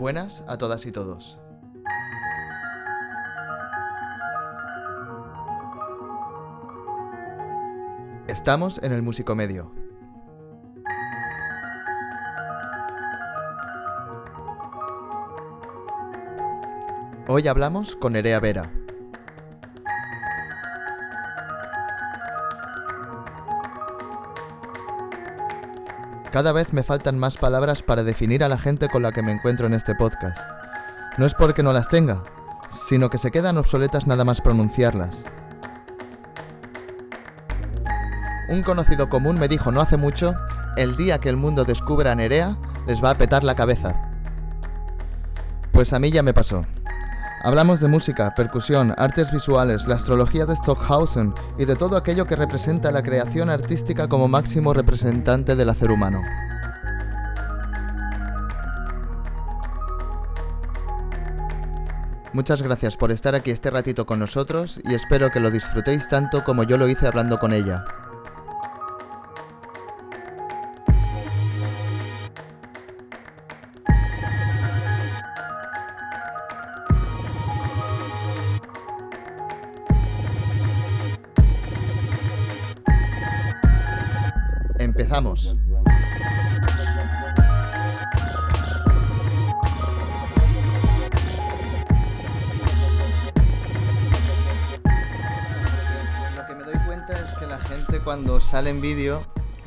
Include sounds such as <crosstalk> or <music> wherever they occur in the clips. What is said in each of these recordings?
Buenas a todas y todos. Estamos en el Musicomedio. Hoy hablamos con Nerea Vera. Cada vez me faltan más palabras para definir a la gente con la que me encuentro en este podcast. No es porque no las tenga, sino que se quedan obsoletas nada más pronunciarlas. Un conocido común me dijo no hace mucho, el día que el mundo descubra a Nerea, les va a petar la cabeza. Pues a mí ya me pasó. Hablamos de música, percusión, artes visuales, la astrología de Stockhausen y de todo aquello que representa la creación artística como máximo representante del hacer humano. Muchas gracias por estar aquí este ratito con nosotros y espero que lo disfrutéis tanto como yo lo hice hablando con ella.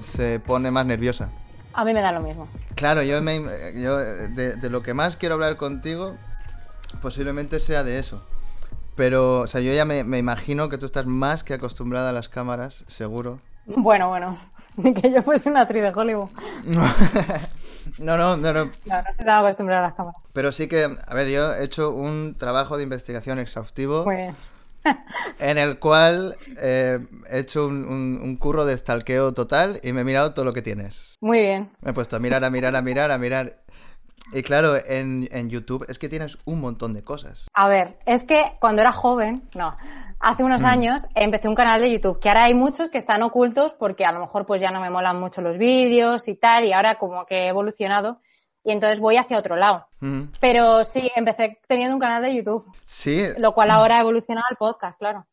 Se pone más nerviosa. A mí me da lo mismo. Claro, yo, me, yo de, de lo que más quiero hablar contigo posiblemente sea de eso. Pero, o sea, yo ya me, me imagino que tú estás más que acostumbrada a las cámaras, seguro. Bueno, bueno, ni <laughs> que yo fuese una actriz de Hollywood. <laughs> No, no, no, no. No, no estoy tan acostumbrada a las cámaras. Pero sí que, a ver, yo he hecho un trabajo de investigación exhaustivo Muy bien. En el cual eh, he hecho un, un- un curro de stalkeo total y me he mirado todo lo que tienes. Muy bien. Me he puesto a mirar, a mirar, a mirar, a mirar. Y claro, en, en YouTube es que tienes un montón de cosas. A ver, es que cuando era joven, no, hace unos años empecé un canal de YouTube, que ahora hay muchos que están ocultos porque a lo mejor pues ya no me molan mucho los vídeos y tal, y ahora como que he evolucionado y entonces voy hacia otro lado. Ujú. Pero sí, empecé teniendo un canal de YouTube, Sí, lo cual ahora ha evolucionado al podcast, claro.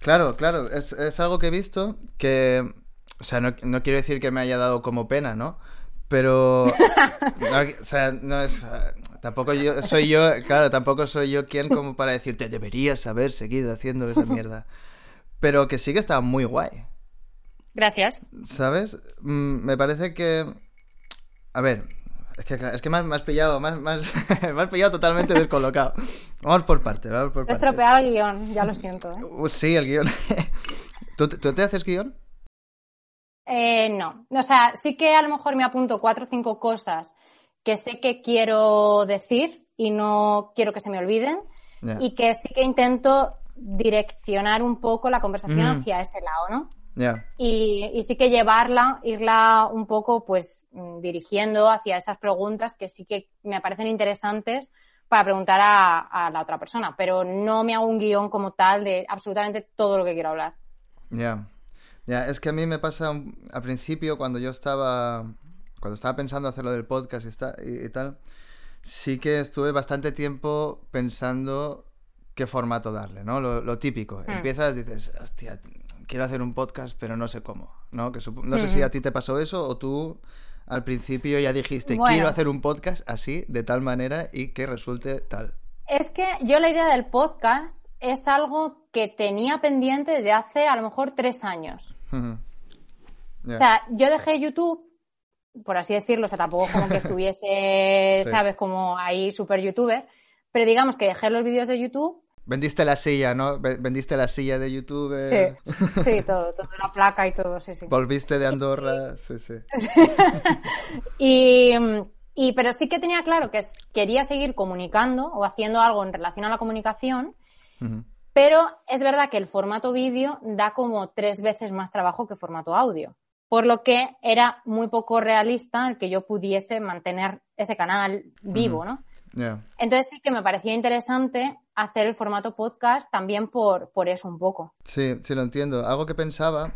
Claro, claro, es, es algo que he visto que, o sea, no, no quiero decir que me haya dado como pena, ¿no? Pero, <laughs> no, o sea, no es, tampoco yo, soy yo, claro, tampoco soy yo quien como para decirte, deberías haber seguido haciendo esa <laughs> mierda. Pero que sí que está muy guay, Gracias. ¿sabes? Mm, me parece que, a ver, es que, es que me has, pillado, <laughs> me has pillado totalmente descolocado. Vamos por parte, vamos por He parte. estropeado el guion, ya lo siento. ¿eh? Uh, sí, el guion. <laughs> ¿Tú, ¿Tú te haces guion? Eh, no, o sea, sí que a lo mejor me apunto cuatro o cinco cosas que sé que quiero decir y no quiero que se me olviden y que sí que intento direccionar un poco la conversación Mm. hacia ese lado, ¿no? Y, y sí que llevarla, irla un poco pues mm, dirigiendo hacia esas preguntas que sí que me parecen interesantes para preguntar a, a la otra persona, pero no me hago un guion como tal de absolutamente todo lo que quiero hablar. Ya, ya, es que a mí me pasa al principio cuando yo estaba, cuando estaba pensando hacer lo del podcast y, esta- y- y tal, sí que estuve bastante tiempo pensando qué formato darle, ¿no? Lo, lo típico. Hmm. Empiezas, dices, hostia, quiero hacer un podcast, pero no sé cómo, ¿no? Que no sé si a ti te pasó eso o tú al principio ya dijiste, Bueno. quiero hacer un podcast así, de tal manera y que resulte tal. Es que yo la idea del podcast es algo que tenía pendiente desde hace a lo mejor tres años. O sea, yo dejé YouTube, por así decirlo, o sea, tampoco como que <laughs> estuviese, Sí. ¿sabes? Como ahí super youtuber, pero digamos que dejé los vídeos de YouTube. Vendiste la silla, ¿no? Ve- Vendiste la silla de YouTube. Sí, sí, todo, todo, la placa y todo, sí, sí. Volviste de Andorra, sí, sí. <laughs> Y, y- pero sí que tenía claro que quería seguir comunicando o haciendo algo en relación a la comunicación, pero es verdad que el formato vídeo da como tres veces más trabajo que formato audio. Por lo que era muy poco realista el que yo pudiese mantener ese canal vivo, ¿no? Ya. Entonces sí que me parecía interesante hacer el formato podcast también por, por eso un poco. Sí, sí, lo entiendo. Algo que pensaba,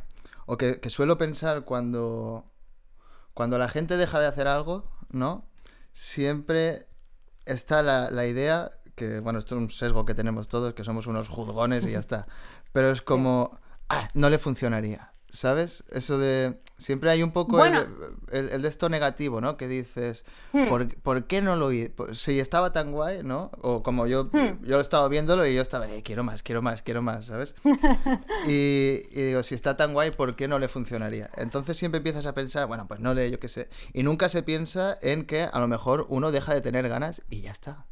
o que, que suelo pensar cuando, cuando la gente deja de hacer algo, ¿no? Siempre está la, la idea, que bueno, esto es un sesgo que tenemos todos, que somos unos juzgones y ya <laughs> está. Pero es como, ah, no le funcionaría. ¿Sabes? Eso de... Siempre hay un poco Bueno. el, el- el de esto negativo, ¿no? Que dices, Hmm. ¿por, por qué no lo hice? Si estaba tan guay, ¿no? O como yo, Hmm. yo estaba viéndolo y yo estaba, eh, quiero más, quiero más, quiero más, ¿sabes? <laughs> y, y digo, si está tan guay, ¿por qué no le funcionaría? Entonces siempre empiezas a pensar, bueno, pues no le, yo qué sé. Y nunca se piensa en que a lo mejor uno deja de tener ganas y ya está.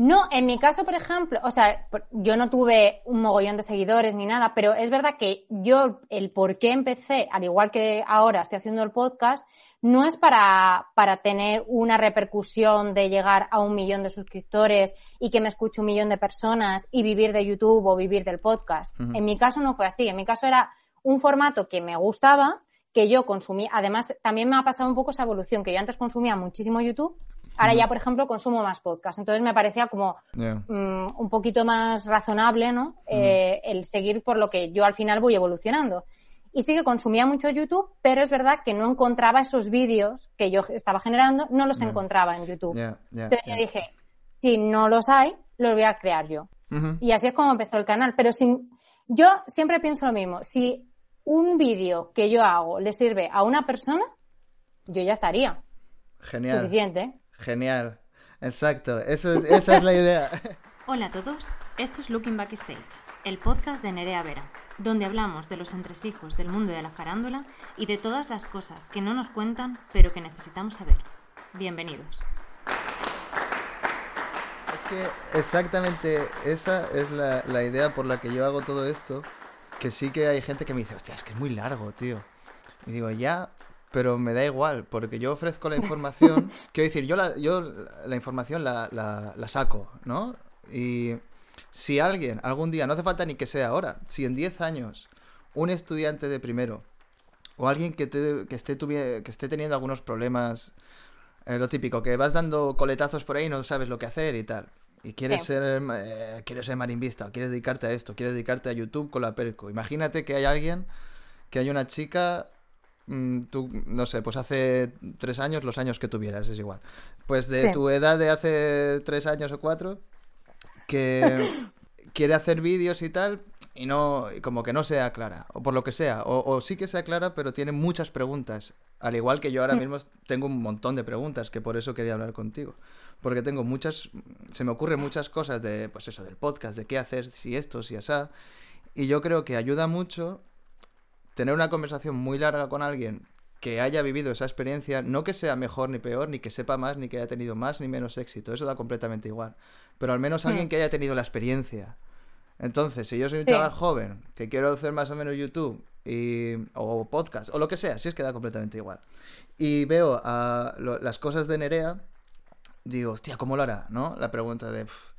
No, en mi caso, por ejemplo, o sea, yo no tuve un mogollón de seguidores ni nada, pero es verdad que yo, el por qué empecé, al igual que ahora estoy haciendo el podcast, no es para, para tener una repercusión de llegar a un millón de suscriptores y que me escuche un millón de personas y vivir de YouTube o vivir del podcast. En mi caso no fue así. En mi caso era un formato que me gustaba, que yo consumía. Además, también me ha pasado un poco esa evolución, que yo antes consumía muchísimo YouTube, ahora ya, por ejemplo, consumo más podcast. Entonces me parecía como mm, un poquito más razonable, ¿no? Eh, el seguir por lo que yo al final voy evolucionando. Y sí que consumía mucho YouTube, pero es verdad que no encontraba esos vídeos que yo estaba generando, no los encontraba en YouTube. Entonces yo dije, si no los hay, los voy a crear yo. Y así es como empezó el canal. Pero sin, yo siempre pienso lo mismo. Si un vídeo que yo hago le sirve a una persona, yo ya estaría. Genial. Suficiente. Genial. Exacto. Eso es- esa es la idea. <laughs> Hola a todos, esto es Looking Backstage, el podcast de Nerea Vera, donde hablamos de los entresijos del mundo de la farándula y de todas las cosas que no nos cuentan pero que necesitamos saber. Bienvenidos. Es que exactamente esa es la, la idea por la que yo hago todo esto. Que sí que hay gente que me dice, hostia, es que es muy largo, tío. Y digo, ya, pero me da igual, porque yo ofrezco la información. <laughs> quiero decir, yo la, yo la información la, la- la saco, ¿no? Y si alguien, algún día, no hace falta ni que sea ahora, si en 10 años un estudiante de primero o alguien que, te- que, esté, que esté teniendo algunos problemas eh, lo típico, que vas dando coletazos por ahí y no sabes lo que hacer y tal. Y quieres Sí. ser, eh, quieres ser marimbista, o quieres dedicarte a esto, quieres dedicarte a YouTube con la perco. Imagínate que hay alguien, que hay una chica, tú, no sé, pues hace tres años, los años que tuvieras, es igual. Pues de Sí. tu edad de hace tres años o cuatro, que <laughs> quiere hacer vídeos y tal, y no, como que no sea clara, o por lo que sea, o, o sí que sea clara, pero tiene muchas preguntas. Al igual que yo ahora mismo tengo un montón de preguntas, que por eso quería hablar contigo. Porque tengo muchas, se me ocurren muchas cosas de, pues eso, del podcast, de qué hacer, si esto, si asá. Y yo creo que ayuda mucho tener una conversación muy larga con alguien que haya vivido esa experiencia, no que sea mejor ni peor, ni que sepa más, ni que haya tenido más ni menos éxito, eso da completamente igual. Pero al menos alguien que haya tenido la experiencia. Entonces, si yo soy un Sí. chaval joven que quiero hacer más o menos YouTube y, o podcast o lo que sea, si es que da completamente igual. Y veo a lo- las cosas de Nerea, digo, hostia, ¿cómo lo hará? ¿No? La pregunta de, "Pf,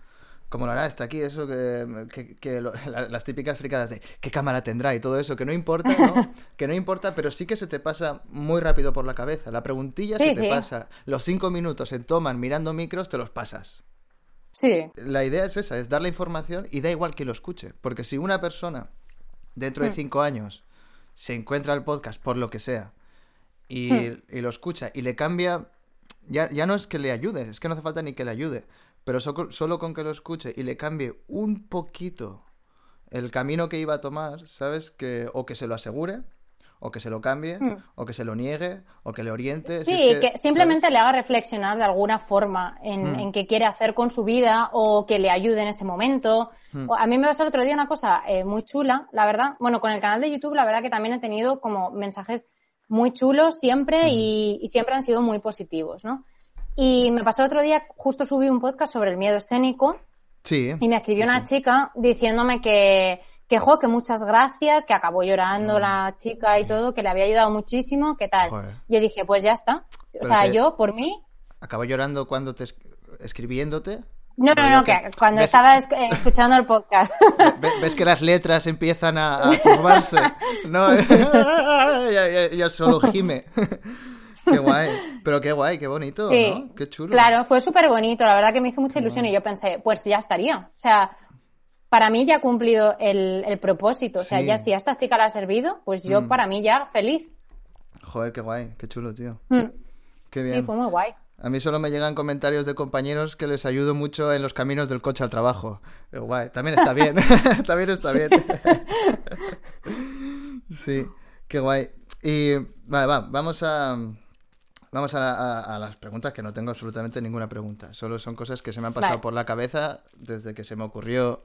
¿cómo lo hará? Está aquí eso que, que- que lo- <laughs> la- las típicas fricadas de qué cámara tendrá y todo eso, que no importa, ¿no? <laughs> que no importa, pero sí que se te pasa muy rápido por la cabeza. La preguntilla Sí, se te sí. pasa. Los cinco minutos en toman mirando micros, te los pasas. Sí. La idea es esa, es dar la información y da igual que lo escuche. Porque si una persona dentro de Hmm. cinco años se encuentra el podcast por lo que sea y, Hmm. y lo escucha y le cambia, ya, ya no es que le ayude, es que no hace falta ni que le ayude, pero so- solo con que lo escuche y le cambie un poquito el camino que iba a tomar, ¿sabes? Que, o que se lo asegure, o que se lo cambie, o que se lo niegue, o que le oriente. si Hmm. Sí, es que, simplemente ¿sabes? le haga reflexionar de alguna forma en, Mm. en qué quiere hacer con su vida o que le ayude en ese momento. Mm. O- A mí me pasó el otro día una cosa eh, muy chula, la verdad. Bueno, con el canal de YouTube, la verdad que también he tenido como mensajes muy chulos siempre y, y siempre han sido muy positivos, ¿no? Y me pasó el otro día, justo subí un podcast sobre el miedo escénico Sí. y me escribió sí, una sí. chica diciéndome que, que, jo, que muchas gracias, que acabó llorando Mm. la chica y todo, que le había ayudado muchísimo, que tal. Joder. Yo dije, pues ya está. O Pero sea, que- yo, por mí, Acabo llorando cuando te es- escribiéndote. no, no, no, que cuando ves- estaba es- eh, escuchando el podcast. <laughs> ve- ves que las letras empiezan a, a curvarse. No, <laughs> ya solo gime. <laughs> qué guay. Pero qué guay, qué bonito, Sí, ¿no? Qué chulo. Claro, fue súper bonito, la verdad que me hizo mucha ilusión y yo pensé, pues ya estaría. O sea, para mí ya ha cumplido el, el propósito. O sea, Sí. ya si a esta chica le ha servido, pues yo Mm. para mí ya feliz. Joder, qué guay, qué chulo, tío. Mm. Qué Sí, bien. fue muy guay. A mí solo me llegan comentarios de compañeros que les ayudo mucho en los caminos del coche al trabajo. Digo, guay, también está bien. <laughs> <laughs> también está bien. <laughs> sí, qué guay. Y vale, va, vamos a vamos a, a- a las preguntas que no tengo absolutamente ninguna pregunta. Solo son cosas que se me han pasado Vale. por la cabeza desde que se me ocurrió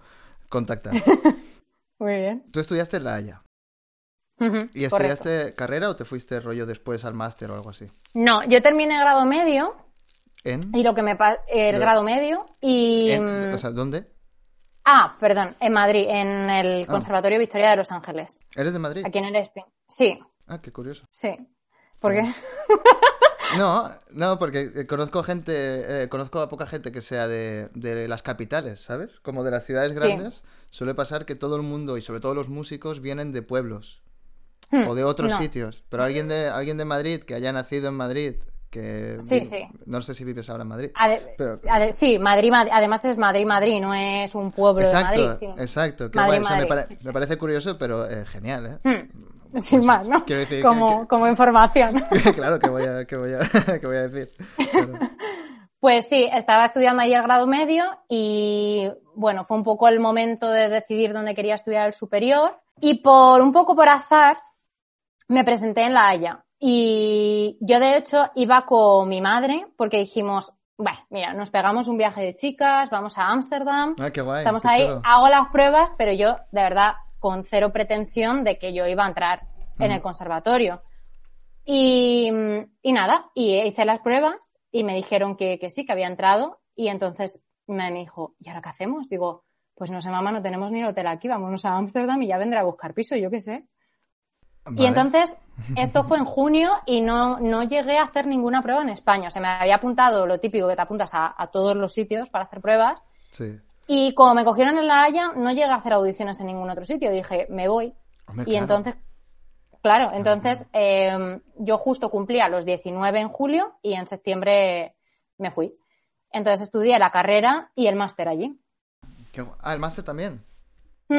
contactar. <laughs> Muy bien. Tú estudiaste en La Haya. ¿Y correcto. estudiaste carrera o te fuiste rollo después al máster o algo así? No, yo terminé grado medio ¿En? y lo que me el grado medio y en- mm, o sea, ¿dónde? ah, perdón, en Madrid, en el Ah. Conservatorio Victoria de Los Ángeles, ¿Eres de Madrid? aquí en el. Sí, Ah, qué curioso. sí. ¿Por qué? <laughs> No, no, porque eh, conozco gente, eh, conozco a poca gente que sea de, de las capitales, ¿sabes? Como de las ciudades grandes. Suele pasar que todo el mundo y sobre todo los músicos vienen de pueblos Hmm, o de otros no. sitios. Pero alguien de alguien de Madrid que haya nacido en Madrid, que Sí, sí. no sé si vives ahora en Madrid. Ade- Pero- ade- sí, Madrid, Madrid, además es Madrid, Madrid, no es un pueblo Exacto, de Madrid. exacto. Madrid, guay. O sea, me, Madrid, pare- sí, sí. me parece curioso, pero eh, genial, ¿eh? Hmm, <laughs> Sin más, ¿no? quiero decir como, que- como información. <laughs> claro, que voy a, que voy a, <laughs> que voy a decir. Pues sí, estaba estudiando ahí el grado medio y bueno, fue un poco el momento de decidir dónde quería estudiar el superior y por un poco por azar me presenté en La Haya y yo de hecho iba con mi madre porque dijimos, bueno, mira, nos pegamos un viaje de chicas, vamos a Ámsterdam, Ah, qué guay. estamos qué ahí, chulo. hago las pruebas, pero yo de verdad con cero pretensión de que yo iba a entrar en el conservatorio. Y, y nada, y hice las pruebas y me dijeron que, que sí, que había entrado. Y entonces me dijo, ¿y ahora qué hacemos? Digo, pues no sé, mamá, no tenemos ni el hotel aquí, vámonos a Ámsterdam y ya vendrá a buscar piso, yo qué sé. Y entonces, <laughs> esto fue en junio y no, no llegué a hacer ninguna prueba en España. O sea, me había apuntado lo típico que te apuntas a, a todos los sitios para hacer pruebas. Sí. Y como me cogieron en La Haya, no llegué a hacer audiciones en ningún otro sitio. Dije, me voy. Hombre, Y claro. entonces, claro, entonces eh, yo justo cumplía los 19 en julio y en septiembre me fui. Entonces estudié la carrera y el máster allí. Qué Ah, el máster también. Mm,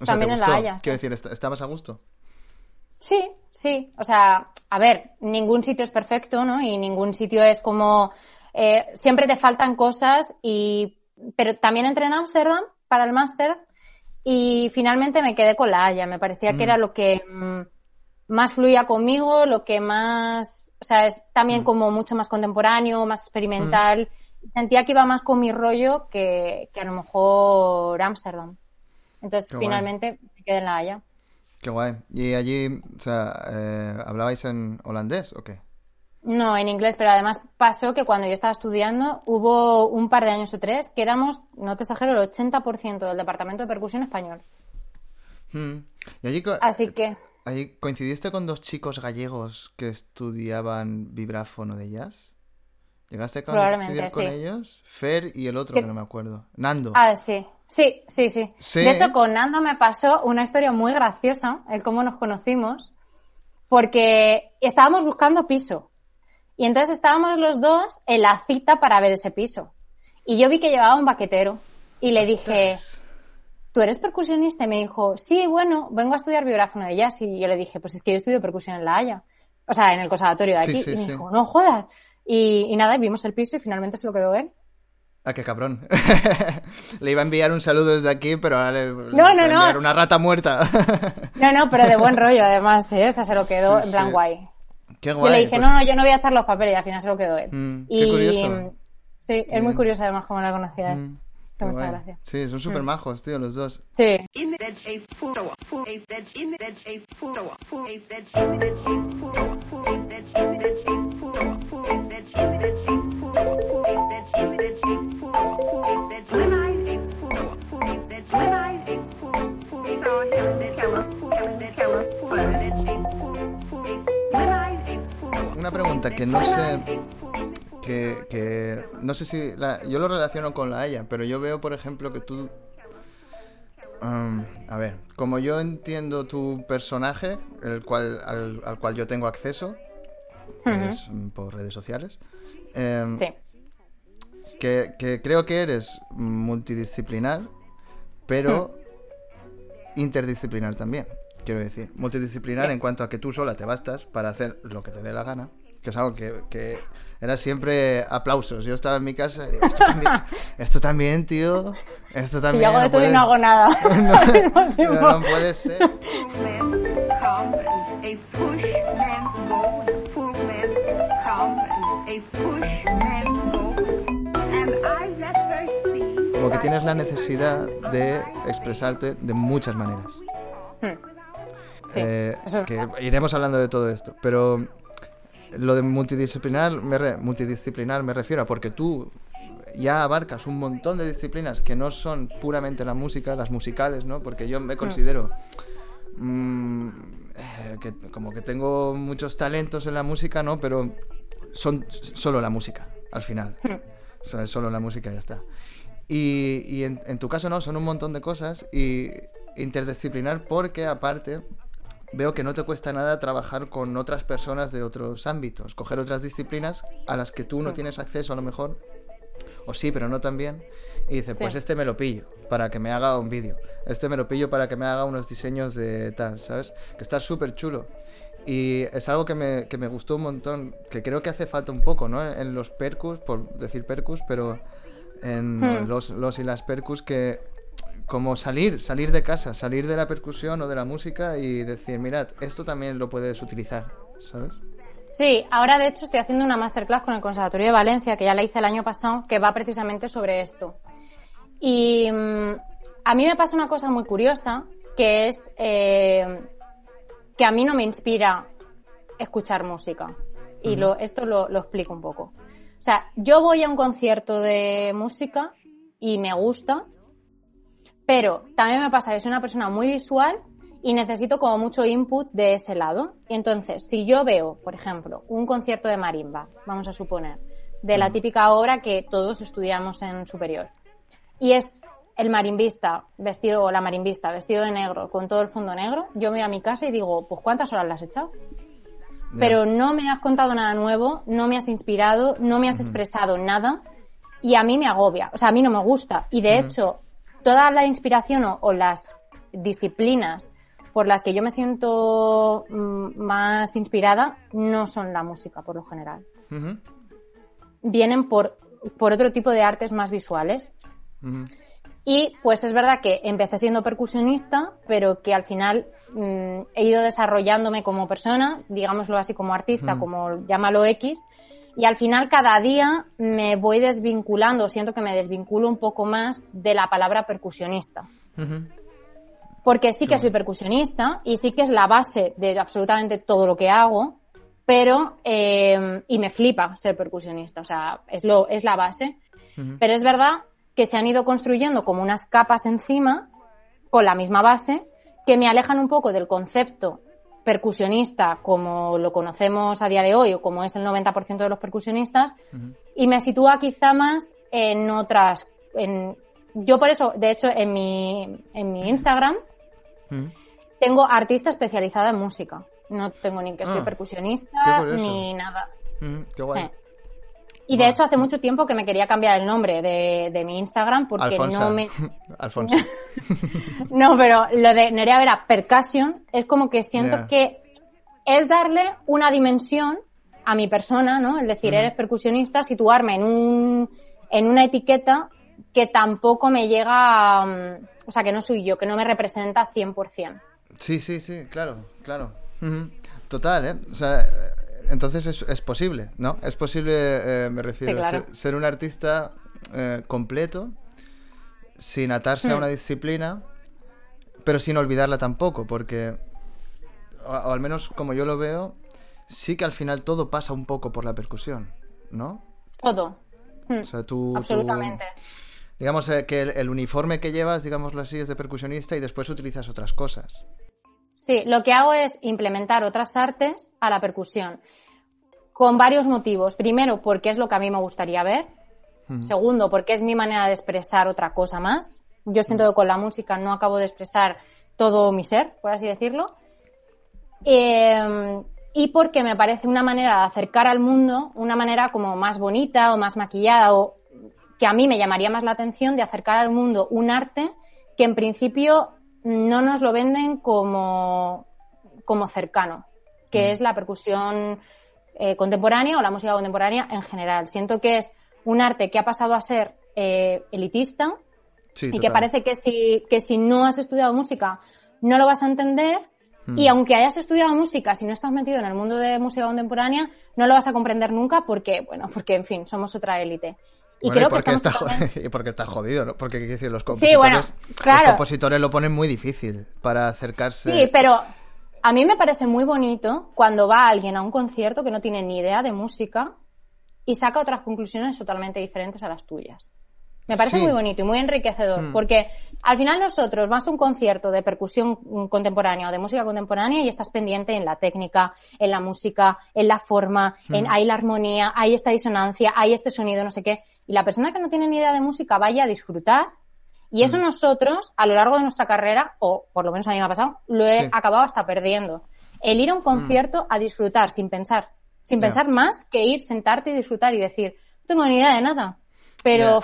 O sea, También ¿te en La? Haya, sí. Quiero decir, est- ¿estabas a gusto? Sí, sí. O sea, a ver, ningún sitio es perfecto, ¿no? Y ningún sitio es como... eh, siempre te faltan cosas y... Pero también entré en Ámsterdam para el máster y finalmente me quedé con la Haya. Me parecía Mm. que era lo que mm, más fluía conmigo, lo que más... O sea, es también Mm. como mucho más contemporáneo, más experimental. Sentía que iba más con mi rollo que, que a lo mejor Ámsterdam. Entonces, Qué guay. finalmente me quedé en la Haya. Qué guay. ¿Y allí, o sea, eh, hablabais en holandés o qué? No, en inglés, pero además pasó que cuando yo estaba estudiando hubo un par de años o tres que éramos, no te exagero, el 80% del departamento de percusión español. Hmm. ¿Y allí, Así que, allí coincidiste con dos chicos gallegos que estudiaban vibráfono de jazz? ¿Llegaste a coincidir con sí. ellos? Fer y el otro Que- que no me acuerdo. Nando. ah, sí, sí, sí, sí. Sí. De hecho, con Nando me pasó una historia muy graciosa, el cómo nos conocimos, porque estábamos buscando piso. Y entonces estábamos los dos en la cita para ver ese piso. Y yo vi que llevaba un baquetero. Y le dije. ¿tú eres percusionista? Y me dijo, sí, bueno, vengo a estudiar vibráfono de jazz. Y yo le dije, pues es que yo estudio percusión en La Haya. O sea, en el conservatorio de aquí. sí, y me sí. dijo, no jodas. Y, y nada, vimos el piso y finalmente se lo quedó él. Ah, qué cabrón. <laughs> le iba a enviar un saludo desde aquí, pero ahora le, le No, voy no, a no. una rata muerta. No, no, pero de buen <laughs> rollo además, ¿eh? O sea, se lo quedó Sí, en plan sí. guay. Qué Yo guay. le dije, pues- no, no, yo no voy a echar los papeles y al final se lo quedó él. Mm, qué y, curioso. Sí, es muy curioso además cómo la conocía él. Mm, qué muchas guay. gracias. Sí, son súper majos, tío, los dos. Sí. Una pregunta que no sé. Que, que no sé si. la- yo lo relaciono con la Haya, pero yo veo, por ejemplo, que tú. um, a ver, como yo entiendo tu personaje, el cual, al, al cual yo tengo acceso, que Ujú. es mm, por redes sociales, em, Sí. que, que creo que eres multidisciplinar, pero interdisciplinar también. Quiero decir, multidisciplinar Sí. en cuanto a que tú sola te bastas para hacer lo que te dé la gana que es algo que, que era siempre aplausos. Yo estaba en mi casa y digo, esto también, <laughs> esto también tío, esto Si también. yo hago de no todo y puede- no hago nada. <laughs> no, <laughs> no puede ser. Como que tienes la necesidad de expresarte de muchas maneras. Sí, Eh, eso- que iremos hablando de todo esto, pero lo de multidisciplinar me, re- multidisciplinar me refiero a porque tú ya abarcas un montón de disciplinas que no son puramente la música, las musicales, ¿no? Porque yo me considero mm, eh, que como que tengo muchos talentos en la música, ¿no? Pero son solo la música, al final. O sea, es solo la música y ya está. Y, y en, en tu caso no, son un montón de cosas y interdisciplinar porque aparte veo que no te cuesta nada trabajar con otras personas de otros ámbitos, coger otras disciplinas a las que tú no tienes acceso a lo mejor, o sí, pero no tan bien, y dice, pues Sí. este me lo pillo para que me haga un vídeo, este me lo pillo para que me haga unos diseños de tal, ¿sabes? Que está súper chulo. Y es algo que me, que me gustó un montón, que creo que hace falta un poco, ¿no? En los percus, por decir percus, pero en Hmm. los, los y las percus que como salir, salir de casa, salir de la percusión o de la música y decir, mirad, esto también lo puedes utilizar, ¿sabes? Sí, ahora de hecho estoy haciendo una masterclass con el Conservatorio de Valencia, que ya la hice el año pasado, que va precisamente sobre esto. Y mm, a mí me pasa una cosa muy curiosa, que es eh, que a mí no me inspira escuchar música. Y lo, esto lo, lo explico un poco. O sea, yo voy a un concierto de música y me gusta, pero también me pasa que soy una persona muy visual y necesito como mucho input de ese lado. Y entonces, si yo veo, por ejemplo, un concierto de marimba, vamos a suponer, de la típica obra que todos estudiamos en superior, y es el marimbista vestido, o la marimbista vestido de negro, con todo el fondo negro, yo me voy a mi casa y digo, pues ¿cuántas horas las has echado? Pero no me has contado nada nuevo, no me has inspirado, no me has expresado nada y a mí me agobia, o sea, a mí no me gusta. Y de hecho, toda la inspiración o, o las disciplinas por las que yo me siento mm, más inspirada no son la música por lo general. Vienen por, por otro tipo de artes más visuales. Y pues es verdad que empecé siendo percusionista, pero que al final mm, he ido desarrollándome como persona, digámoslo así como artista, como llámalo X, y al final cada día me voy desvinculando, siento que me desvinculo un poco más de la palabra percusionista. Porque sí que soy percusionista y sí que es la base de absolutamente todo lo que hago, pero, eh, y me flipa ser percusionista, o sea, es, lo, es la base. Pero es verdad que se han ido construyendo como unas capas encima, con la misma base, que me alejan un poco del concepto percusionista como lo conocemos a día de hoy o como es el 90% de los percusionistas y me sitúa quizá más en otras en yo por eso de hecho en mi en mi Instagram tengo artista especializada en música. No tengo ni que soy Ah, percusionista ni nada. Ujú, Qué guay. Eh. Y de hecho hace mucho tiempo que me quería cambiar el nombre de, de mi Instagram porque Alfonso. no me... <laughs> Alfonso. <laughs> No, pero lo de Nerea Vera Percussion es como que siento que es darle una dimensión a mi persona, ¿no? Es decir, eres percusionista, situarme en un en una etiqueta que tampoco me llega, a, mm, o sea, que no soy yo, que no me representa 100%. Sí, sí, sí, claro, claro. Total, ¿eh? O sea, eh, entonces es, es posible, ¿no? Es posible, eh, me refiero, Sí, claro. ser, ser un artista eh, completo, sin atarse a Hmm. una disciplina, pero sin olvidarla tampoco, porque, o, o al menos como yo lo veo, sí que al final todo pasa un poco por la percusión, ¿no? Todo. Mm, O sea, tú... tú- Absolutamente. digamos eh, que el, el uniforme que llevas, digámoslo así, es de percusionista y después utilizas otras cosas. Sí, lo que hago es implementar otras artes a la percusión con varios motivos. Primero, porque es lo que a mí me gustaría ver. Segundo, porque es mi manera de expresar otra cosa más. Yo siento que con la música no acabo de expresar todo mi ser, por así decirlo. Eh, y porque me parece una manera de acercar al mundo, una manera como más bonita o más maquillada o que a mí me llamaría más la atención de acercar al mundo un arte que en principio no nos lo venden como, como cercano, que es la percusión eh, contemporánea o la música contemporánea en general. Siento que es un arte que ha pasado a ser eh, elitista Sí, y que parece que si, que si no has estudiado música no lo vas a entender Mm. y aunque hayas estudiado música, si no estás metido en el mundo de música contemporánea, no lo vas a comprender nunca porque, bueno, porque en fin, somos otra élite. Y Bueno, creo que porque estamos está jodido, <laughs> y porque está jodido, ¿no? Porque, decir, los compositores, bueno, claro. los compositores lo ponen muy difícil para acercarse. Sí, pero a mí me parece muy bonito cuando va alguien a un concierto que no tiene ni idea de música y saca otras conclusiones totalmente diferentes a las tuyas. Me parece Sí. muy bonito y muy enriquecedor, Mm. porque al final nosotros vas a un concierto de percusión mm, contemporánea o de música contemporánea y estás pendiente en la técnica, en la música, en la forma, Mm. en hay la armonía, hay esta disonancia, hay este sonido, no sé qué. Y la persona que no tiene ni idea de música vaya a disfrutar y Mm. eso nosotros, a lo largo de nuestra carrera, o por lo menos a mí me ha pasado, lo he Sí. acabado hasta perdiendo. El ir a un concierto a disfrutar sin pensar, sin pensar más que ir, sentarte y disfrutar y decir, no tengo ni idea de nada. Pero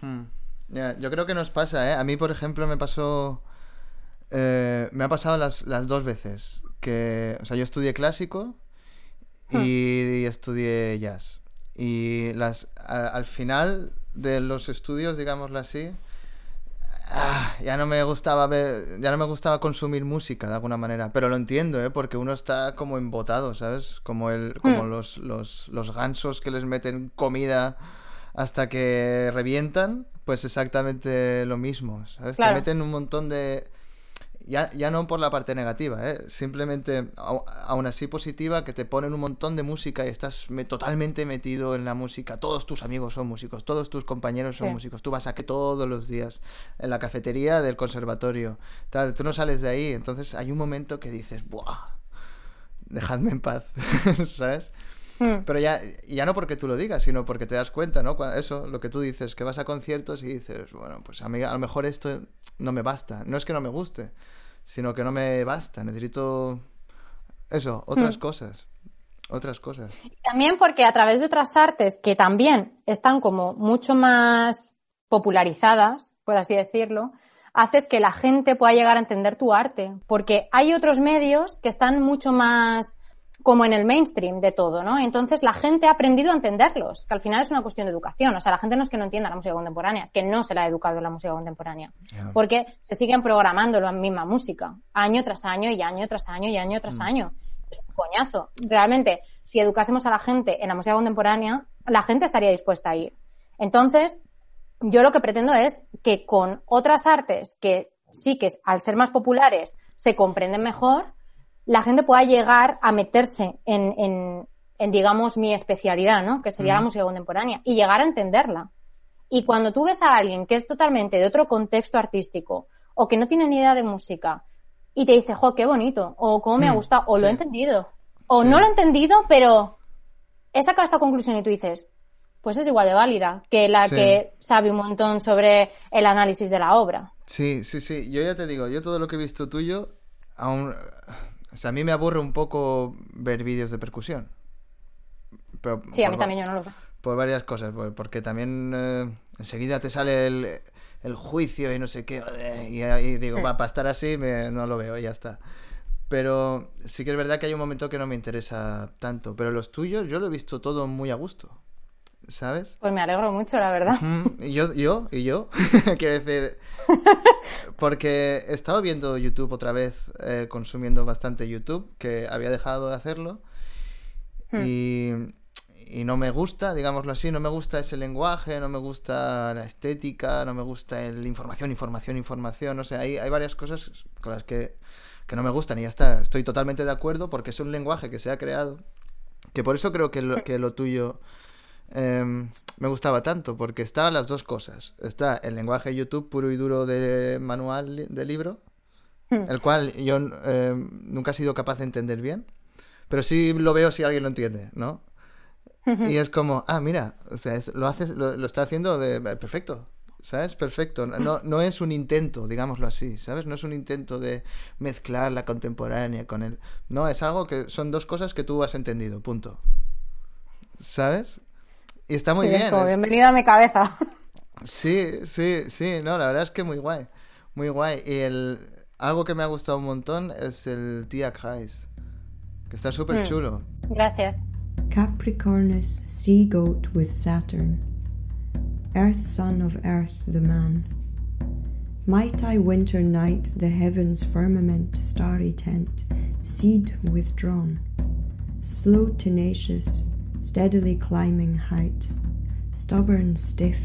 Hmm. Ya, yo creo que nos pasa, ¿eh? A mí, por ejemplo, me pasó. eh, me ha pasado las, las dos veces. Que, o sea, yo estudié clásico y, y estudié jazz. Y las, a- al final de los estudios, digámoslo así, ah, ya no me gustaba ver, ya no me gustaba consumir música de alguna manera. Pero lo entiendo, ¿eh? Porque uno está como embotado, ¿sabes? Como el, como Hmm. los, los, los gansos que les meten comida hasta que revientan, pues exactamente lo mismo, ¿sabes? Claro. Te meten un montón de... Ya, ya no por la parte negativa, ¿eh? simplemente aún así positiva, que te ponen un montón de música y estás me- totalmente metido en la música. Todos tus amigos son músicos, todos tus compañeros son Sí. músicos. Tú vas a que todos los días en la cafetería del conservatorio. Tal, tú no sales de ahí, entonces hay un momento que dices, ¡buah! Dejadme en paz, <laughs> ¿sabes? Hmm, Pero ya, ya no porque tú lo digas, sino porque te das cuenta, ¿no? Eso, lo que tú dices, que vas a conciertos y dices, bueno, pues a, mí, a lo mejor esto no me basta. No es que no me guste, sino que no me basta. Necesito eso, otras Hmm. cosas. Otras cosas. también porque a través de otras artes que también están como mucho más popularizadas, por así decirlo, haces que la gente pueda llegar a entender tu arte. Porque hay otros medios que están mucho más como en el mainstream de todo, ¿no? Entonces la gente ha aprendido a entenderlos, que al final es una cuestión de educación. O sea, la gente no es que no entienda la música contemporánea, es que no se la ha educado en la música contemporánea. Porque se siguen programando la misma música, año tras año y año tras año y año tras año. Es un coñazo. Realmente, si educásemos a la gente en la música contemporánea, la gente estaría dispuesta a ir. Entonces, yo lo que pretendo es que con otras artes que sí que al ser más populares se comprenden mejor, la gente pueda llegar a meterse en, en- en, digamos, mi especialidad, ¿no? Que sería la música contemporánea y llegar a entenderla. Y cuando tú ves a alguien que es totalmente de otro contexto artístico o que no tiene ni idea de música y te dice, jo, qué bonito, o cómo me ha Mm, gustado, o lo he entendido, o Sí. no lo he entendido, pero he sacado esta conclusión y tú dices, pues es igual de válida que la Sí. que sabe un montón sobre el análisis de la obra. Sí, sí, sí. Yo ya te digo, yo todo lo que he visto tuyo, aún... O sea, a mí me aburre un poco ver vídeos de percusión. Pero Sí, a por mí va- también yo no lo sé. Por varias cosas, por- porque también eh, enseguida te sale el, el juicio y no sé qué, y digo, Sí. va, para estar así me- no lo veo y ya está. Pero sí que es verdad que hay un momento que no me interesa tanto, pero los tuyos yo lo he visto todo muy a gusto, ¿sabes? Pues me alegro mucho, la verdad. Y yo, yo, y yo, <laughs> quiero decir, <laughs> porque he estado viendo YouTube otra vez, eh, consumiendo bastante YouTube, que había dejado de hacerlo, y, y no me gusta, digámoslo así, no me gusta ese lenguaje, no me gusta la estética, no me gusta el información, información, información, o sea, hay, hay varias cosas con las que, que no me gustan y ya está, estoy totalmente de acuerdo porque es un lenguaje que se ha creado, que por eso creo que lo, que lo tuyo em, me gustaba tanto, porque estaban las dos cosas. Está el lenguaje YouTube puro y duro de manual de libro, Hmm. el cual yo em, nunca he sido capaz de entender bien, pero sí lo veo si alguien lo entiende, ¿no? Y es como, ah, mira, o sea, es- lo, haces, lo, lo está haciendo de eh, perfecto, ¿sabes? Perfecto. No, no es un intento, digámoslo así, ¿sabes? No es un intento de mezclar la contemporánea con el... No, es algo que son dos cosas que tú has entendido, punto. ¿Sabes? Y está muy Sí, bien. como, ¿eh? bienvenido a mi cabeza. Sí, sí, sí, no, la verdad es que muy guay, muy guay. Y el, algo que me ha gustado un montón es el Tia Kreis, que está súper Mm. chulo. Gracias. Capricornus, sea goat with Saturn, earth son of earth the man. Might I winter night the heavens' firmament, starry tent, seed withdrawn, slow tenacious, steadily climbing heights, stubborn, stiff,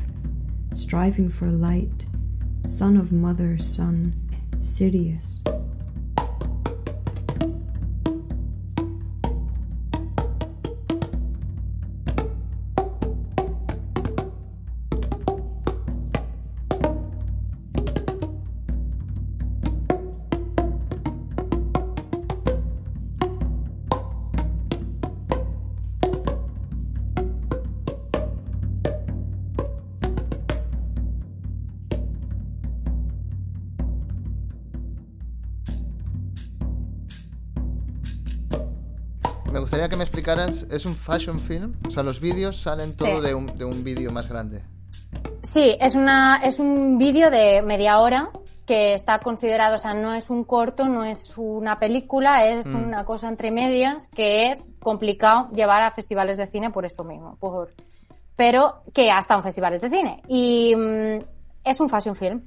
striving for light, son of mother, son, Sirius. Gustaría que me explicaras, ¿es un fashion film? O sea, los vídeos salen todo Sí. de un, de un vídeo más grande. Sí, es, una, es un vídeo de media hora que está considerado, o sea, no es un corto, no es una película, es Mm. una cosa entre medias que es complicado llevar a festivales de cine por esto mismo, por, pero que hasta en festivales de cine. Y mm, es un fashion film.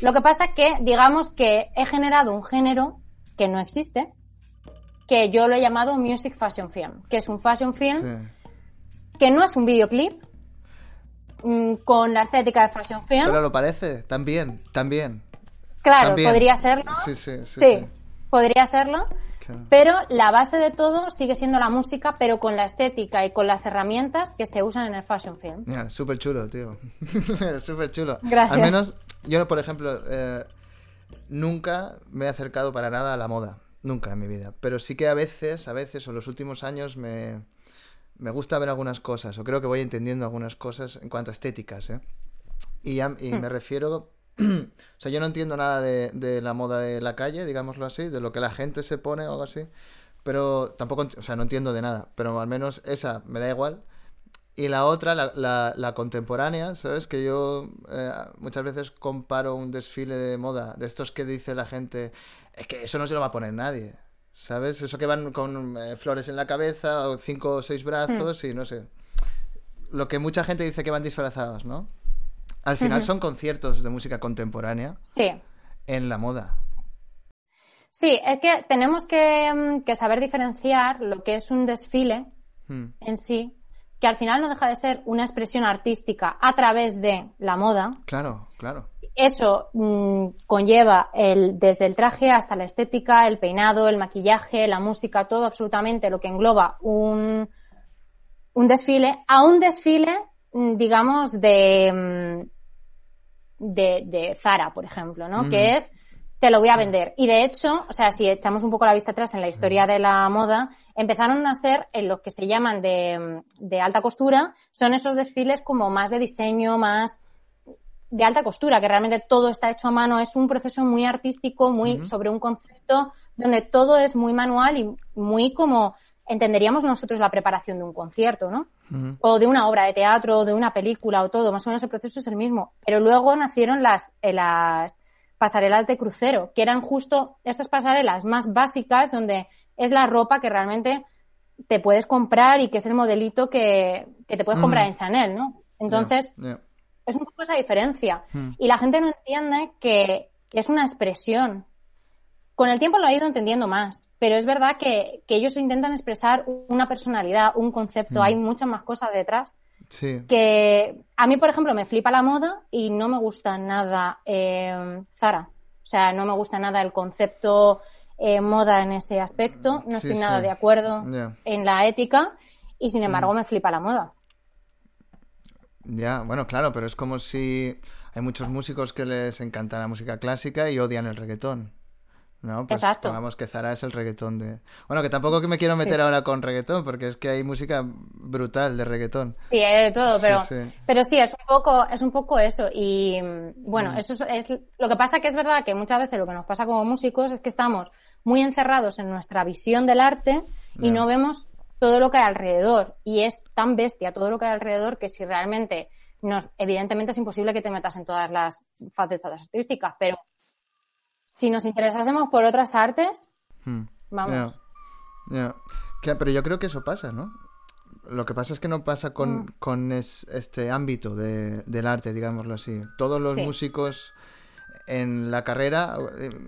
Lo que pasa es que, digamos que he generado un género que no existe, que yo lo he llamado Music Fashion Film, que es un fashion film Sí. que no es un videoclip mm, con la estética de fashion film. Pero lo parece, también, también. claro, también. podría serlo. Sí, sí, sí. Sí, podría serlo. Claro. Pero la base de todo sigue siendo la música, pero con la estética y con las herramientas que se usan en el fashion film. Ya, súper chulo, tío. <laughs> súper chulo. Gracias. Al menos, yo, por ejemplo, eh, nunca me he acercado para nada a la moda. Nunca en mi vida. Pero sí que a veces, a veces, o en los últimos años, me, me gusta ver algunas cosas, o creo que voy entendiendo algunas cosas en cuanto a estéticas, ¿eh? Y, y me refiero... <clears throat> o sea, yo no entiendo nada de, de la moda de la calle, digámoslo así, de lo que la gente se pone o algo así. Pero tampoco, o sea, no entiendo de nada. Pero al menos esa me da igual. Y la otra, la, la- la contemporánea, ¿sabes? Que yo eh, muchas veces comparo un desfile de moda, de estos que dice la gente, es que eso no se lo va a poner nadie, ¿sabes? Eso que van con eh, flores en la cabeza, o cinco o seis brazos y no sé. Lo que mucha gente dice que van disfrazados, ¿no? Al final son conciertos de música contemporánea Sí. en la moda. Sí, es que tenemos que, mm, que saber diferenciar lo que es un desfile Hmm, en sí, que al final no deja de ser una expresión artística a través de la moda, Claro, claro. eso mm, conlleva el, desde el traje hasta la estética, el peinado, el maquillaje, la música, todo absolutamente lo que engloba un, un desfile, a un desfile, mm, digamos, de, mm, de, de Zara, por ejemplo, ¿no? Mm. Que es, te lo voy a vender. Y de hecho, o sea, si echamos un poco la vista atrás en la historia de la moda, empezaron a ser en los que se llaman de, de alta costura, son esos desfiles como más de diseño, más de alta costura, que realmente todo está hecho a mano, es un proceso muy artístico, muy sobre un concepto donde todo es muy manual y muy como entenderíamos nosotros la preparación de un concierto, ¿no? O de una obra de teatro, o de una película, o todo, más o menos el proceso es el mismo. Pero luego nacieron las, eh, las pasarelas de crucero, que eran justo esas pasarelas más básicas donde es la ropa que realmente te puedes comprar y que es el modelito que, que te puedes comprar Mm. en Chanel, ¿no? Entonces, es un poco esa diferencia. Hmm. Y la gente no entiende que, que es una expresión. Con el tiempo lo ha ido entendiendo más, pero es verdad que, que ellos intentan expresar una personalidad, un concepto, Hmm. hay muchas más cosas detrás. Sí. Que a mí, por ejemplo, me flipa la moda y no me gusta nada eh, Zara. O sea, no me gusta nada el concepto eh, moda en ese aspecto. No Sí, estoy nada sí. de acuerdo en la ética y, sin embargo, me flipa la moda. Ya, bueno, claro, pero es como si hay muchos músicos que les encanta la música clásica y odian el reggaetón. ¿No? Pues Exacto. pongamos que Zara es el reggaetón de... Bueno, que tampoco que me quiero meter Sí. ahora con reggaetón, porque es que hay música brutal de reggaetón. Sí, hay de todo, pero sí. pero sí, es un poco es un poco eso y mm, bueno, Mm. eso es, es- lo que pasa que es verdad que muchas veces lo que nos pasa como músicos es que estamos muy encerrados en nuestra visión del arte y Ya. no vemos todo lo que hay alrededor y es tan bestia todo lo que hay alrededor que si realmente nos evidentemente es imposible que te metas en todas las facetas artísticas, pero si nos interesásemos por otras artes, Hmm. vamos. Pero yo creo que eso pasa, ¿no? Lo que pasa es que no pasa con, Mm. con es- este ámbito de- del arte, digámoslo así. Todos los Sí. músicos en la carrera,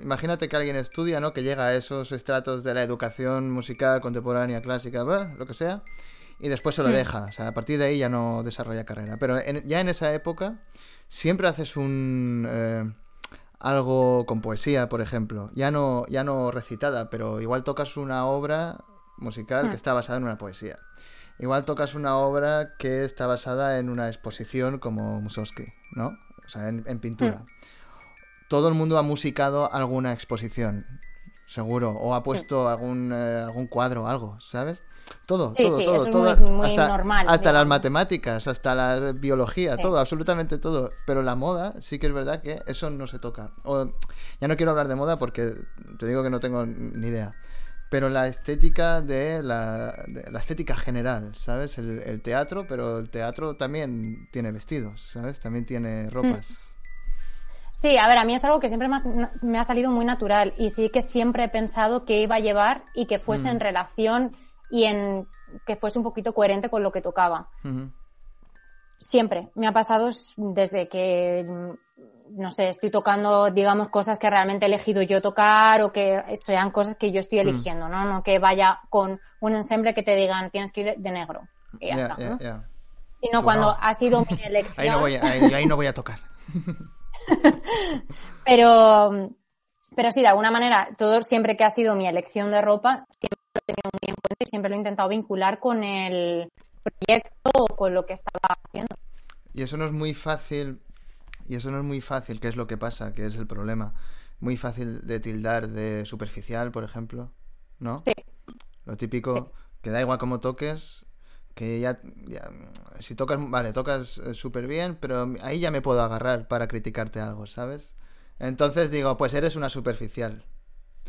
imagínate que alguien estudia, ¿no? Que llega a esos estratos de la educación musical, contemporánea, clásica, lo que sea, y después se lo Mm. deja. O sea, a partir de ahí ya no desarrolla carrera. Pero en- ya en esa época siempre haces un... eh, algo con poesía, por ejemplo. Ya no, ya no recitada, pero igual tocas una obra musical Hmm. que está basada en una poesía. Igual tocas una obra que está basada en una exposición como Mussorgsky, ¿no? O sea, en, en pintura. Hmm. Todo el mundo ha musicado alguna exposición, seguro, o ha puesto algún, eh, algún cuadro, algo, ¿sabes? Todo, Sí, todo, sí, todo, eso es todo. muy- muy hasta normal, hasta las matemáticas, hasta la biología, Sí. todo, absolutamente todo. Pero la moda sí que es verdad que eso no se toca. O, ya no quiero hablar de moda porque te digo que no tengo ni idea. Pero la estética de la, de la estética general, ¿sabes? El, el teatro, pero el teatro también tiene vestidos, ¿sabes? También tiene ropas. Sí, a ver, a mí es algo que siempre me ha, me ha salido muy natural y sí que siempre he pensado que iba a llevar y que fuese Mm. en relación y en que fuese un poquito coherente con lo que tocaba. Siempre. Me ha pasado desde que, mm, no sé, estoy tocando, digamos, cosas que realmente he elegido yo tocar o que sean cosas que yo estoy Mm. eligiendo, ¿no? No que vaya con un ensemble que te digan tienes que ir de negro. Y ya está. Sino Tú cuando no. ha sido mi <laughs> elección. Ahí no voy a, ahí, ahí no voy a tocar. <laughs> Pero, pero sí, de alguna manera, todo siempre que ha sido mi elección de ropa, siempre he tenido cuenta y siempre lo he intentado vincular con el proyecto o con lo que estaba haciendo. Y eso no es muy fácil, y eso no es muy fácil, que es lo que pasa, que es el problema. Muy fácil de tildar de superficial, por ejemplo, ¿no? Sí. Lo típico, que da igual cómo toques, que ya, ya- si tocas, vale, tocas súper bien, pero ahí ya me puedo agarrar para criticarte algo, ¿sabes? Entonces digo, pues eres una superficial.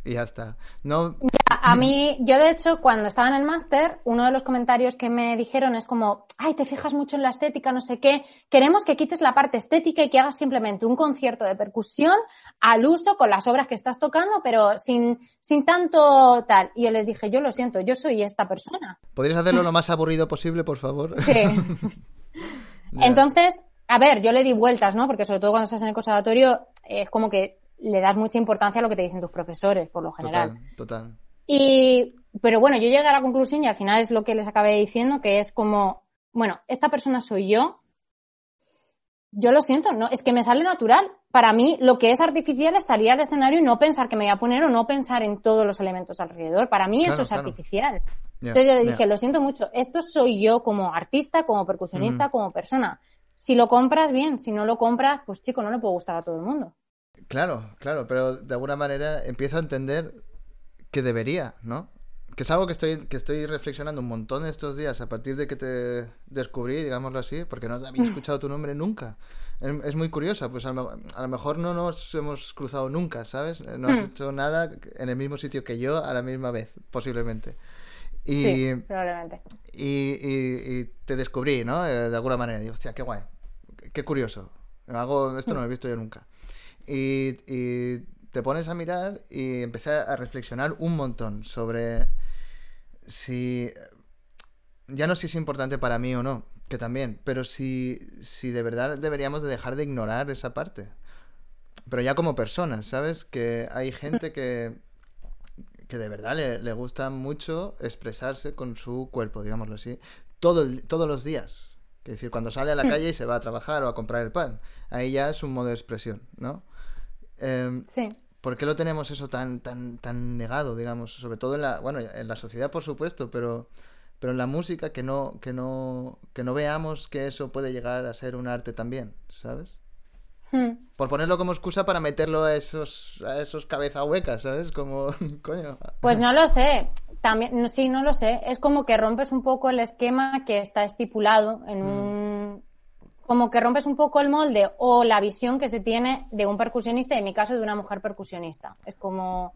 Y ya está. No, A, a mí, yo de hecho, cuando estaba en el máster, uno de los comentarios que me dijeron es como, ay, te fijas mucho en la estética, no sé qué, queremos que quites la parte estética y que hagas simplemente un concierto de percusión al uso con las obras que estás tocando, pero sin, sin tanto tal. Y yo les dije, yo lo siento, yo soy esta persona. ¿podrías hacerlo lo <laughs> más aburrido posible, por favor? Sí. <laughs> <laughs> Ya. Entonces, a ver, yo le di vueltas, ¿no? Porque sobre todo cuando estás en el conservatorio es como que le das mucha importancia a lo que te dicen tus profesores, por lo general. Total, total. Y, pero bueno, yo llegué a la conclusión y al final es lo que les acabé diciendo, que es como, bueno, esta persona soy yo. Yo lo siento, no, es que me sale natural. Para mí, lo que es artificial es salir al escenario y no pensar que me voy a poner o no pensar en todos los elementos alrededor. Para mí Claro, eso es claro. artificial. Entonces yo le dije, lo siento mucho, esto soy yo como artista, como percusionista, como persona. Si lo compras, bien. Si no lo compras, pues chico, no le puede gustar a todo el mundo. Claro, claro, pero de alguna manera empiezo a entender que debería, ¿no? Que es algo que estoy, que estoy reflexionando un montón estos días a partir de que te descubrí, digámoslo así, porque no había escuchado tu nombre nunca. Es, es muy curiosa, pues a lo, a lo mejor no nos hemos cruzado nunca, ¿sabes? No has Hmm. hecho nada en el mismo sitio que yo a la misma vez, posiblemente. Y, Sí, probablemente. y, y- y te descubrí, ¿no? Eh, de alguna manera. Digo, hostia, qué guay. Qué curioso. Hago, esto no lo he visto yo nunca. Y, y te pones a mirar y empecé a reflexionar un montón sobre si... Ya no sé si es importante para mí o no, que también, pero si, si de verdad deberíamos de dejar de ignorar esa parte. Pero ya como personas, ¿sabes? Que hay gente que, que de verdad le, le gusta mucho expresarse con su cuerpo, digámoslo así, todo el- todos los días. Es decir, cuando sale a la calle y se va a trabajar o a comprar el pan, ahí ya es un modo de expresión, ¿no? Em, Sí. ¿Por qué lo tenemos eso tan, tan, tan negado, digamos? Sobre todo en la, bueno, en la sociedad, por supuesto, pero, pero en la música que no, que no, que no veamos que eso puede llegar a ser un arte también, ¿sabes? Hmm. Por ponerlo como excusa para meterlo a esos, a esos cabeza huecas, ¿sabes? Como, <laughs> coño. Pues no lo sé. También, sí, no lo sé. Es como que rompes un poco el esquema que está estipulado en un. Como que rompes un poco el molde o la visión que se tiene de un percusionista, y en mi caso de una mujer percusionista. Es como.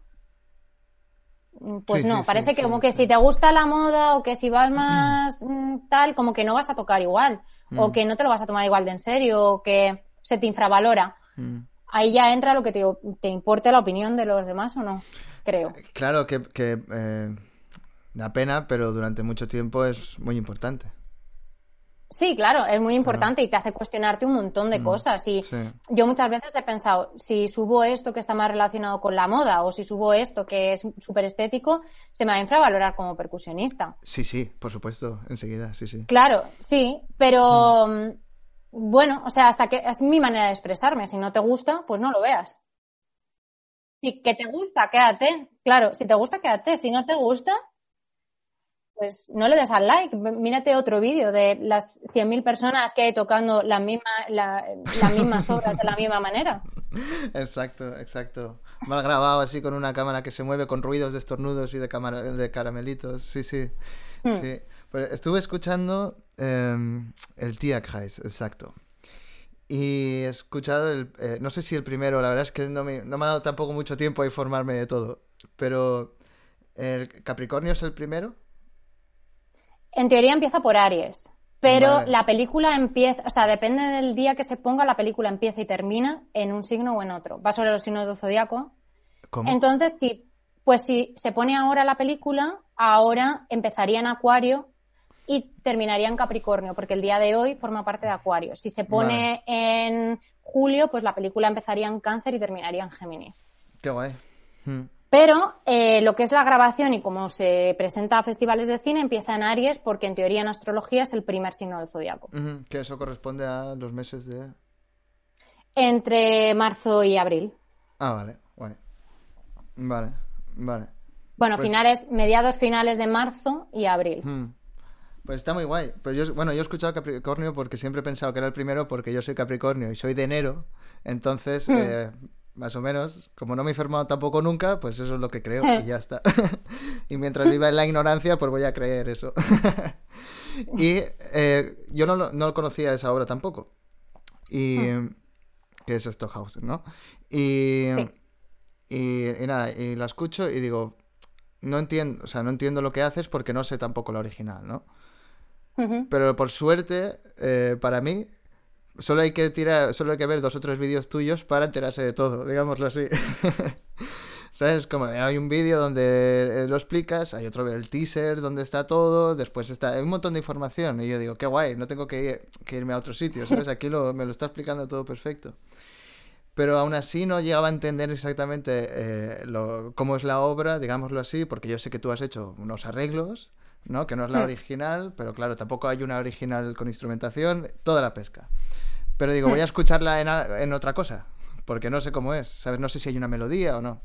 mm, Pues Sí, no, sí, sí, parece que como que si te gusta la moda o que si vas más mm, tal, como que no vas a tocar igual. O Mm. que no te lo vas a tomar igual de en serio, o que se te infravalora. Mm. Ahí ya entra lo que te, te importe la opinión de los demás o no, creo. Claro que, que, eh, Da pena, pero durante mucho tiempo es muy importante. Sí, claro, es muy importante y te hace cuestionarte un montón de cosas. Y sí. yo muchas veces he pensado, si subo esto que está más relacionado con la moda o si subo esto que es súper estético, se me va a infravalorar como percusionista. Sí, sí, por supuesto, enseguida, sí, sí. Claro, sí, pero mm, bueno, o sea, hasta que es mi manera de expresarme. Si no te gusta, pues no lo veas. Si que te gusta, quédate. Claro, si te gusta, quédate. Si no te gusta, pues no le des al like. Mírate otro vídeo de las 100.000 personas que hay tocando la misma, la, las mismas <laughs> obras de la misma manera. Exacto, exacto. Mal grabado así con una cámara que se mueve con ruidos de estornudos y de, cámara, de caramelitos. Sí, sí. Hmm. sí. Pues estuve escuchando eh, el Tierkreis, exacto. Y he escuchado el... eh, no sé si el primero, la verdad es que no me, no me ha dado tampoco mucho tiempo a informarme de todo. Pero... ¿El Capricornio es el primero? En teoría empieza por Aries, pero Vale. la película empieza, o sea, depende del día que se ponga, la película empieza y termina en un signo o en otro. Va sobre los signos del zodiaco. ¿Cómo? Entonces, sí, pues si se pone ahora la película, ahora empezaría en Acuario y terminaría en Capricornio, porque el día de hoy forma parte de Acuario. Si se pone en julio, pues la película empezaría en Cáncer y terminaría en Géminis. Qué guay. Mm. Pero eh, lo que es la grabación y cómo se presenta a festivales de cine empieza en Aries, porque en teoría en astrología es el primer signo del zodiaco. Que eso corresponde a los meses de... Entre marzo y abril. Ah, vale, guay. Vale, vale. Bueno, Pues- finales, mediados finales de marzo y abril. Pues está muy guay. Pues yo, bueno, yo he escuchado Capricornio porque siempre he pensado que era el primero porque yo soy Capricornio y soy de enero. Entonces, Hmm. eh, más o menos, como no me he informado tampoco nunca, pues eso es lo que creo y <laughs> ya está. <laughs> y mientras viva en la ignorancia, pues voy a creer eso. <laughs> y eh, yo no, no conocía esa obra tampoco. Y... Que es Stockhausen, ¿no? Y... Sí. Y, y nada, y la escucho y digo, no entiendo, o sea, no entiendo lo que haces porque no sé tampoco la original, ¿no? Ujú. Pero por suerte, eh, para mí, solo hay que tirar, solo hay que ver dos o tres vídeos tuyos para enterarse de todo, digámoslo así. <laughs> ¿Sabes? Como hay un vídeo donde eh, lo explicas, hay otro el teaser donde está todo, después está hay un montón de información y yo digo, qué guay, no tengo que, ir- que irme a otro sitio, ¿sabes? Aquí lo, me lo está explicando todo perfecto. Pero aún así no llegaba a entender exactamente eh, lo- cómo es la obra, digámoslo así, porque yo sé que tú has hecho unos arreglos, ¿no? Que no es la Hmm. original, pero claro, tampoco hay una original con instrumentación, toda la pesca. Pero digo, voy a escucharla en, a- en otra cosa, porque no sé cómo es, ¿sabes? No sé si hay una melodía o no.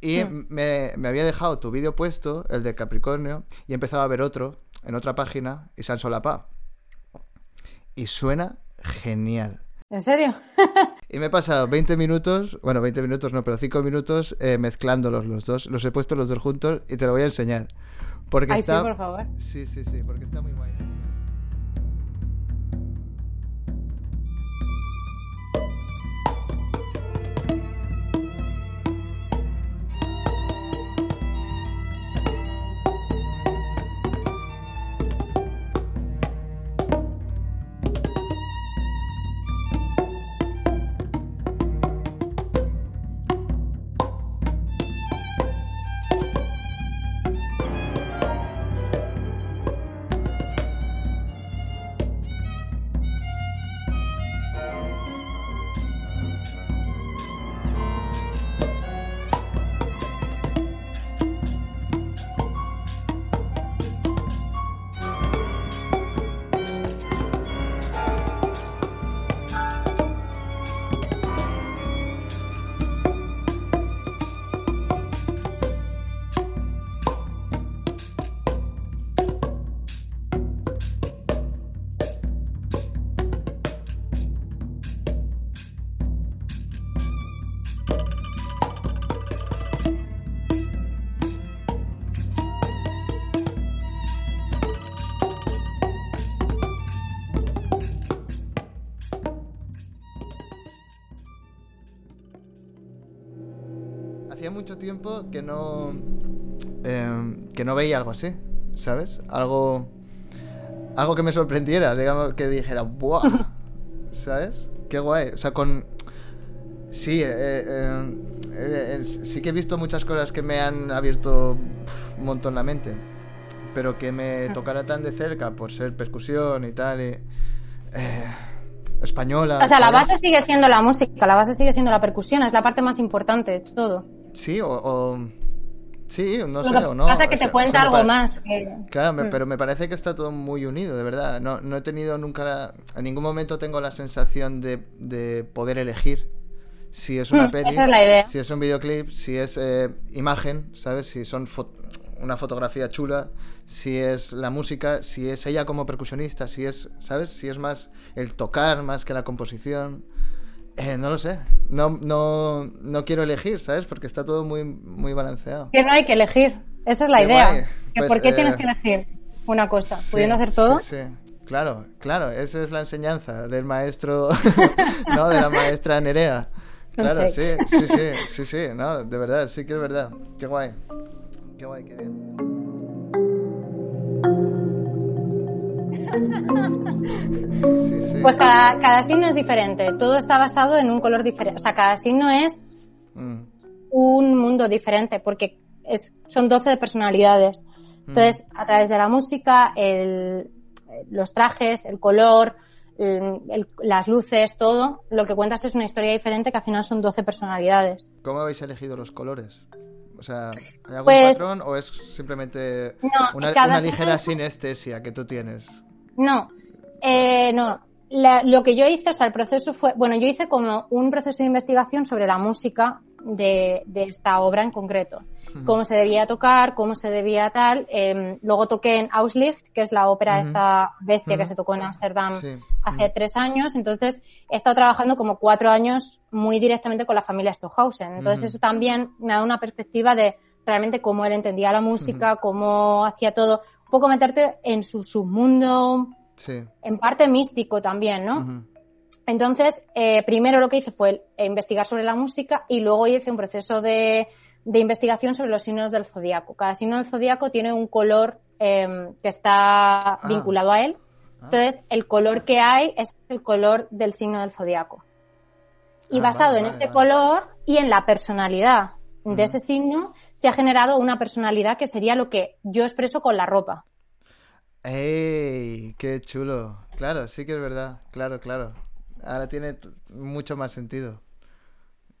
Y me, me había dejado tu vídeo puesto, el de Capricornio, y he empezado a ver otro en otra página y se han solapado. Y suena genial. ¿En serio? <laughs> Y me he pasado 20 minutos, bueno, 20 minutos no, pero 5 minutos eh, mezclándolos los dos. Los he puesto los dos juntos y te lo voy a enseñar. Porque Ay, está... sí, por favor. Sí, sí, sí, porque está muy guay. Tiempo que no. em, que no veía algo así, ¿sabes? Algo. Algo que me sorprendiera, digamos, que dijera, ¡buah! <laughs> ¿Sabes? Qué guay. O sea, con. Sí, eh, eh, eh, eh, sí que he visto muchas cosas que me han abierto pf, un montón la mente. pero que me tocara tan de cerca por ser percusión y tal, y, eh, española. O sea, la base sigue siendo la música, la base sigue siendo la percusión, es la parte más importante de todo. Sí, o, o- sí, no sé, o no. pasa o que sea, te cuenta o sea, me algo pare- más. que- Claro, me- Mm. pero me parece que está todo muy unido, de verdad. No, no he tenido nunca, la- en ningún momento tengo la sensación de, de poder elegir si es una Mm, peli, es si es un videoclip, si es eh, imagen, ¿sabes? Si son fo- una fotografía chula, si es la música, si es ella como percusionista, si es, ¿sabes? Si es más el tocar más que la composición. Eh, no lo sé. No, no, no quiero elegir, ¿sabes? Porque está todo muy, muy balanceado. Que no hay que elegir. Esa es la Qué idea. guay. Que Pues, ¿Por qué eh, tienes que elegir una cosa? Sí, Pudiendo hacer todo. Sí, sí. Claro, claro, esa es la enseñanza del maestro, <laughs> ¿no? De la maestra Nerea. No Claro, sé. sí, sí, sí, sí, sí, no, de verdad, sí que es verdad. Qué guay. Qué guay, qué bien. Sí, sí. Pues cada, cada signo es diferente. Todo está basado en un color diferente. O sea, cada signo es Mm, un mundo diferente porque es, son 12 personalidades. Entonces, a través de la música, el- los trajes, el color, el- el- las luces, todo, lo que cuentas es una historia diferente que al final son 12 personalidades. ¿Cómo habéis elegido los colores? O sea, ¿hay algún Pues- patrón o es simplemente No, una, una ligera es- sinestesia que tú tienes? No, eh, no. La- lo que yo hice, o sea, el proceso fue, bueno, yo hice como un proceso de investigación sobre la música de, de esta obra en concreto. Cómo se debía tocar, cómo se debía tal. eh, luego toqué en Auslicht, que es la ópera Ujú. esta bestia que se tocó en Ámsterdam Sí. hace tres años. Entonces, he estado trabajando como cuatro años muy directamente con la familia Stockhausen. Entonces, eso también me da una perspectiva de realmente cómo él entendía la música, cómo hacía todo. Un poco meterte en su submundo, Sí. en parte místico también, ¿no? Ujú. Entonces, eh, primero lo que hice fue investigar sobre la música y luego hice un proceso de, de investigación sobre los signos del zodiaco. Cada signo del zodiaco tiene un color eh, que está vinculado a él. Entonces, el color que hay es el color del signo del zodiaco. Y Ah, basado vale, en vale, ese vale. color y en la personalidad Ujú. de ese signo, se ha generado una personalidad que sería lo que yo expreso con la ropa. ¡Ey! ¡Qué chulo! Claro, sí que es verdad. Claro, claro. Ahora tiene mucho más sentido.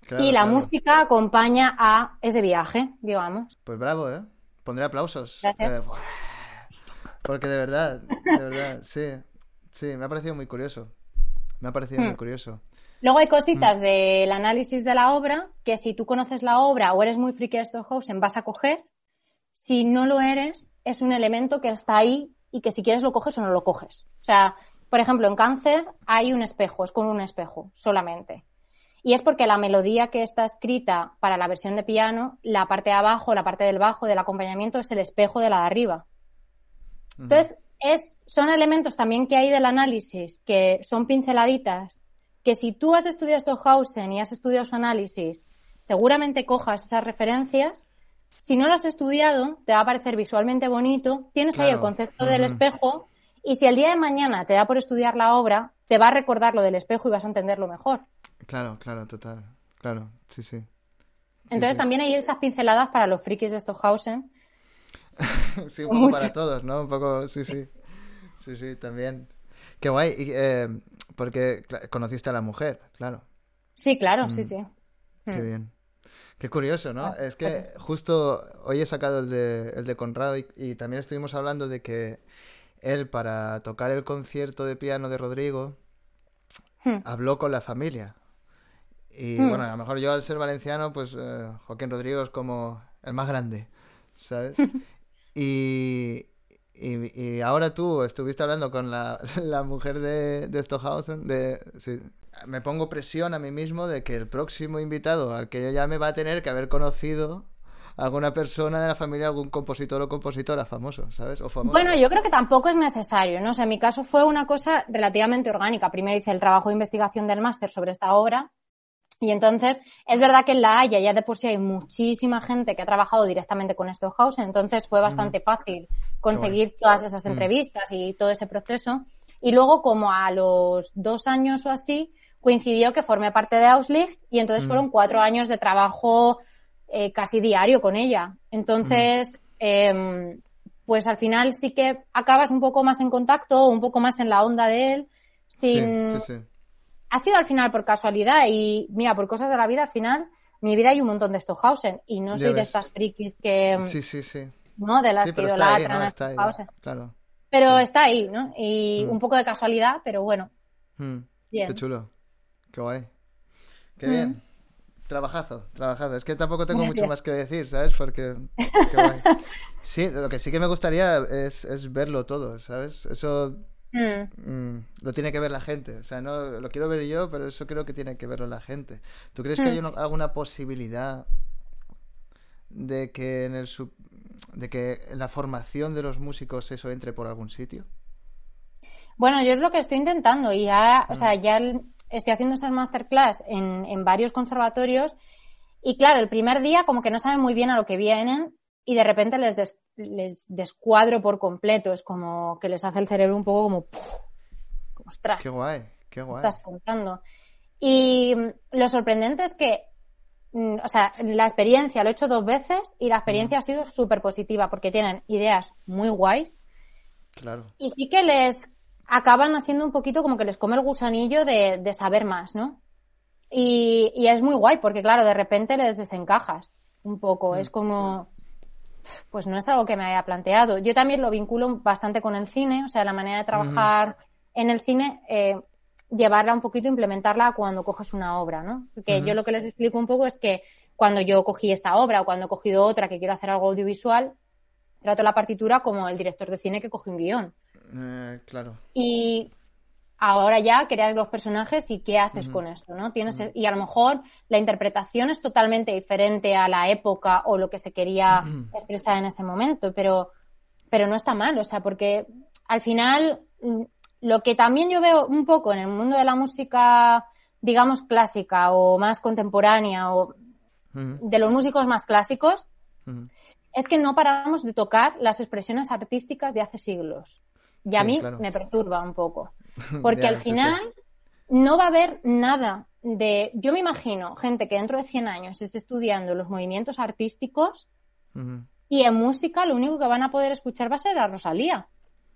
Claro, y la claro. música acompaña a ese viaje, digamos. Pues bravo, ¿eh? Pondré aplausos. Gracias. Eh, porque de verdad, de verdad, sí. Sí, me ha parecido muy curioso. Me ha parecido muy Hmm. curioso. Luego hay Mm. cositas del análisis de la obra que si tú conoces la obra o eres muy friki de Stockhausen vas a coger. Si no lo eres, es un elemento que está ahí y que si quieres lo coges o no lo coges. O sea, por ejemplo, en cáncer hay un espejo, es con un espejo solamente. Y es porque la melodía que está escrita para la versión de piano, la parte de abajo, la parte del bajo del acompañamiento es el espejo de la de arriba. Entonces, es, son elementos también que hay del análisis, que son pinceladitas, que si tú has estudiado Stockhausen y has estudiado su análisis, seguramente cojas esas referencias. Si no lo has estudiado, te va a parecer visualmente bonito, tienes ahí el Claro. concepto del Ujú. espejo, y si el día de mañana te da por estudiar la obra, te va a recordar lo del espejo y vas a entenderlo mejor. Claro, claro, total. Claro, sí, sí. Entonces sí. también hay esas pinceladas para los frikis de Stockhausen. <laughs> Sí, un poco para todos, ¿no? Un poco, sí, sí. Sí, sí, también. Qué guay. y, eh, porque conociste a la mujer, claro. Sí, claro, Mm. sí, sí. Qué Mm. bien. Qué curioso, ¿no? Ah, Es que justo hoy he sacado el de, el de Conrado y, y también estuvimos hablando de que él para tocar el concierto de piano de Rodrigo Hmm. habló con la familia. Y Hmm. bueno, a lo mejor yo al ser valenciano, pues eh, Joaquín Rodrigo es como el más grande, ¿sabes? <laughs> y, y, y ahora tú estuviste hablando con la, <laughs> la mujer de, de Stockhausen, de, sí, me pongo presión a mí mismo de que el próximo invitado al que yo llame va a tener que haber conocido alguna persona de la familia, algún compositor o compositora famoso, ¿sabes? O famoso. Bueno, yo creo que tampoco es necesario, ¿no? O en mi caso fue una cosa relativamente orgánica. Primero hice el trabajo de investigación del máster sobre esta obra y entonces es verdad que en La Haya ya de por sí hay muchísima gente que ha trabajado directamente con Stockhausen, entonces fue bastante fácil conseguir todas esas Mm. entrevistas y todo ese proceso. Y luego, como a los dos años o así, coincidió que formé parte de Auslicht y entonces Mm. fueron cuatro años de trabajo eh, casi diario con ella. Entonces, em, pues al final sí que acabas un poco más en contacto, un poco más en la onda de él, sin... Sí, sí, sí. Ha sido al final por casualidad y mira, por cosas de la vida al final, mi vida hay un montón de Stockhausen y no Ya soy de estas frikis que, Sí, sí, sí. ¿no? De las Sí, que pero está ahí, idolatran ¿no? a Está ahí, Stockhausen. claro. Pero Sí. está ahí, ¿no? Y Mm. un poco de casualidad, pero bueno, Mm, bien. Qué chulo. Qué guay. Qué Mm. bien. Trabajazo, trabajazo. Es que tampoco tengo mucho más que decir, ¿sabes? Porque. Qué guay. <laughs> Sí, lo que sí que me gustaría es, es verlo todo, ¿sabes? Eso Mm. mm, lo tiene que ver la gente. O sea, no lo quiero ver yo, pero eso creo que tiene que verlo la gente. ¿Tú crees que hay Mm. una- alguna posibilidad de que en el sub- de que en la formación de los músicos eso entre por algún sitio? Bueno, yo es lo que estoy intentando y ya, o sea, ya estoy haciendo esas masterclass en, en varios conservatorios y claro, el primer día como que no saben muy bien a lo que vienen y de repente les, des- les descuadro por completo, es como que les hace el cerebro un poco como, como ostras, Qué guay, qué ¿qué guay. estás contando? Y mm, lo sorprendente es que, mm, o sea, la experiencia lo he hecho dos veces y la experiencia ha sido súper positiva porque tienen ideas muy guays Claro. y sí que les acaban haciendo un poquito como que les come el gusanillo de, de saber más, ¿no? Y, y es muy guay porque, claro, de repente les desencajas un poco. Es como, pues no es algo que me haya planteado. Yo también lo vinculo bastante con el cine, o sea, la manera de trabajar en el cine, eh, llevarla un poquito, implementarla cuando coges una obra, ¿no? Porque yo lo que les explico un poco es que cuando yo cogí esta obra o cuando he cogido otra que quiero hacer algo audiovisual, trato la partitura como el director de cine que coge un guion. Eh, claro. Y ahora ya creas los personajes y qué haces con esto, ¿no? Tienes, y a lo mejor la interpretación es totalmente diferente a la época o lo que se quería expresar en ese momento, pero, pero no está mal, o sea, porque al final mm, lo que también yo veo un poco en el mundo de la música, digamos, clásica o más contemporánea o de los músicos más clásicos, es que no paramos de tocar las expresiones artísticas de hace siglos. Y a Sí, mí claro. me perturba un poco. <laughs> Porque Ya, al sí, sí. final no va a haber nada de... Yo me imagino gente que dentro de 100 años esté estudiando los movimientos artísticos y en música lo único que van a poder escuchar va a ser a Rosalía.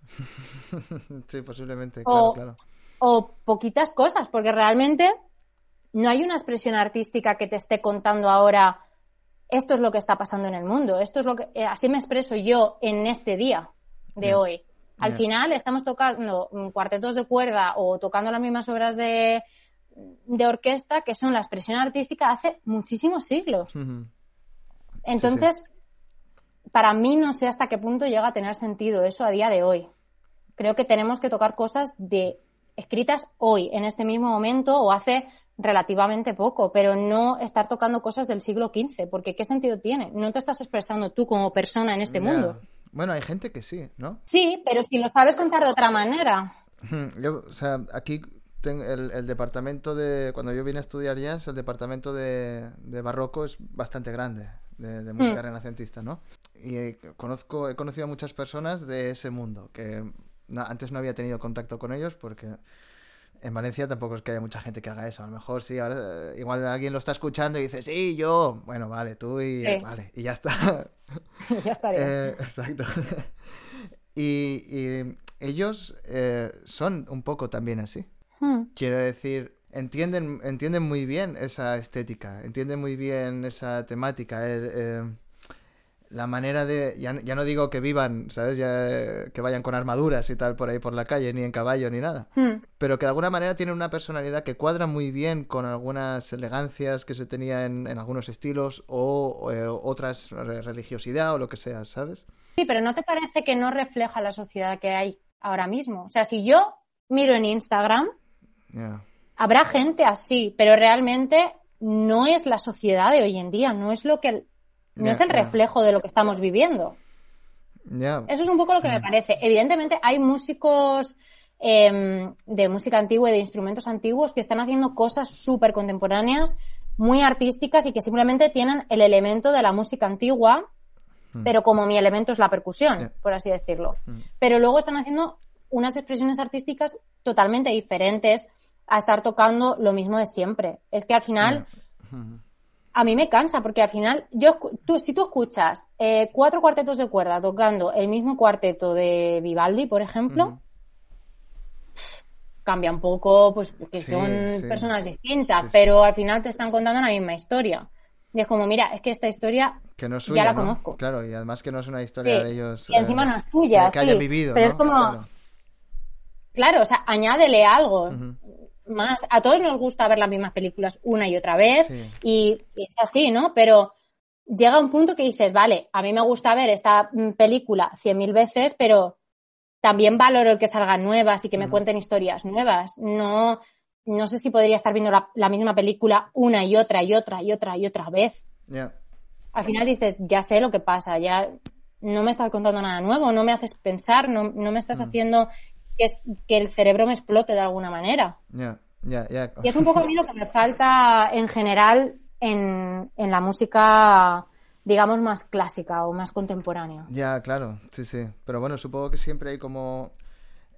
<laughs> Sí, posiblemente, O- claro, claro. O poquitas cosas, porque realmente no hay una expresión artística que te esté contando ahora esto es lo que está pasando en el mundo, esto es lo que eh, así me expreso yo en este día de hoy. Al final estamos tocando mm, cuartetos de cuerda o tocando las mismas obras de, de orquesta que son la expresión artística hace muchísimos siglos. Entonces, para mí no sé hasta qué punto llega a tener sentido eso a día de hoy. Creo que tenemos que tocar cosas de escritas hoy, en este mismo momento o hace relativamente poco, pero no estar tocando cosas del siglo XV, porque ¿qué sentido tiene? No te estás expresando tú como persona en este mundo. Bueno, hay gente que sí, ¿no? Sí, pero si lo sabes contar de otra manera. Yo, o sea, aquí el, el departamento de... Cuando yo vine a estudiar jazz, el departamento de, de barroco es bastante grande, de, de música Mm. renacentista, ¿no? Y eh, conozco, he conocido a muchas personas de ese mundo, que no- antes no había tenido contacto con ellos porque en Valencia tampoco es que haya mucha gente que haga eso. A lo mejor sí, ahora eh, igual alguien lo está escuchando y dice, sí, yo. Bueno, vale, tú y... Sí. Vale, y ya está. <laughs> ya estaría. <laughs> Eh, exacto. <laughs> y, y ellos eh, son un poco también así. Hmm. Quiero decir, entienden, entienden muy bien esa estética, entienden muy bien esa temática. el, eh, la manera de. Ya, ya no digo que vivan, ¿sabes? Ya, que vayan con armaduras y tal por ahí por la calle, ni en caballo, ni nada. Hmm. Pero que de alguna manera tienen una personalidad que cuadra muy bien con algunas elegancias que se tenía en, en algunos estilos o eh, otras re- religiosidad o lo que sea, ¿sabes? Sí, pero ¿no te parece que no refleja la sociedad que hay ahora mismo? O sea, si yo miro en Instagram, habrá gente así, pero realmente no es la sociedad de hoy en día, no es lo que no es el reflejo de lo que estamos viviendo. Eso es un poco lo que me parece. Evidentemente hay músicos em, de música antigua y de instrumentos antiguos que están haciendo cosas súper contemporáneas, muy artísticas y que simplemente tienen el elemento de la música antigua, pero como mi elemento es la percusión, por así decirlo. Mm. Pero luego están haciendo unas expresiones artísticas totalmente diferentes a estar tocando lo mismo de siempre. Es que al final. A mí me cansa porque al final, yo, tú, si tú escuchas eh, cuatro cuartetos de cuerda tocando el mismo cuarteto de Vivaldi, por ejemplo, cambia un poco, pues porque Sí, son sí. personas distintas, Sí, pero al final te están contando la misma historia. Y es como, mira, es que esta historia Que no es ya suya, la ¿no? conozco. Claro, y además que no es una historia de ellos. y encima eh, no es tuya, Que, que sí, vivido, pero ¿no? es como- Claro. Claro, o sea, añádele algo. Más. A todos nos gusta ver las mismas películas una y otra vez Sí. y, y es así, ¿no? Pero llega un punto que dices, vale, a mí me gusta ver esta mm, película cien mil veces, pero también valoro el que salgan nuevas y que me Ujú. cuenten historias nuevas. No, no sé si podría estar viendo la, la misma película una y otra y otra y otra y otra vez. Al final dices, ya sé lo que pasa, ya no me estás contando nada nuevo, no me haces pensar, no, no me estás Mm. haciendo que, es, que el cerebro me explote de alguna manera. Ya, ya, ya. Y es un poco a mí lo que me falta en general en, en la música, digamos, más clásica o más contemporánea. Ya, claro, sí, sí. Pero bueno, supongo que siempre hay como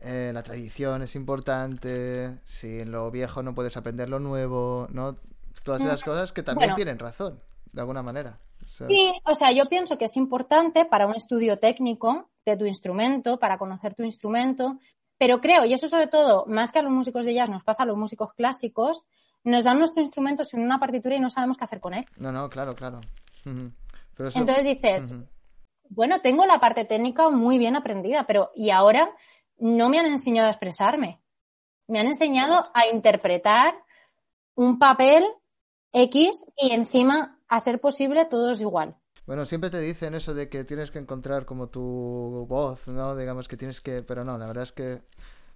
eh, la tradición es importante, si en lo viejo no puedes aprender lo nuevo, ¿no? Todas esas cosas que también Bueno. tienen razón, de alguna manera. Sí, o sea, yo pienso que es importante para un estudio técnico de tu instrumento, para conocer tu instrumento, pero creo, y eso sobre todo, más que a los músicos de jazz, nos pasa a los músicos clásicos, nos dan nuestro instrumento sin una partitura y no sabemos qué hacer con él. No, no, claro, claro. Ujú. Pero eso... Entonces dices, bueno, tengo la parte técnica muy bien aprendida, pero ¿y ahora no me han enseñado a expresarme? Me han enseñado a interpretar un papel X y encima, a ser posible, todo es igual. Bueno, siempre te dicen eso de que tienes que encontrar como tu voz, ¿no? Digamos que tienes que... Pero no, la verdad es que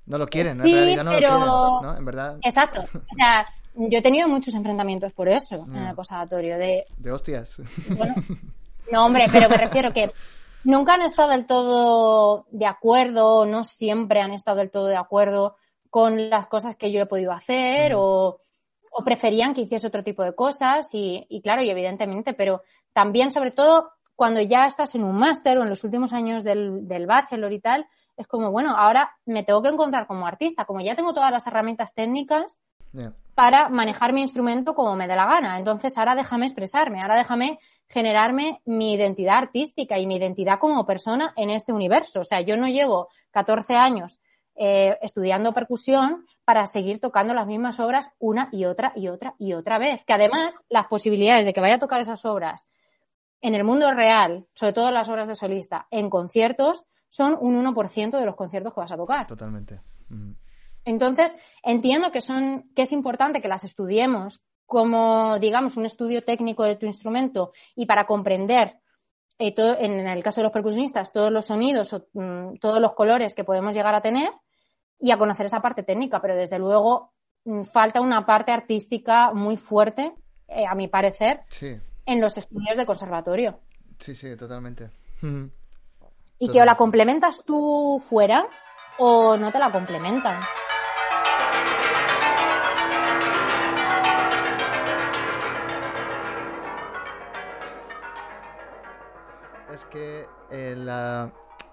no lo quieren, Sí, en realidad no pero- lo quieren, ¿no? En verdad, Exacto. O sea, yo he tenido muchos enfrentamientos por eso en Mm. el conservatorio. De, de hostias. bueno, <laughs> no, hombre, pero me refiero que nunca han estado del todo de acuerdo, no siempre han estado del todo de acuerdo con las cosas que yo he podido hacer o, o preferían que hiciese otro tipo de cosas y, y claro, y evidentemente, pero también sobre todo cuando ya estás en un máster o en los últimos años del, del bachelor y tal, es como, bueno, ahora me tengo que encontrar como artista, como ya tengo todas las herramientas técnicas, para manejar mi instrumento como me dé la gana. Entonces, ahora déjame expresarme, ahora déjame generarme mi identidad artística y mi identidad como persona en este universo. O sea, yo no llevo 14 años eh, estudiando percusión para seguir tocando las mismas obras una y otra y otra y otra vez. Que además, las posibilidades de que vaya a tocar esas obras en el mundo real, sobre todo las obras de solista, en conciertos, son un 1% de los conciertos que vas a tocar. Totalmente. Ujú. Entonces, entiendo que son, que es importante que las estudiemos como, digamos, un estudio técnico de tu instrumento y para comprender, eh, todo, en el caso de los percusionistas, todos los sonidos o mm, todos los colores que podemos llegar a tener y a conocer esa parte técnica, pero desde luego mm, falta una parte artística muy fuerte, eh, a mi parecer, Sí, en los estudios de conservatorio. sí, sí, totalmente. <laughs> Y que o la complementas tú fuera o no te la complementan. Es que eh, la-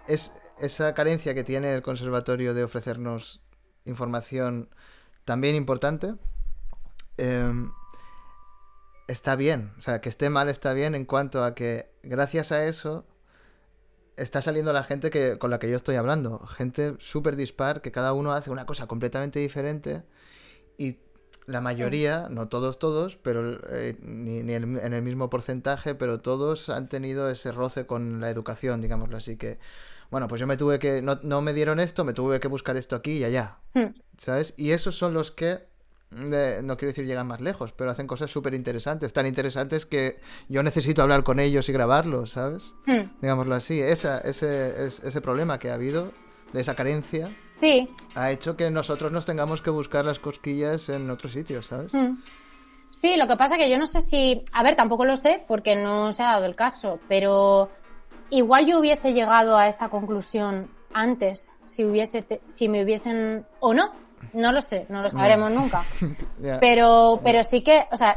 es, esa carencia que tiene el conservatorio de ofrecernos información también importante em, está bien. O sea, que esté mal está bien en cuanto a que gracias a eso está saliendo la gente que, con la que yo estoy hablando. Gente súper dispar, que cada uno hace una cosa completamente diferente y la mayoría, no todos, todos, pero eh, ni, ni el- en el mismo porcentaje, pero todos han tenido ese roce con la educación, digámoslo así, que, bueno, pues yo me tuve que, no, no me dieron esto, me tuve que buscar esto aquí y allá, Hmm. ¿sabes? Y esos son los que, no quiero decir llegan más lejos, pero hacen cosas súper interesantes, tan interesantes que yo necesito hablar con ellos y grabarlos, ¿sabes? Hmm. Digámoslo así, esa, ese, es- ese problema que ha habido, de esa carencia, Sí, ha hecho que nosotros nos tengamos que buscar las cosquillas en otros sitios, ¿sabes? Mm. Sí, lo que pasa que yo no sé si, a ver, tampoco lo sé porque no se ha dado el caso, pero igual yo hubiese llegado a esa conclusión antes si hubiese, te- si me hubiesen o no, no lo sé, no lo sabremos nunca. <laughs> Pero, pero sí que, o sea,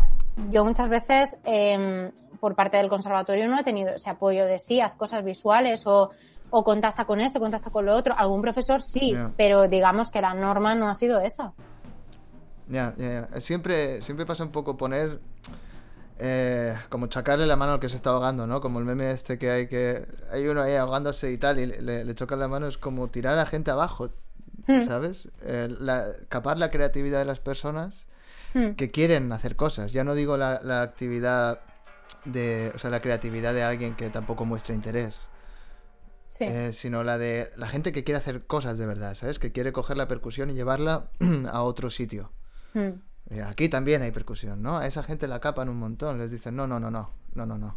yo muchas veces em, por parte del conservatorio no he tenido ese apoyo de sí, haz cosas visuales o, o contacta con esto, contacta con lo otro. Algún profesor sí, pero digamos que la norma no ha sido esa. Ya, ya, ya. Siempre, siempre pasa un poco poner eh, como chacarle la mano al que se está ahogando, ¿no? Como el meme este que hay que... Hay uno ahí ahogándose y tal, y le, le chocan la mano, es como tirar a la gente abajo, Hmm. ¿sabes? Eh, la, capar la creatividad de las personas Hmm. que quieren hacer cosas. Ya no digo la, la actividad de... O sea, la creatividad de alguien que tampoco muestra interés. Sí. Eh, sino la de la gente que quiere hacer cosas de verdad, ¿sabes? Que quiere coger la percusión y llevarla <clears throat> a otro sitio. Hmm. Eh, Aquí también hay percusión, ¿no? A esa gente la capan un montón, les dicen, no, no, no, no, no, no, no,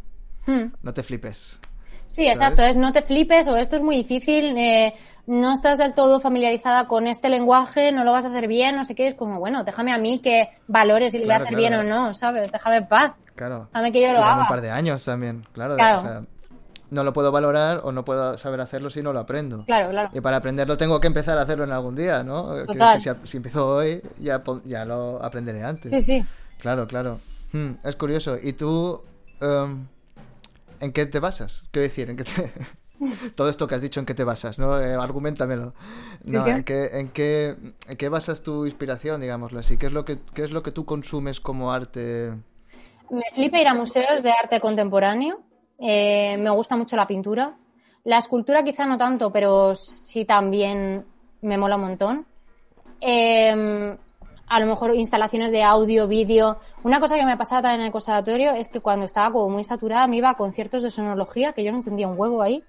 Hmm. no te flipes. Sí, ¿sabes? exacto, es no te flipes o esto es muy difícil, eh, no estás del todo familiarizada con este lenguaje, no lo vas a hacer bien, no sé qué, es como, bueno, déjame a mí que valores si lo voy a hacer claro. bien o no, ¿sabes? Déjame en paz, Claro. déjame que yo lo haga. un par de años también, claro. Claro. o sea, no lo puedo valorar o no puedo saber hacerlo si no lo aprendo. Claro, claro. Y para aprenderlo tengo que empezar a hacerlo en algún día, ¿no? Decir, si, si empiezo hoy, ya, ya lo aprenderé antes. Sí, sí. Claro, claro. Hmm, es curioso. ¿Y tú em, en qué te basas? Quiero decir, ¿en qué te... <laughs> Todo esto que has dicho, ¿en qué te basas? ¿no? Eh, argumentamelo. No? ¿en qué, en, qué, ¿En qué basas tu inspiración, digámoslo así? ¿Qué es lo que, qué es lo que tú consumes como arte? Me flipa ir a museos de arte contemporáneo. Eh, me gusta mucho la pintura. La escultura quizá no tanto, pero sí también me mola un montón. Eh, a lo mejor instalaciones de audio, vídeo. Una cosa que me pasaba también en el conservatorio es que cuando estaba como muy saturada me iba a conciertos de sonología, que yo no entendía un huevo ahí,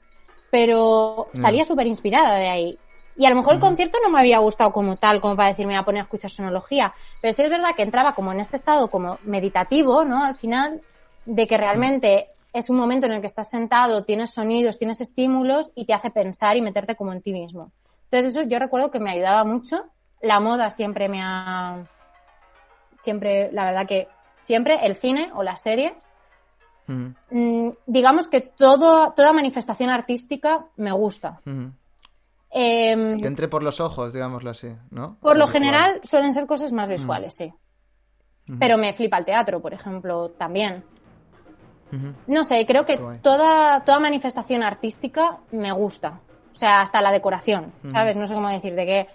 pero Ya. salía súper inspirada de ahí. Y a lo mejor el concierto no me había gustado como tal, como para decirme a poner a escuchar sonología. Pero sí es verdad que entraba como en este estado como meditativo, ¿no? Al final, de que realmente es un momento en el que estás sentado, tienes sonidos, tienes estímulos y te hace pensar y meterte como en ti mismo. Entonces eso yo recuerdo que me ayudaba mucho. La moda siempre me ha... Siempre, la verdad que siempre el cine o las series Mm, mm, digamos que todo, toda manifestación artística me gusta. mm. Em, Que entre por los ojos, digámoslo así, ¿no? por lo visual. general suelen ser cosas más visuales, sí. Pero me flipa el teatro, por ejemplo, también. No sé, creo que toda, toda manifestación artística me gusta. O sea, hasta la decoración, ¿sabes? No sé cómo decir, de que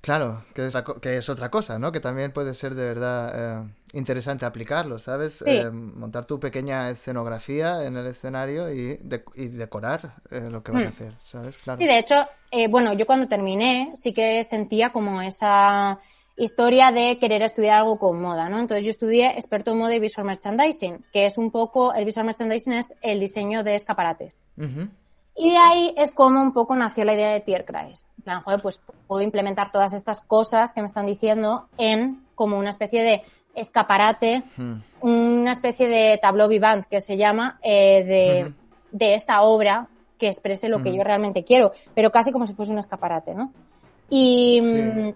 Claro, que es, que es otra cosa, ¿no? Que también puede ser de verdad eh, interesante aplicarlo, ¿sabes? Sí. Eh, montar tu pequeña escenografía en el escenario y, de- y decorar eh, lo que vas a Mm. hacer, ¿sabes? Claro. Sí, de hecho, eh, bueno, yo cuando terminé sí que sentía como esa historia de querer estudiar algo con moda, ¿no? Entonces yo estudié experto en moda y visual merchandising, que es un poco, el visual merchandising es el diseño de escaparates. Ujú. Y de ahí es como un poco nació la idea de Tierkreis. En plan, joder, pues puedo implementar todas estas cosas que me están diciendo en como una especie de escaparate, Mm. una especie de tableau vivant que se llama, eh, de, Ujú. de esta obra que exprese lo que Ujú. yo realmente quiero, pero casi como si fuese un escaparate, ¿no? Y, Sí.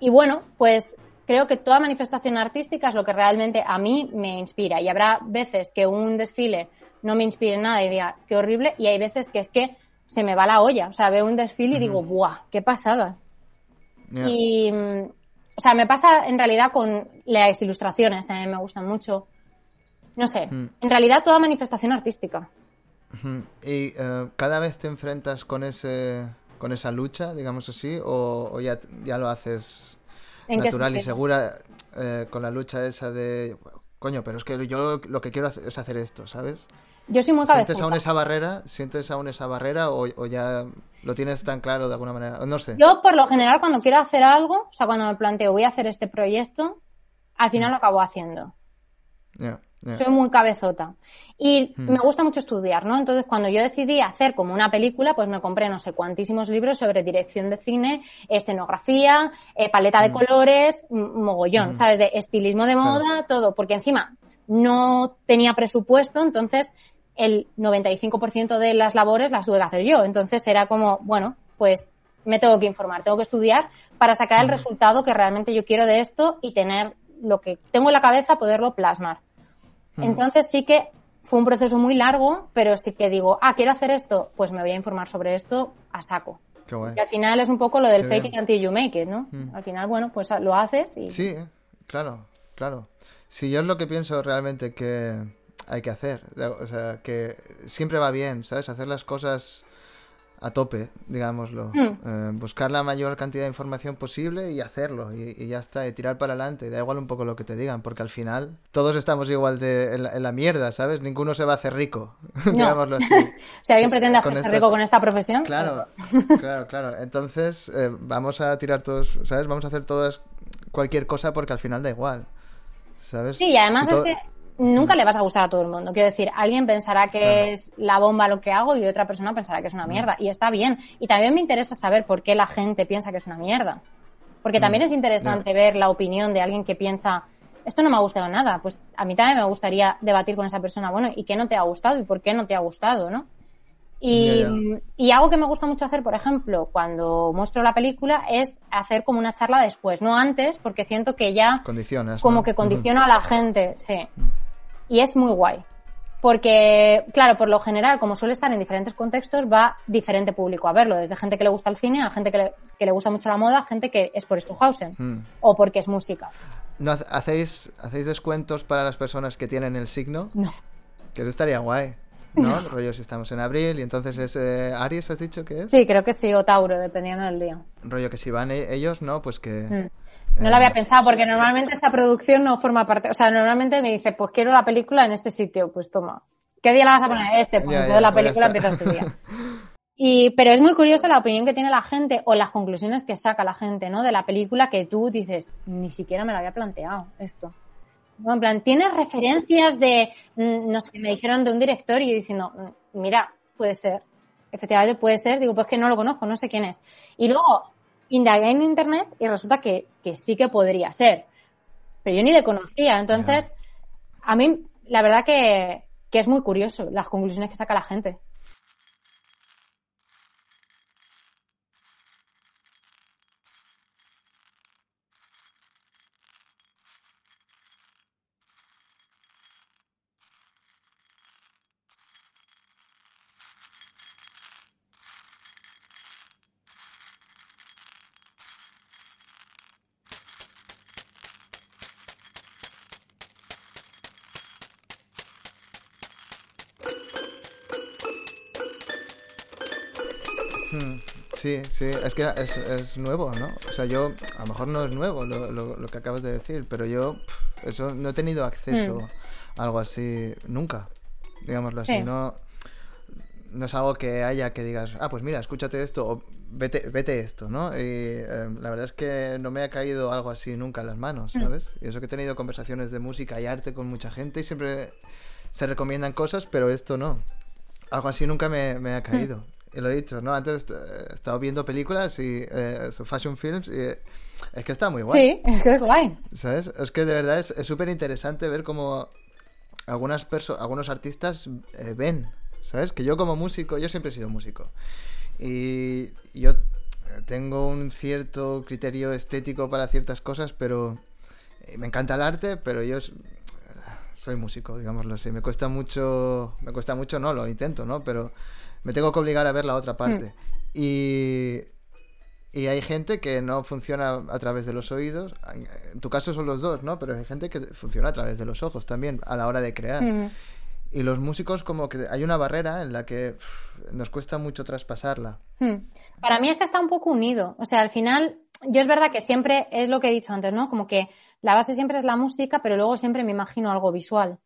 Y bueno, pues creo que toda manifestación artística es lo que realmente a mí me inspira. Y habrá veces que un desfile no me inspire nada y diga, qué horrible, y hay veces que es que se me va la olla. O sea, veo un desfile y digo, ¡buah! ¡Qué pasada! Y, o sea, me pasa en realidad con las ilustraciones, también me gustan mucho. No sé, en realidad toda manifestación artística. ¿Y eh, cada vez te enfrentas con ese con esa lucha, digamos así, o, o ya, ya lo haces ¿En qué natural y segura eh, con la lucha esa de, coño, pero es que yo lo que quiero hacer es hacer esto, ¿sabes? Yo soy muy ¿Sientes aún esa barrera? ¿Sientes aún esa barrera o, o ya lo tienes tan claro de alguna manera? No sé. Yo, por lo general, cuando quiero hacer algo, o sea, cuando me planteo voy a hacer este proyecto, al final lo acabo haciendo. Soy muy cabezota. Y Mm. me gusta mucho estudiar, ¿no? Entonces, cuando yo decidí hacer como una película, pues me compré no sé cuantísimos libros sobre dirección de cine, escenografía, eh, paleta de colores, m- mogollón, Mm. ¿sabes? De estilismo de Claro. moda, todo. Porque encima no tenía presupuesto, entonces el 95% de las labores las tuve que hacer yo. Entonces era como, bueno, pues me tengo que informar, tengo que estudiar para sacar el resultado que realmente yo quiero de esto y tener lo que tengo en la cabeza, poderlo plasmar. Entonces sí que fue un proceso muy largo, pero sí que digo, ah, quiero hacer esto, pues me voy a informar sobre esto a saco. Qué guay. Y al final es un poco lo del Qué fake bien. it until you make it, ¿no? Mm. Al final, bueno, pues lo haces y... Sí, claro, claro. Sí, yo es lo que pienso realmente que hay que hacer. O sea, que siempre va bien, ¿sabes? Hacer las cosas a tope, digámoslo. Mm. Eh, buscar la mayor cantidad de información posible y hacerlo, y, y ya está, y tirar para adelante. Da igual un poco lo que te digan, porque al final todos estamos igual de, en, la, en la mierda, ¿sabes? Ninguno se va a hacer rico, <laughs> digámoslo así. <laughs> Si alguien pretende hacerse estas- rico con esta profesión, Claro, <laughs> claro, claro. Entonces, eh, vamos a tirar todos, ¿sabes? Vamos a hacer todas cualquier cosa porque al final da igual, ¿sabes? Sí, y además Si es que nunca le vas a gustar a todo el mundo. Quiero decir, alguien pensará que Claro. es la bomba lo que hago y otra persona pensará que es una mierda. Y está bien. Y también me interesa saber por qué la gente piensa que es una mierda. Porque también es interesante ver la opinión de alguien que piensa, esto no me ha gustado nada. Pues a mí también me gustaría debatir con esa persona, bueno, ¿y qué no te ha gustado? ¿Y por qué no te ha gustado? ¿no? Y, y algo que me gusta mucho hacer, por ejemplo, cuando muestro la película, es hacer como una charla después, no antes, porque siento que ya Condiciones. como ¿no? que condiciona a la gente, sí. Y es muy guay. Porque, claro, por lo general, como suele estar en diferentes contextos, va diferente público a verlo. Desde gente que le gusta el cine a gente que le, que le gusta mucho la moda, gente que es por Stuhausen Mm. o porque es música. ¿No hacéis, ¿Hacéis descuentos para las personas que tienen el signo? No. Que eso estaría guay, ¿no? Rollo si estamos en abril y entonces es eh, Aries, ¿has dicho que es? Sí, creo que sí, o Tauro, dependiendo del día. Rollo que si van e- ellos, ¿no? Pues que... Mm. No lo había pensado porque normalmente esa producción no forma parte. O sea, normalmente me dice, pues quiero la película en este sitio, pues toma. ¿Qué día la vas a poner? Este, pues Ya, ya, la película empieza este día. <laughs> Y, pero es muy curiosa la opinión que tiene la gente o las conclusiones que saca la gente, ¿no? De la película que tú dices, ni siquiera me lo había planteado esto. No, en plan, tienes referencias de, mm, no sé, me dijeron de un director y yo diciendo, mm, mira, puede ser. Efectivamente puede ser. Digo, pues que no lo conozco, no sé quién es. Y luego indagué en internet y resulta que, que sí que podría ser. Pero yo ni le conocía. Entonces, a mí, la verdad que, que es muy curioso las conclusiones que saca la gente. Sí, es que es, es nuevo, ¿no? O sea, yo, a lo mejor no es nuevo lo, lo- lo que acabas de decir, pero yo, eso no he tenido acceso a algo así nunca, digámoslo así, Sí. no, no es algo que haya que digas, ah, pues mira, escúchate esto o vete, vete esto, ¿no? Y eh, la verdad es que no me ha caído algo así nunca en las manos, ¿sabes? Y eso que he tenido conversaciones de música y arte con mucha gente y siempre se recomiendan cosas, pero esto no. Algo así nunca me, me ha caído. Y lo he dicho, ¿no? Antes est- he estado viendo películas y eh, fashion films y eh, es que está muy guay. Sí, es que es guay. ¿Sabes? Es que de verdad es súper interesante ver cómo algunas algunos artistas eh, ven, ¿sabes? Que yo como músico, yo siempre he sido músico. Y yo tengo un cierto criterio estético para ciertas cosas, pero eh, me encanta el arte, pero yo soy músico, digámoslo así. Me cuesta mucho, me cuesta mucho, no, lo intento, ¿no? Pero me tengo que obligar a ver la otra parte. Y, y hay gente que no funciona a través de los oídos. En tu caso son los dos, ¿no? Pero hay gente que funciona a través de los ojos también a la hora de crear. Mm. Y los músicos como que hay una barrera en la que nos cuesta mucho traspasarla. Hmm. Para mí es que está un poco unido. O sea, al final, yo es verdad que siempre es lo que he dicho antes, ¿no? Como que la base siempre es la música, pero luego siempre me imagino algo visual.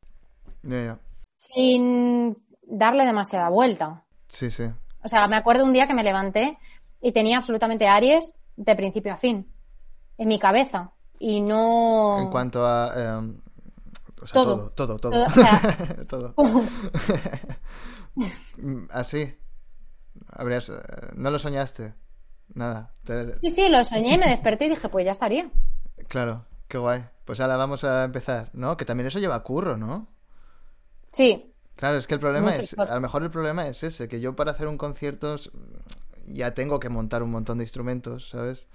Ya, ya. Sin darle demasiada vuelta. Sí, sí. O sea, me acuerdo un día que me levanté y tenía absolutamente Aries de principio a fin. En mi cabeza. Y no. En cuanto a... em, o sea, Todo. todo, todo, todo. Todo, o sea- <laughs> Todo. <laughs> Mm, Así. Habrías... eh, No lo soñaste. Nada. Te- Sí, sí, lo soñé y me desperté y dije, pues ya estaría. <laughs> Claro, qué guay. Pues ahora vamos a empezar, ¿no? Que también eso lleva curro, ¿no? Sí. Claro, es que el problema es, a lo mejor el problema es ese, que yo para hacer un concierto ya tengo que montar un montón de instrumentos, ¿sabes?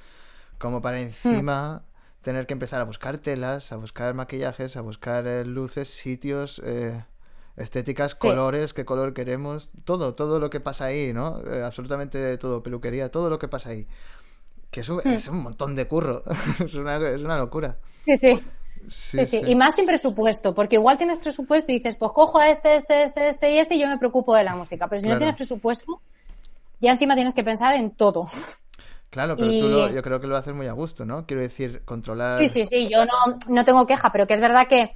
Como para encima tener que empezar a buscar telas, a buscar maquillajes, a buscar eh, luces, sitios, eh, estéticas, Sí. colores, qué color queremos, todo, todo lo que pasa ahí, ¿no? Eh, absolutamente todo, peluquería, todo lo que pasa ahí. Que es un, es un montón de curro, <laughs> es, una, es una locura. Sí, sí. Sí, Sí, sí, y más sin presupuesto, porque igual tienes presupuesto y dices, pues cojo a este, este, este, este y este y yo me preocupo de la música, pero si Claro. no tienes presupuesto, ya encima tienes que pensar en todo. Claro, pero tú lo- yo creo que lo haces muy a gusto, ¿no? Quiero decir, controlar... Sí, sí, sí, yo no, no tengo queja, pero que es verdad que,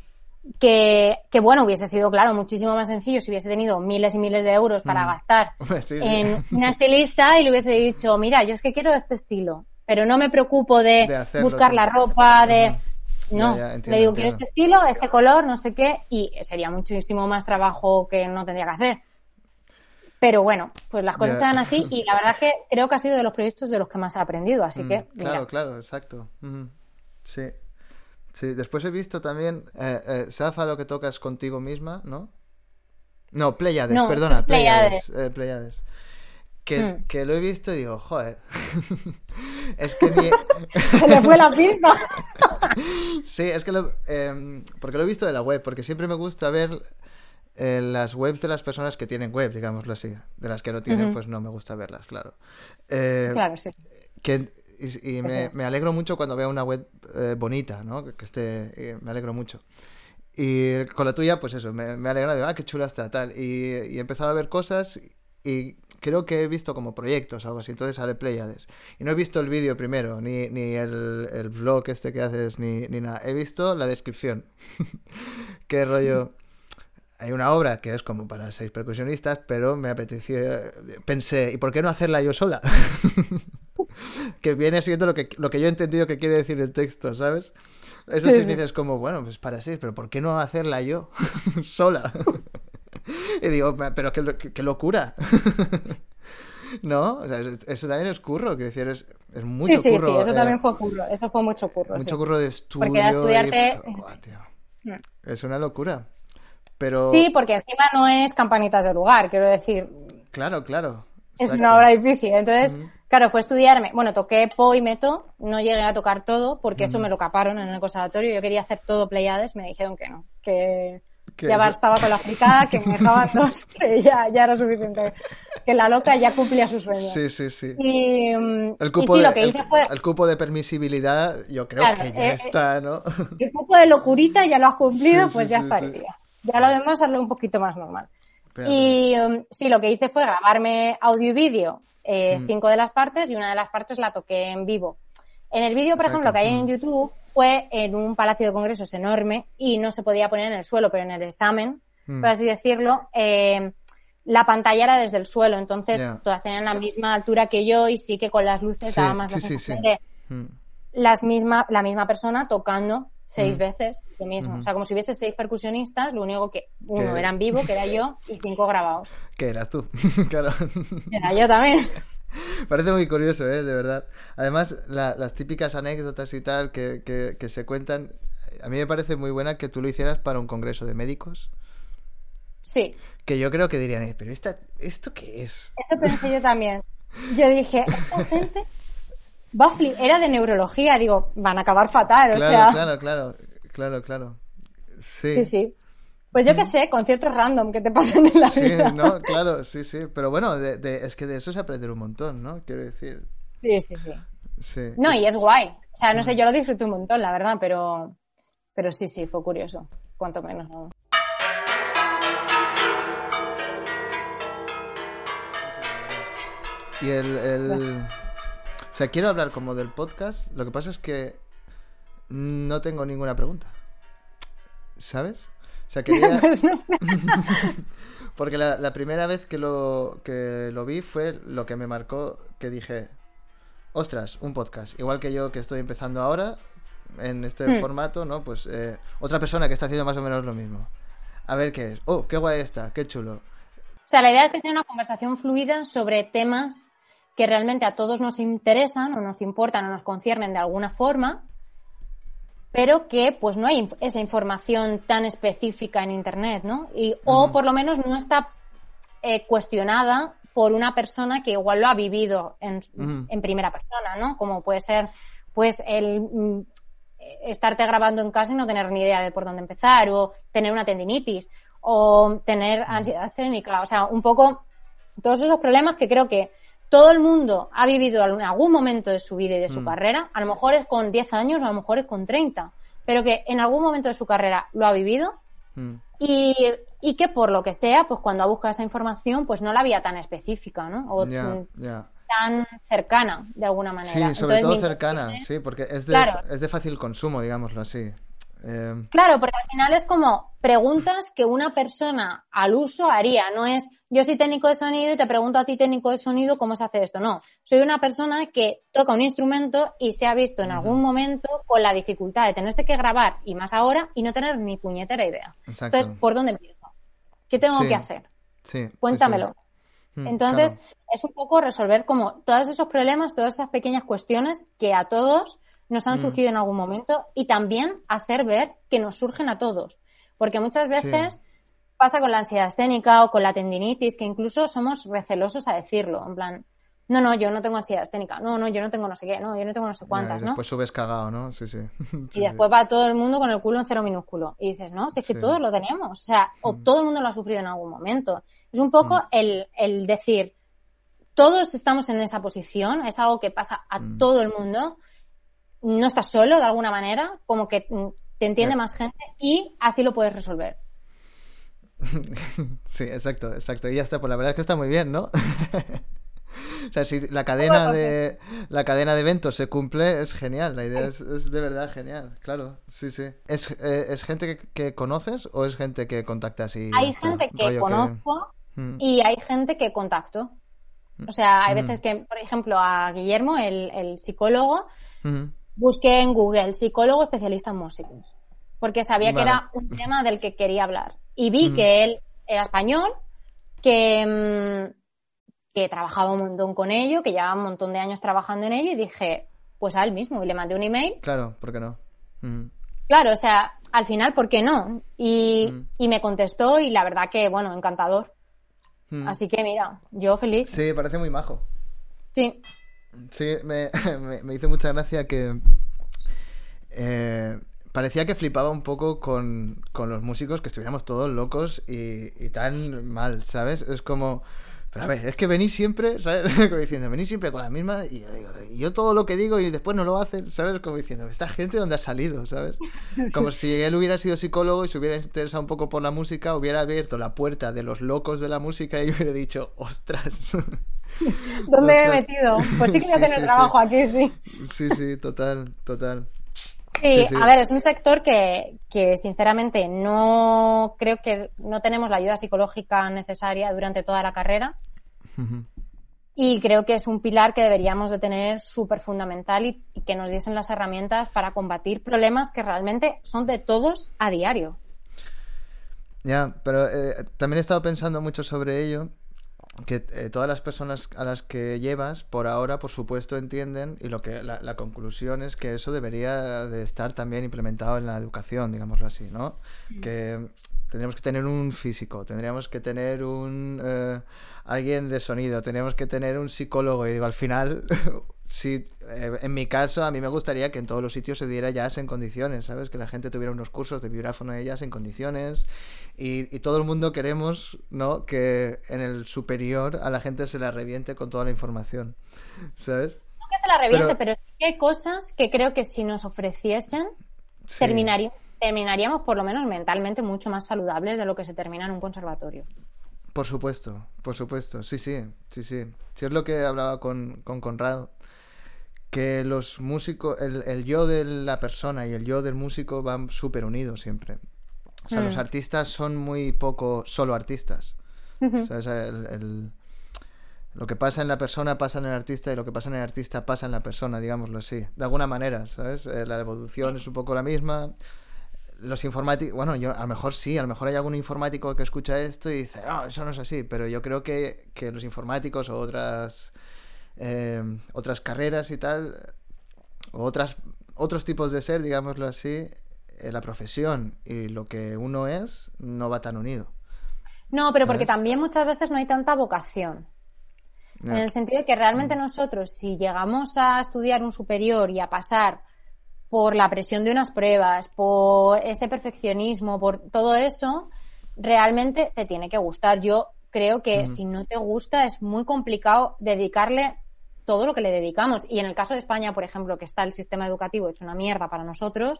que, que, bueno, hubiese sido, claro, muchísimo más sencillo si hubiese tenido miles y miles de euros para Mm. gastar <laughs> Sí, sí. en <laughs> una estilista y le hubiese dicho, mira, yo es que quiero este estilo, pero no me preocupo de, buscar la ropa, de... No, Ya, ya, entiendo, le digo, quiero este estilo, este color, no sé qué, y sería muchísimo más trabajo que no tendría que hacer. Pero bueno, pues las cosas se dan así y la verdad es que <laughs> creo que ha sido de los proyectos de los que más he aprendido, así Mm, que... Claro, mira. claro, exacto. Sí. Sí, después he visto también eh, eh, Safa lo que tocas contigo misma, ¿no? No, Pleiades, No, perdona, es Pleiades. eh, Pleiades. Que, Mm. que lo he visto y digo, joder. <laughs> es que ni. <laughs> Se le fue la pinza. <laughs> Sí, es que lo. eh, porque lo he visto de la web, porque siempre me gusta ver eh, las webs de las personas que tienen web, digámoslo así. De las que no tienen, Ujú. pues no me gusta verlas, claro. Eh, Claro, sí. que, y y Pues me, sí. me alegro mucho cuando veo una web eh, bonita, ¿no? Que, que esté, eh, me alegro mucho. Y con la tuya, pues eso, me, me alegra de, ah, qué chula está, tal. Y, y he empezado a ver cosas y creo que he visto como proyectos, algo así. Entonces sale Pleiades. Y no he visto el vídeo primero, ni, ni el, el vlog este que haces, ni, ni nada. He visto la descripción. <laughs> qué rollo. Hay una obra que es como para seis percusionistas, pero me apeteció. Pensé, ¿y por qué no hacerla yo sola? <laughs> que viene siendo lo que, lo que yo he entendido que quiere decir el texto, ¿sabes? Eso Sí, sí, sí. dices como, bueno, pues para seis, pero ¿por qué no hacerla yo <laughs> sola? Y digo, pero qué, qué- locura. <laughs> ¿No? O sea, es- eso también es curro, que decir, es, es mucho sí, sí, curro. sí, eso eh, también fue curro. Eso fue mucho curro. mucho sí. curro de estudio. Porque estudiarte- y. Mm. Es una locura. Pero. Sí, porque encima no es campanitas de lugar, quiero decir, Claro, claro. es una obra difícil. Entonces, claro, fue estudiarme. Bueno, toqué Po y Meto, no llegué a tocar todo porque eso me lo caparon en el conservatorio. Yo quería hacer todo Pleiades, me dijeron que no, Que ya bastaba con la fricada, que me dejaban <laughs> dos, que ya, ya era suficiente. Que la loca ya cumplía su sueño. Sí, sí, sí. Y, mm, El y cupo, sí, de, lo que el, hice fue el cupo de permisibilidad, yo creo Claro, que ya eh, está, ¿no? el cupo de locurita ya lo has cumplido, Sí, sí, pues ya estaría. Ya lo demás hazlo un poquito más normal. Pero- Y um, sí, lo que hice fue grabarme audio y vídeo, eh, Mm. cinco de las partes, y una de las partes la toqué en vivo. En el vídeo, por Exacto, ejemplo, que hay en YouTube, fue en un palacio de congresos enorme y no se podía poner en el suelo, pero en el examen, Mm. por así decirlo, eh, la pantalla era desde el suelo, entonces todas tenían la misma altura que yo y sí que con las luces Sí, daba más la sí, sí, sensación sí. de Mm. las misma, la misma persona tocando seis Mm. veces lo mismo. O sea, como si hubiese seis percusionistas, lo único que uno Que- era en vivo, que era yo, y cinco grabados. <laughs> Que eras tú, <laughs> claro. Era yo también. <laughs> <laughs> Parece muy curioso, ¿eh? De verdad. Además, la- las típicas anécdotas y tal que, que- que se cuentan, a mí me parece muy buena que tú lo hicieras para un congreso de médicos, Sí, que yo creo que dirían, "Eh, pero esta, ¿esto qué es? eso pensé yo también. Yo dije, esta gente va Era de neurología, digo, van a acabar fatal, o sea. claro, claro, claro, claro. Sí, Sí, sí. Pues yo qué sé, conciertos random que te pasan en la Sí, vida. no, <laughs> claro, sí, sí. Pero bueno, de- de- es que de eso es aprender un montón, ¿no? Quiero decir, Sí, sí, sí. sí. No, y es guay. O sea, no Mm. sé, yo lo disfruté un montón, la verdad, pero, pero sí, sí, fue curioso. Cuanto menos. ¿no? Y el, el- O sea, quiero hablar como del podcast. Lo que pasa es que no tengo ninguna pregunta. ¿Sabes? O sea, quería... <laughs> <laughs> Porque la, la primera vez que lo, que lo vi fue lo que me marcó, que dije, ostras, un podcast. Igual que yo que estoy empezando ahora en este Hmm. formato, ¿no? Pues eh, otra persona que está haciendo más o menos lo mismo. A ver qué es. Oh, qué guay está, qué chulo. O sea, la idea es que sea una conversación fluida sobre temas que realmente a todos nos interesan o nos importan o nos conciernen de alguna forma, pero que pues no hay inf- esa información tan específica en Internet, ¿no? Y, O por lo menos no está eh, cuestionada por una persona que igual lo ha vivido en, Ujú. en primera persona, ¿no? Como puede ser pues el mm, estarte grabando en casa y no tener ni idea de por dónde empezar, o tener una tendinitis, o tener ansiedad escénica, o sea, un poco todos esos problemas que creo que todo el mundo ha vivido en algún momento de su vida y de su Mm. carrera, a lo mejor es con 10 años, o a lo mejor es con 30, pero que en algún momento de su carrera lo ha vivido Mm. Y, y que por lo que sea, pues cuando ha buscado esa información, pues no la había tan específica, ¿no? O mm, tan cercana, de alguna manera. Sí, sobre Entonces, todo cercana, sí, porque es de, Claro. es de fácil consumo, digámoslo así. Eh, Claro, porque al final es como preguntas que una persona al uso haría. No es yo soy técnico de sonido y te pregunto a ti técnico de sonido cómo se hace esto. No, soy una persona que toca un instrumento y se ha visto en algún momento con la dificultad de tenerse que grabar y más ahora y no tener ni puñetera idea. Exacto. Entonces, ¿por dónde empiezo? ¿Qué tengo Sí. que hacer? sí, Cuéntamelo. sí. Mm, Entonces, claro. es un poco resolver como todos esos problemas, todas esas pequeñas cuestiones que a todos nos han Mm. surgido en algún momento y también hacer ver que nos surgen a todos. Porque muchas Sí. veces pasa con la ansiedad escénica o con la tendinitis que incluso somos recelosos a decirlo. En plan, no, no, yo no tengo ansiedad escénica. No, no, yo no tengo no sé qué. No, yo no tengo no sé Ya, cuántas, y ¿no? después subes cagado, ¿no? Sí, sí. <laughs> Sí, Y sí. después va todo el mundo con el culo en cero minúsculo. Y dices, no, si es que Sí. todos lo teníamos. O sea, o Mm. todo el mundo lo ha sufrido en algún momento. Es un poco Mm. el, el decir, todos estamos en esa posición, es algo que pasa a Mm. todo el mundo. No estás solo de alguna manera, como que mm, te entiende más gente y así lo puedes resolver. <laughs> Sí, exacto, exacto. Y ya está, pues la verdad es que está muy bien, ¿no? <laughs> O sea, si la cadena de la cadena de eventos se cumple, es genial. La idea es, es de verdad genial, claro. Sí, sí. ¿Es, eh, ¿es gente que, que conoces o es gente que contactas y hay está? gente que conozco Mm, y hay gente que contacto. O sea, hay Mm. veces que, por ejemplo, a Guillermo, el, el psicólogo, mm, busqué en Google psicólogo especialista en músicos, porque sabía que era un tema del que quería hablar. Y vi Ujú. que él era español, que, mm, que trabajaba un montón con ello, que llevaba un montón de años trabajando en ello, y dije, pues a él mismo, y le mandé un email. Claro, ¿por qué no? Mm, Claro, o sea, al final, ¿por qué no? Y, Mm. y me contestó, y la verdad que, bueno, encantador. mm. Así que mira, yo feliz. Sí, parece muy majo. Sí. Sí, me, <laughs> me, me hizo mucha gracia que eh, parecía que flipaba un poco con, con los músicos, que estuviéramos todos locos y, y tan mal, ¿sabes? Es como... Pero a ver, es que venís siempre, <laughs> ¿sabes? Como diciendo, venís siempre con la misma y yo, digo, yo todo lo que digo y después no lo hacen, ¿sabes? Como diciendo, esta gente dónde ha salido, ¿sabes? <laughs> Como si él hubiera sido psicólogo y se hubiera interesado un poco por la música, hubiera abierto la puerta de los locos de la música y hubiera dicho, ostras. <laughs> ¿Dónde me he metido? Pues sí que <laughs> voy a tener trabajo aquí, sí. Sí, sí, total, total. Sí, Sí, sí. a ver, es un sector que, que sinceramente no creo que no tenemos la ayuda psicológica necesaria durante toda la carrera y creo que es un pilar que deberíamos de tener súper fundamental y, y que nos diesen las herramientas para combatir problemas que realmente son de todos a diario. Ya, pero eh, también he estado pensando mucho sobre ello, que eh, todas las personas a las que llevas, por ahora, por supuesto, entienden, y lo que la, la conclusión es que eso debería de estar también implementado en la educación, digámoslo así, ¿no? Que tendríamos que tener un físico, tendríamos que tener un eh, alguien de sonido, tendríamos que tener un psicólogo, y digo, al final, <laughs> sí, eh, en mi caso, a mí me gustaría que en todos los sitios se diera jazz en condiciones, ¿sabes? Que la gente tuviera unos cursos de vibráfono de jazz en condiciones, y, y todo el mundo queremos, ¿no? Que en el superior a la gente se la reviente con toda la información, ¿sabes? No que se la reviente, Pero- pero, sí que hay cosas que creo que si nos ofreciesen, Sí. terminaríamos por lo menos mentalmente mucho más saludables de lo que se termina en un conservatorio. Por supuesto, por supuesto, sí, sí, sí, sí. Sí es lo que hablaba con, con Conrado, que los músicos, el, el yo de la persona y el yo del músico van súper unidos siempre. O sea, los Mm. artistas son muy poco solo artistas. El- lo que pasa en la persona pasa en el artista y lo que pasa en el artista pasa en la persona, digámoslo así. De alguna manera, ¿sabes? Eh, la evolución es un poco la misma. Los informáticos, bueno, yo a lo mejor sí, a lo mejor hay algún informático que escucha esto y dice, no, eso no es así, pero yo creo que, que los informáticos o otras, eh, otras carreras y tal, o otras, otros tipos de ser, digámoslo así, eh, la profesión y lo que uno es no va tan unido. No, pero porque también muchas veces no hay tanta vocación. En el sentido de que realmente nosotros, si llegamos a estudiar un superior y a pasar por la presión de unas pruebas, por ese perfeccionismo, por todo eso, realmente te tiene que gustar. Yo creo que si no te gusta es muy complicado dedicarle todo lo que le dedicamos. Y en el caso de España, por ejemplo, que está el sistema educativo hecho una mierda para nosotros,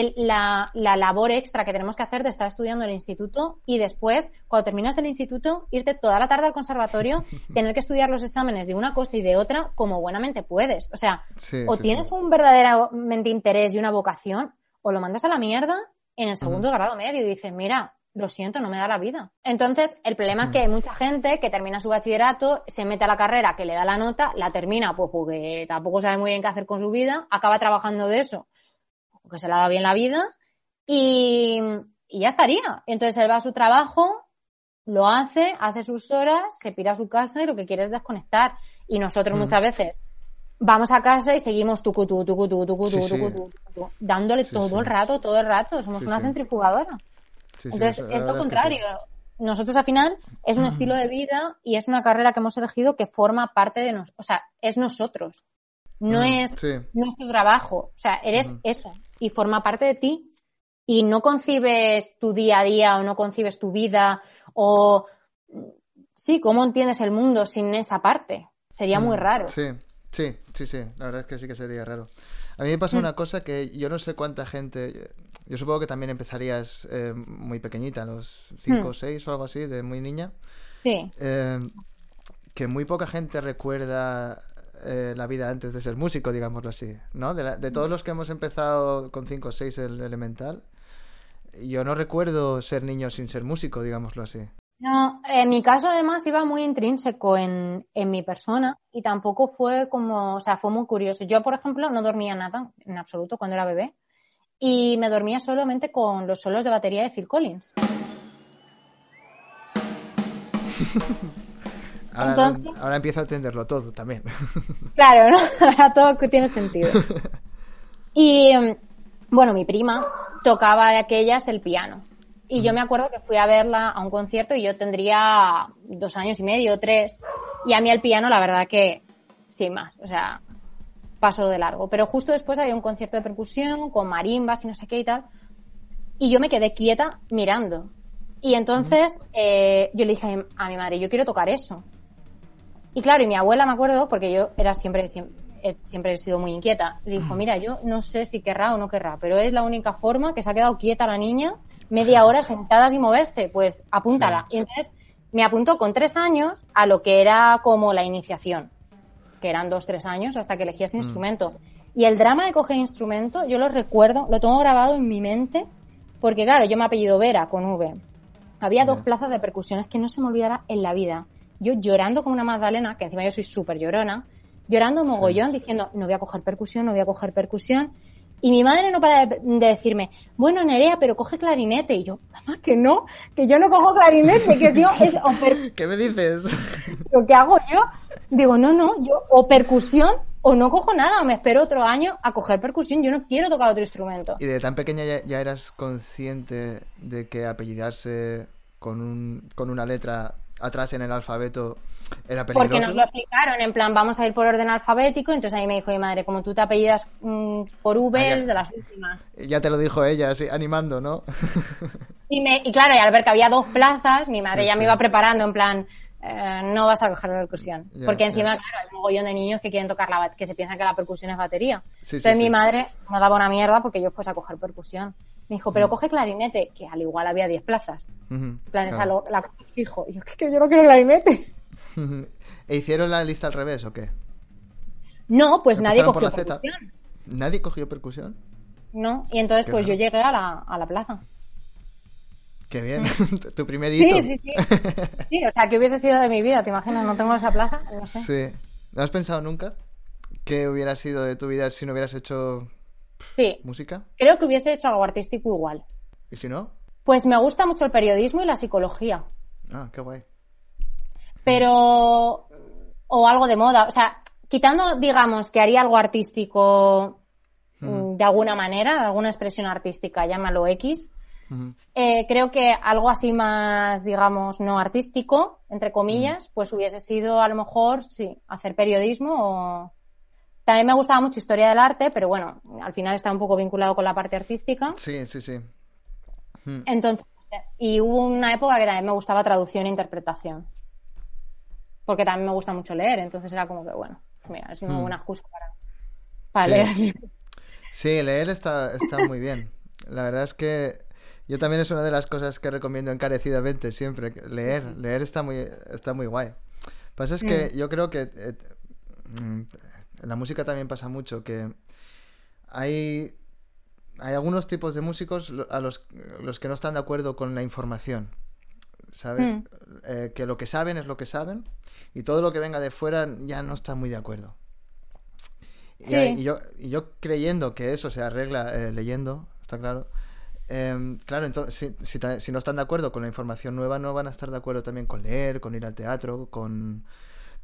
el- la, la labor extra que tenemos que hacer de estar estudiando en el instituto y después, cuando terminas el instituto, irte toda la tarde al conservatorio, <laughs> tener que estudiar los exámenes de una cosa y de otra como buenamente puedes. O sea, Sí, o sí, tienes sí. un verdaderamente interés y una vocación, o lo mandas a la mierda en el segundo grado medio y dices, mira, lo siento, no me da la vida. Entonces, el problema es que hay mucha gente que termina su bachillerato, se mete a la carrera que le da la nota, la termina, pues porque tampoco sabe muy bien qué hacer con su vida, acaba trabajando de eso, porque se le ha dado bien la vida, y, y ya estaría. Entonces él va a su trabajo, lo hace, hace sus horas, se pira a su casa y lo que quiere es desconectar. Y nosotros Mm. muchas veces vamos a casa y seguimos tucu, tucu, tucu, tucu, tucu, Sí, tucu, sí. tucu, dándole Sí, todo el rato, todo el rato. Somos una centrifugadora. Entonces, es lo que contrario. Nosotros al final es un estilo de vida y es una carrera que hemos elegido que forma parte de nosotros. O sea, es nosotros. No Mm, es sí. nuestro trabajo. O sea, eres eso y forma parte de ti. Y no concibes tu día a día o no concibes tu vida o sí, cómo entiendes el mundo sin esa parte. Sería muy Mm, raro. Sí, sí, sí, sí. La verdad es que sí que sería raro. A mí me Mm. pasa una cosa que yo no sé cuánta gente. Yo supongo que también empezarías eh, muy pequeñita, a los 5 Mm. o 6 o algo así, de muy niña. Sí. Eh, que muy poca gente recuerda eh, la vida antes de ser músico, digámoslo así, ¿no? De, la- de todos los que hemos empezado con 5 o 6 el elemental, yo no recuerdo ser niño sin ser músico, digámoslo así. No, en mi caso además iba muy intrínseco en, en mi persona y tampoco fue como, o sea, fue muy curioso. Yo, por ejemplo, no dormía nada en absoluto cuando era bebé y me dormía solamente con los solos de batería de Phil Collins. <laughs> Ahora, Entonces- ahora empiezo a entenderlo todo también. <laughs> Claro, ¿no? <laughs> Ahora todo tiene sentido. Y bueno, mi prima tocaba de aquellas el piano. Y yo me acuerdo que fui a verla a un concierto y yo tendría dos años y medio, tres. Y a mí el piano, la verdad que, sin más, o sea, pasó de largo. Pero justo después había un concierto de percusión con marimbas y no sé qué y tal. Y yo me quedé quieta mirando. Y entonces eh, yo le dije a mi, a mi madre, yo quiero tocar eso. Y claro, y mi abuela me acuerdo, porque yo era siempre, siempre, he- siempre he sido muy inquieta, dijo, mira, yo no sé si querrá o no querrá, pero es la única forma que se ha quedado quieta la niña, media hora sentada sin moverse, pues apúntala. Sí. Y entonces me apuntó con tres años a lo que era como la iniciación, que eran dos, tres años hasta que elegía ese instrumento. Y el drama de coger instrumento, yo lo recuerdo, lo tengo grabado en mi mente, porque claro, yo me apellido Vera con V. Había dos plazas de percusiones que no se me olvidará en la vida. Yo llorando como una magdalena, que encima yo soy súper llorona, llorando mogollón, diciendo, no voy a coger percusión, no voy a coger percusión. Y mi madre no para de, de decirme, bueno, Nerea, pero coge clarinete. Y yo, mamá, que no, que yo no cojo clarinete, que yo es o per- <laughs> ¿Qué me dices? <laughs> lo que hago yo. Digo, no, no, yo o percusión o no cojo nada, o me espero otro año a coger percusión, yo no quiero tocar otro instrumento. ¿Y de tan pequeña ya, ya eras consciente de que apellidarse con, un, con una letra atrás en el alfabeto era Porque peligroso? nos lo explicaron, en plan, vamos a ir por orden alfabético, entonces ahí me dijo mi madre, como tú te apellidas mm, por V, Ah, es de las últimas. Ya te lo dijo ella, así, animando, ¿no? <laughs> Y, me, y claro, y al ver que había dos plazas, mi madre Sí, ya sí. me iba preparando en plan, eh, no vas a coger la percusión. Porque encima, ya. claro, hay un mogollón de niños que quieren tocar la que se piensan que la percusión es batería. Sí, Entonces mi madre me daba una mierda porque yo fuese a coger percusión. Me dijo, Mm. pero coge clarinete, que al igual había 10 plazas. Ujú, En plan, esa claro. lo- la fijo. Y yo, que yo no quiero clarinete. <laughs> ¿E hicieron la lista al revés o qué? No, pues nadie cogió percusión. ¿Nadie cogió percusión? No, y entonces Qué pues yo llegué a la, a la plaza. Qué bien, <laughs> tu primer hito. Mm. Sí, sí, sí. Sí, o sea, que hubiese sido de mi vida, ¿te imaginas? No tengo esa plaza, no sé. Sí. ¿No has pensado nunca qué hubiera sido de tu vida si no hubieras hecho Sí, música? creo que hubiese hecho algo artístico igual. ¿Y si no? Pues me gusta mucho el periodismo y la psicología, Ah, qué guay. pero o algo de moda, o sea, quitando, digamos, que haría algo artístico mm, de alguna manera, alguna expresión artística, llámalo X, eh, creo que algo así más, digamos, no artístico, entre comillas, pues hubiese sido a lo mejor, sí, hacer periodismo o... También me gustaba mucho historia del arte, pero bueno, al final está un poco vinculado con la parte artística. Sí, sí, sí. Mm. Entonces, y hubo una época que también me gustaba traducción e interpretación. Porque también me gusta mucho leer, entonces era como que, bueno, mira, es una Hmm. buena excusa para, para Sí. leer. Sí, leer está, está muy bien. La verdad es que yo también es una de las cosas que recomiendo encarecidamente siempre. Leer, leer está muy, está muy guay. Pasa es que yo creo que eh, en la música también pasa mucho que hay, hay algunos tipos de músicos a los, los que no están de acuerdo con la información. ¿Sabes? Mm. Eh, que lo que saben es lo que saben y todo lo que venga de fuera ya no están muy de acuerdo. Y, Sí. hay- y yo, y yo creyendo que eso se arregla eh, leyendo, está claro. Em, claro, entonces, si, si si no están de acuerdo con la información nueva, no van a estar de acuerdo también con leer, con ir al teatro, con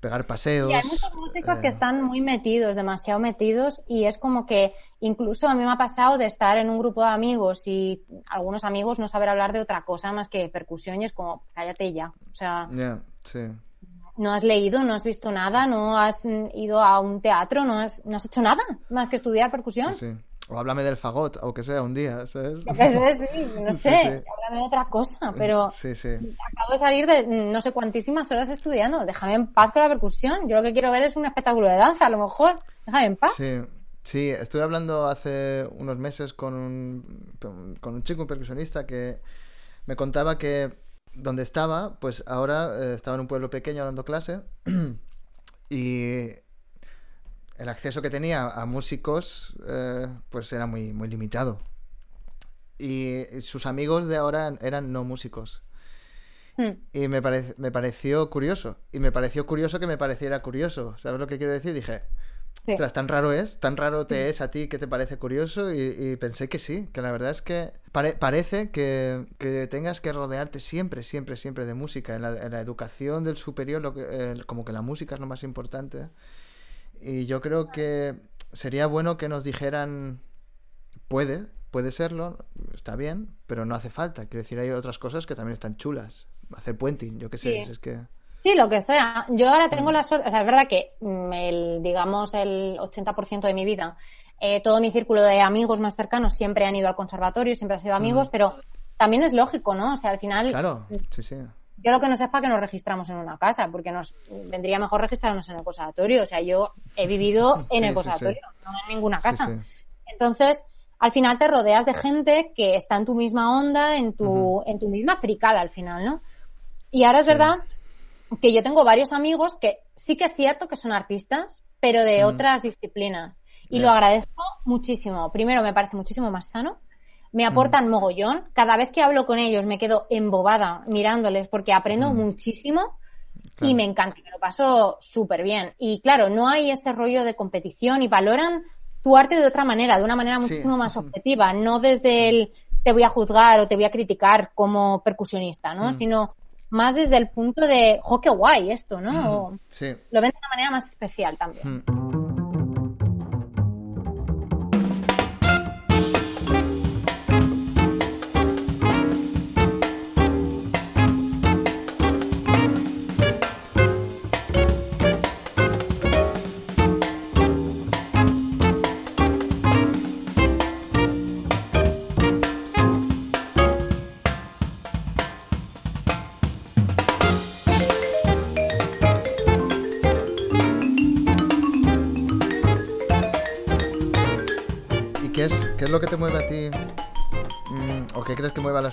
pegar paseos. Y hay muchos músicos que eh, están muy metidos, demasiado metidos, y es como que incluso a mí me ha pasado de estar en un grupo de amigos y algunos amigos no saber hablar de otra cosa más que percusión y es como, cállate ya. O sea, sí. no has leído, no has visto nada, no has mm, ido a un teatro, no has, no has hecho nada más que estudiar percusión. Sí, sí. O háblame del fagot, aunque sea un día, ¿sabes? Sí, <laughs> no Sí, sé, sí. háblame de otra cosa, pero Sí, sí. acabo de salir de mm, no sé cuantísimas horas estudiando. Déjame en paz con la percusión. Yo lo que quiero ver es un espectáculo de danza, a lo mejor. Déjame en paz. Sí, sí, estuve hablando hace unos meses con un, con un chico, un percusionista, que me contaba que donde estaba, pues ahora eh, estaba en un pueblo pequeño dando clase <clears throat> y el acceso que tenía a músicos eh, pues era muy, muy limitado. Y sus amigos de ahora eran no músicos. Hmm. Y me, parec- me pareció curioso. Y me pareció curioso que me pareciera curioso. ¿Sabes lo que quiero decir? Dije, Sí. ostras, tan raro es, tan raro te es a ti que te parece curioso. Y, y pensé que sí, que la verdad es que pare- parece que, que tengas que rodearte siempre, siempre, siempre de música. En la, en la educación del superior, lo que, eh, como que la música es lo más importante. Y yo creo que sería bueno que nos dijeran, puede, puede serlo, está bien, pero no hace falta. Quiero decir, hay otras cosas que también están chulas. Hacer puenting, yo qué sé, Sí. es que... Sí, lo que sea. Yo ahora Mm. tengo la suerte, o sea, es verdad que mm, el, digamos, el 80% de mi vida, eh, todo mi círculo de amigos más cercanos siempre han ido al conservatorio, siempre han sido amigos, pero también es lógico, ¿no? O sea, al final, Mm. Claro, sí, sí. Yo lo que no sé es para que nos registramos en una casa, porque nos vendría mejor registrarnos en el conservatorio. O sea, yo he vivido <laughs> en Sí, el sí, conservatorio, no en ninguna casa. Entonces, al final te rodeas de gente que está en tu misma onda, en tu, en tu misma fricada al final, ¿no? Y ahora es verdad que yo tengo varios amigos que sí que es cierto que son artistas, pero de otras disciplinas. Y lo agradezco muchísimo. Primero, me parece muchísimo más sano. Me aportan mogollón. Cada vez que hablo con ellos me quedo embobada mirándoles porque aprendo muchísimo Claro. y me encanta, me lo paso súper bien. Y claro, no hay ese rollo de competición y valoran tu arte de otra manera, de una manera Sí. muchísimo más objetiva, no desde el te voy a juzgar o te voy a criticar como percusionista, ¿no? Sino más desde el punto de, jo, qué guay esto, ¿no? O Sí. Lo ven de una manera más especial también.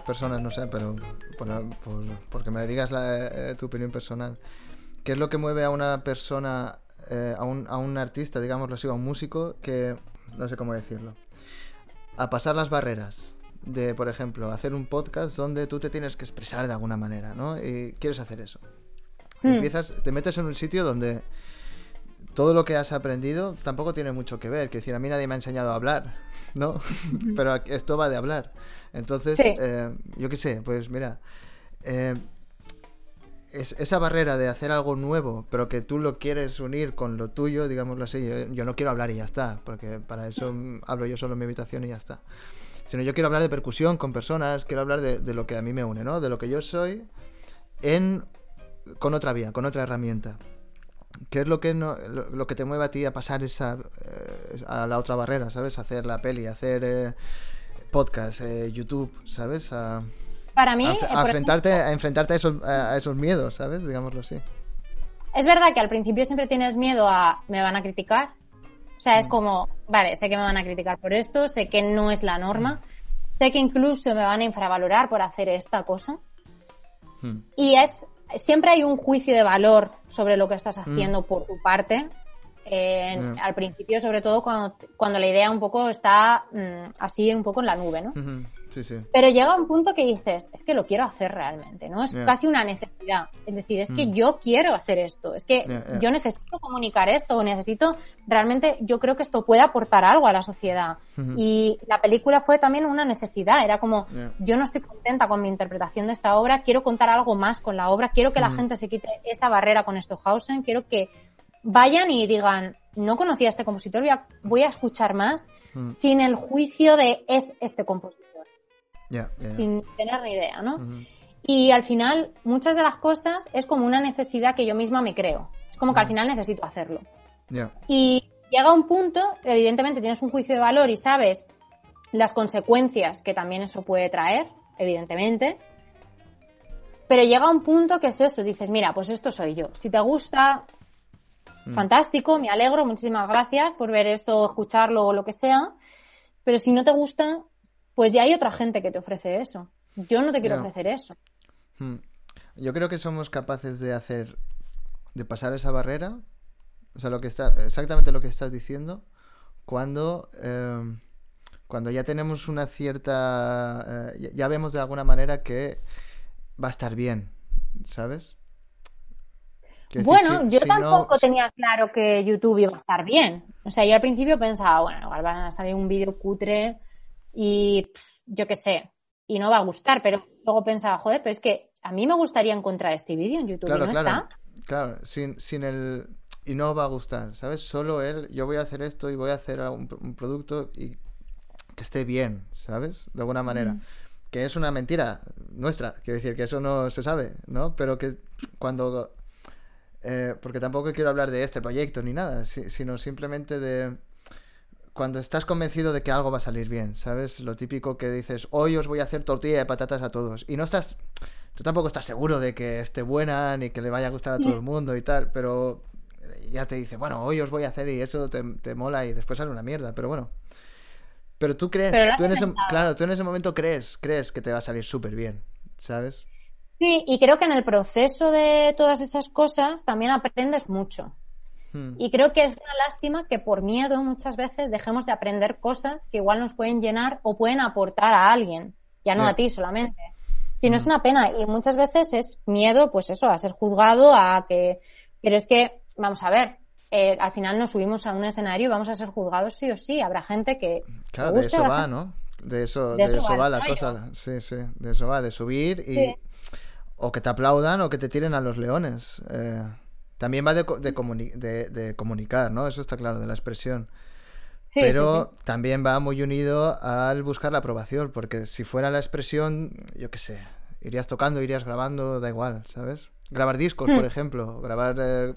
Personas? No sé, pero por, por- porque me digas la- eh, tu opinión personal. ¿Qué es lo que mueve a una persona, eh, a, un, a un artista, digámoslo así, a un músico, que, no sé cómo decirlo, a pasar las barreras? De, por ejemplo, hacer un podcast donde tú te tienes que expresar de alguna manera, ¿no? Y quieres hacer eso. Hmm. Empiezas, te metes en un sitio donde todo lo que has aprendido tampoco tiene mucho que ver. Que decir, a mí nadie me ha enseñado a hablar, ¿no? <laughs> Pero esto va de hablar. Entonces, Sí. eh, yo qué sé, pues mira, eh, es, esa barrera de hacer algo nuevo, pero que tú lo quieres unir con lo tuyo, digámoslo así, yo, yo no quiero hablar y ya está, porque para eso mm, hablo yo solo en mi habitación y ya está. Sino yo quiero hablar de percusión con personas, quiero hablar de, de lo que a mí me une, ¿no? De lo que yo soy en con otra vía, con otra herramienta. ¿Qué es lo que no, lo, lo que te mueve a ti a pasar esa eh, a la otra barrera, ¿sabes? Hacer la peli, hacer eh, podcast, eh, YouTube, ¿sabes? A, Para mí, a, eh, a enfrentarte, a enfrentarte a esos, a, a esos miedos, ¿sabes? Digámoslo así. Es verdad que al principio siempre tienes miedo a me van a criticar. O sea, es como, vale, sé que me van a criticar por esto, sé que no es la norma, sé que incluso me van a infravalorar por hacer esta cosa. Hmm. Y es siempre hay un juicio de valor sobre lo que Mm. estás haciendo por tu parte. Eh, Ya. Al principio, sobre todo, cuando, cuando la idea un poco está mm, así, un poco en la nube, ¿no? Sí, sí. Pero llega un punto que dices, es que lo quiero hacer realmente, ¿no? Es casi una necesidad. Es decir, es que Mm. yo quiero hacer esto, es que yo necesito comunicar esto, o necesito, realmente, yo creo que esto puede aportar algo a la sociedad. Y la película fue también una necesidad, era como, yo no estoy contenta con mi interpretación de esta obra, quiero contar algo más con la obra, quiero que la gente se quite esa barrera con Stockhausen, quiero que vayan y digan, no conocía a este compositor, voy a, voy a escuchar más, Mm. sin el juicio de es este compositor ya. sin tener ni idea, ¿no? Y al final, muchas de las cosas es como una necesidad que yo misma me creo. Es como que al Mm. final necesito hacerlo. Y llega un punto, evidentemente tienes un juicio de valor y sabes las consecuencias que también eso puede traer, evidentemente. Pero llega un punto que es eso, dices, mira, pues esto soy yo. Si te gusta, Mm. fantástico, me alegro, muchísimas gracias por ver esto, escucharlo o lo que sea. Pero si no te gusta, pues ya hay otra gente que te ofrece eso. Yo no te quiero ofrecer eso. Mm. Yo creo que somos capaces de hacer, de pasar esa barrera, o sea, lo que está, exactamente lo que estás diciendo, cuando, eh, cuando ya tenemos una cierta, eh, ya vemos de alguna manera que va a estar bien, ¿sabes? Decir, Bueno, si- yo si no- tampoco tenía claro que YouTube iba a estar bien. O sea, yo al principio pensaba, bueno, igual van a salir un vídeo cutre y pff, yo qué sé, y no va a gustar, pero luego pensaba, joder, pero es que a mí me gustaría encontrar este vídeo en YouTube Claro, y no claro, está. claro, sin, sin el... Y no va a gustar, ¿sabes? Solo él, yo voy a hacer esto y voy a hacer un, un producto y que esté bien, ¿sabes? De alguna manera. Mm. Que es una mentira nuestra, quiero decir, que eso no se sabe, ¿no? Pero que cuando... eh, porque tampoco quiero hablar de este proyecto ni nada, si- sino simplemente de... Cuando estás convencido de que algo va a salir bien, ¿sabes? Lo típico que dices, hoy os voy a hacer tortilla de patatas a todos. Y no estás tú tampoco estás seguro de que esté buena ni que le vaya a gustar a todo el mundo y tal, pero ya te dice, bueno, hoy os voy a hacer y eso te, te mola y después sale una mierda, pero bueno. Pero tú crees, Pero tú en ese, claro, tú en ese momento crees, crees que te va a salir súper bien, ¿sabes? Sí, y creo que en el proceso de todas esas cosas también aprendes mucho. Hmm, Y creo que es una lástima que por miedo muchas veces dejemos de aprender cosas que igual nos pueden llenar o pueden aportar a alguien, ya no a ti solamente. Si no es una pena y muchas veces es miedo, pues eso, a ser juzgado, a que... Pero es que, vamos a ver, eh, al final nos subimos a un escenario y vamos a ser juzgados sí o sí. Habrá gente que... Claro, de eso va, gente- ¿no? De eso, De de eso va va la cosa, sí, sí, de eso va, de subir y... Sí. O que te aplaudan o que te tiren a los leones. eh, también va de, de, comuni- de- de comunicar, ¿no? Eso está claro, de la expresión. Sí, Pero sí. también va muy unido al buscar la aprobación, porque si fuera la expresión, yo qué sé, irías tocando, irías grabando, da igual, ¿sabes? Grabar discos, Hmm. por ejemplo, grabar eh,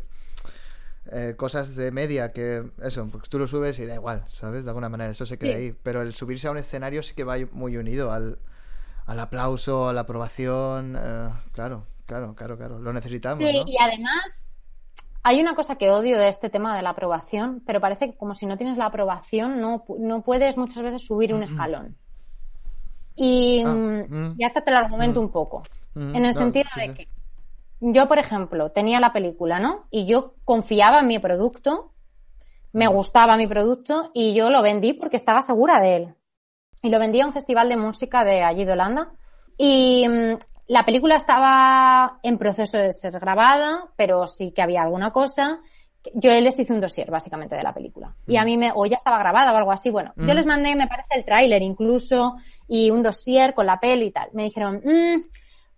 eh, cosas de media que, eso, pues tú lo subes y da igual, ¿sabes? De alguna manera, eso se queda ahí. Pero el subirse a un escenario sí que va muy unido al, al aplauso, a la aprobación, eh, claro, claro, claro, claro, lo necesitamos, Sí, ¿no? y además hay una cosa que odio de este tema de la aprobación, pero parece que como si no tienes la aprobación no, no puedes muchas veces subir un escalón. Y Ah, mm, mm. hasta te lo argumento un poco. Mm, En el sentido sí, de sí. que yo, por ejemplo, tenía la película, ¿no? Y yo confiaba en mi producto, me gustaba mi producto y yo lo vendí porque estaba segura de él. Y lo vendí a un festival de música de allí de Holanda. Y mm, la película estaba en proceso de ser grabada, pero sí que había alguna cosa. Yo les hice un dossier, básicamente, de la película. Y a mí me, o ya estaba grabada o algo así. Bueno, yo Mm. les mandé, me parece, el tráiler incluso, y un dossier con la peli y tal. Me dijeron, "Mm,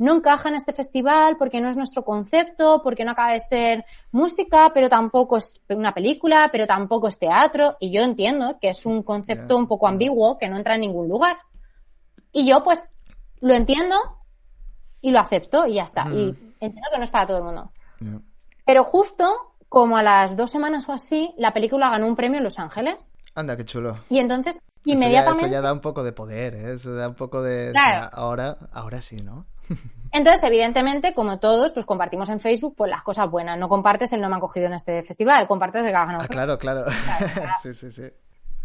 no encaja en este festival porque no es nuestro concepto, porque no acaba de ser música, pero tampoco es una película, pero tampoco es teatro. Y yo entiendo que es un concepto Ya. un poco ambiguo que no entra en ningún lugar. Y yo, pues, lo entiendo y lo acepto y ya está. Ujú. Y entiendo que no es para todo el mundo. Ya. Pero justo como a las dos semanas o así, la película ganó un premio en Los Ángeles. Anda, qué chulo. Y entonces, Eso ya- inmediatamente. Eso ya, da un poco de poder, ¿eh? Eso da un poco de... Claro. Ahora, ahora sí, ¿no? Entonces, evidentemente, como todos, pues compartimos en Facebook pues las cosas buenas. No compartes el no me han cogido en este festival, compartes el que ganado. Ah, claro, claro. <laughs> sí, sí, sí.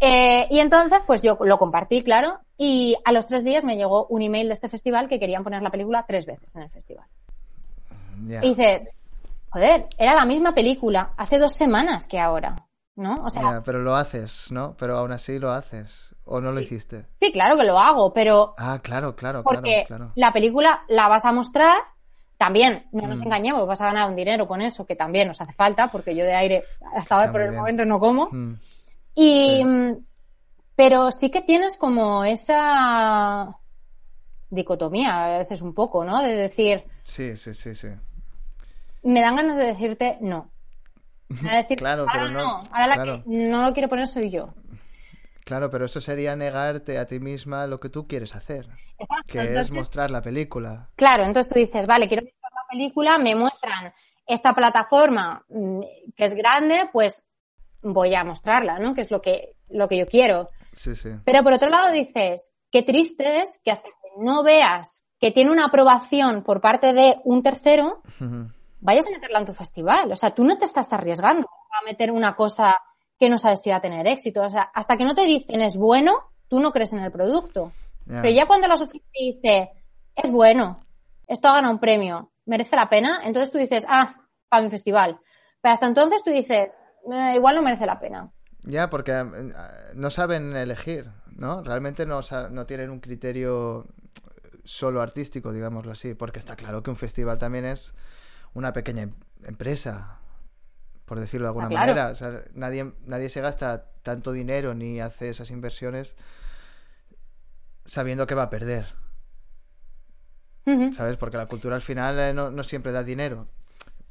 Eh, y entonces, pues yo lo compartí, claro, y a los tres días me llegó un email de este festival que querían poner la película tres veces en el festival. Y dices, joder, era la misma película hace dos semanas que ahora, ¿no? O sea, Ya, pero lo haces, ¿no? Pero aún así lo haces. ¿O no lo hiciste? sí, claro que lo hago, pero Ah, claro, claro, porque claro, claro. la película la vas a mostrar, también, no nos Mm. engañemos, vas a ganar un dinero con eso, que también nos hace falta, porque yo de aire hasta ahora por el bien. momento no como. Mm, Y, Sí. mm, pero sí que tienes como esa dicotomía, a veces un poco, ¿no? De decir, Sí, sí, sí, sí. me dan ganas de decirte no. A decir, Claro, ahora pero no- no, ahora la claro. que no lo quiero poner soy yo. Claro, pero eso sería negarte a ti misma lo que tú quieres hacer, Exacto, que es mostrar la película. Claro, entonces tú dices, vale, quiero mostrar la película, me muestran esta plataforma mm, que es grande, pues voy a mostrarla, ¿no? Que es lo que, lo que yo quiero. Sí, sí. Pero por otro lado dices, qué triste es que hasta que no veas que tiene una aprobación por parte de un tercero. Vayas a meterla en tu festival. O sea, tú no te estás arriesgando a meter una cosa que no sabes si va a tener éxito. O sea, hasta que no te dicen es bueno, tú no crees en el producto. Pero ya cuando la sociedad te dice es bueno, esto ha ganado un premio, merece la pena, entonces tú dices, ah, para mi festival. Pero hasta entonces tú dices, "Eh, igual no merece la pena. Ya, porque eh, no saben elegir, ¿no? Realmente no, no tienen un criterio solo artístico, digámoslo así, porque está claro que un festival también es una pequeña em- empresa, por decirlo de alguna Ah, claro. manera. O sea, nadie, nadie se gasta tanto dinero ni hace esas inversiones sabiendo que va a perder. ¿sabes? Porque la cultura al final eh, no, no siempre da dinero.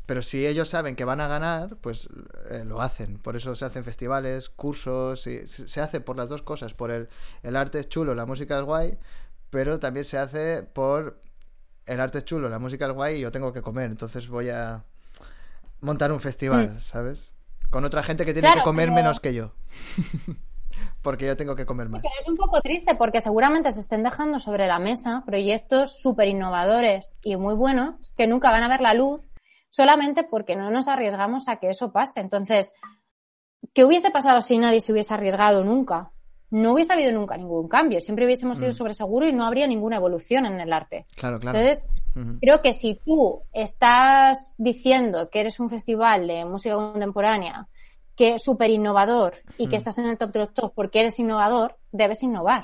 Pero si ellos saben que van a ganar, pues eh, lo hacen. Por eso se hacen festivales, cursos, y se hace por las dos cosas. Por el, el arte es chulo, la música es guay, pero también se hace por el arte es chulo, la música es guay y yo tengo que comer. Entonces voy a montar un festival, ¿sabes? Con otra gente que tiene Mm. Claro, que comer pero- menos que yo. <laughs> Porque yo tengo que comer más. Pero es un poco triste porque seguramente se estén dejando sobre la mesa proyectos súper innovadores y muy buenos que nunca van a ver la luz solamente porque no nos arriesgamos a que eso pase. Entonces, ¿qué hubiese pasado si nadie se hubiese arriesgado nunca? No hubiese habido nunca ningún cambio. Siempre hubiésemos ido Mm. sobre seguro y no habría ninguna evolución en el arte. Claro, claro. Entonces, creo que si tú estás diciendo que eres un festival de música contemporánea que es súper innovador y que estás en el top de los top porque eres innovador, debes innovar.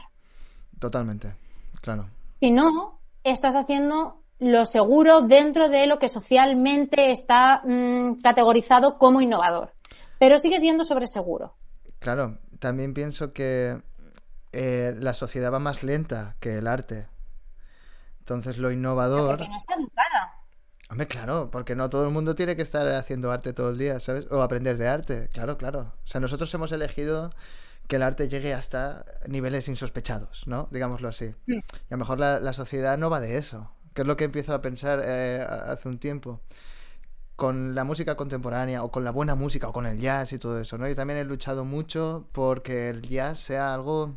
Totalmente. Claro. Si no, estás haciendo lo seguro dentro de lo que socialmente está mm, categorizado como innovador. Pero sigue siendo sobre seguro. Claro, también pienso que eh, la sociedad va más lenta que el arte. Entonces lo innovador... Porque no está educada. Hombre, claro, porque no todo el mundo tiene que estar haciendo arte todo el día, ¿sabes? O aprender de arte, claro, claro. O sea, nosotros hemos elegido que el arte llegue hasta niveles insospechados, ¿no? Digámoslo así. Mm. Y a lo mejor la, la sociedad no va de eso, que es lo que empiezo a pensar eh, hace un tiempo. Con la música contemporánea, o con la buena música, o con el jazz y todo eso, ¿no? Yo también he luchado mucho porque el jazz sea algo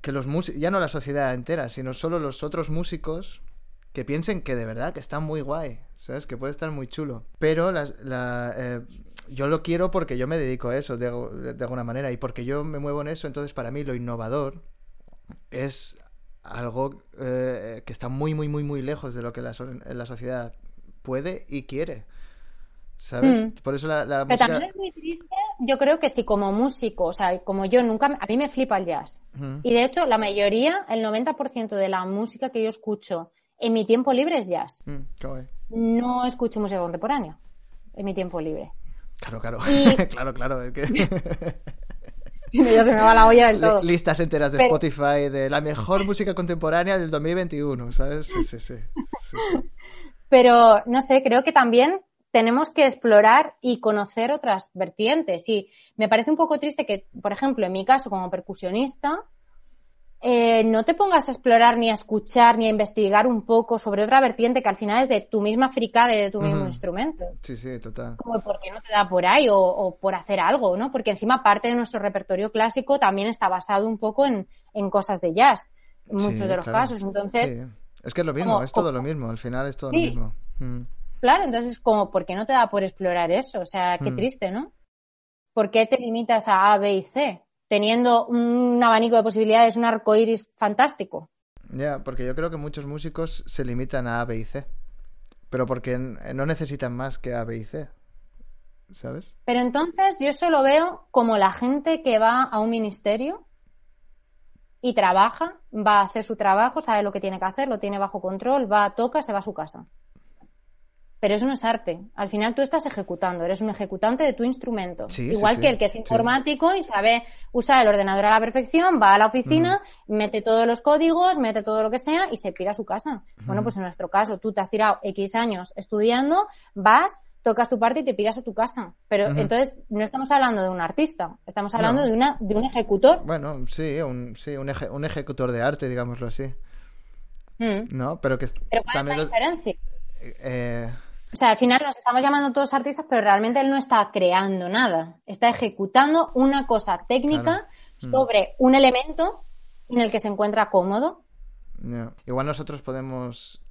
que los músicos, ya no la sociedad entera, sino solo los otros músicos que piensen que de verdad que está muy guay, ¿sabes? Que puede estar muy chulo. Pero las- la, eh, yo lo quiero porque yo me dedico a eso de, de alguna manera y porque yo me muevo en eso, entonces para mí lo innovador es algo eh, que está muy, muy, muy, muy lejos de lo que la, la sociedad puede y quiere. ¿Sabes? Mm. Por eso la, la Pero música... también es muy triste, yo creo que si como músico, o sea, como yo nunca, a mí me flipa el jazz. Ujú. Y de hecho, la mayoría, el 90% de la música que yo escucho en mi tiempo libre es jazz. Mm. No escucho música contemporánea en mi tiempo libre. Claro, claro. Y- <laughs> claro, claro. es que- <laughs> ya se me va la olla del todo. listas enteras de Pero- Spotify de la mejor música contemporánea del 2021, ¿sabes? Sí, sí, sí. Sí, sí. Pero, no sé, creo que también tenemos que explorar y conocer otras vertientes. Y me parece un poco triste que, por ejemplo, en mi caso como percusionista, eh, no te pongas a explorar ni a escuchar ni a investigar un poco sobre otra vertiente que al final es de tu misma fricada y de tu mismo instrumento. Sí, sí, total. Como por qué no te da por ahí o, o por hacer algo, ¿no? Porque encima parte de nuestro repertorio clásico también está basado un poco en, en cosas de jazz, en Sí, muchos de los claro. casos. Entonces, Sí. Es que es lo mismo, como- es todo como- lo mismo, al final es todo Sí. lo mismo. Mm. Claro, entonces como, ¿por qué no te da por explorar eso? O sea, qué Hmm. triste, ¿no? ¿Por qué te limitas a A, B y C? teniendo un abanico de posibilidades, un arco iris fantástico. Ya, porque yo creo que muchos músicos se limitan a A, B y C. Pero porque n- no necesitan más que A, B y C. ¿Sabes? Pero entonces yo eso lo veo como la gente que va a un ministerio y trabaja, va a hacer su trabajo, sabe lo que tiene que hacer, lo tiene bajo control, va, toca, se va a su casa. Pero eso no es arte. Al final tú estás ejecutando, eres un ejecutante de tu instrumento. Sí, Igual sí, que el que es informático y sabe usar el ordenador a la perfección, va a la oficina, mete todos los códigos, mete todo lo que sea y se pira a su casa. Bueno, pues en nuestro caso, tú te has tirado X años estudiando, vas, tocas tu parte y te piras a tu casa. Pero entonces no estamos hablando de un artista, estamos hablando No. de, una, de un ejecutor. Bueno, sí, un, sí, un, eje- un ejecutor de arte, digámoslo así. Mm. ¿No? Pero que Pero ¿cuál también es la lo- diferencia? eh, O sea, al final nos estamos llamando todos artistas, pero realmente él no está creando nada. Está ejecutando una cosa técnica Claro. Mm. sobre un elemento en el que se encuentra cómodo. Igual nosotros podemos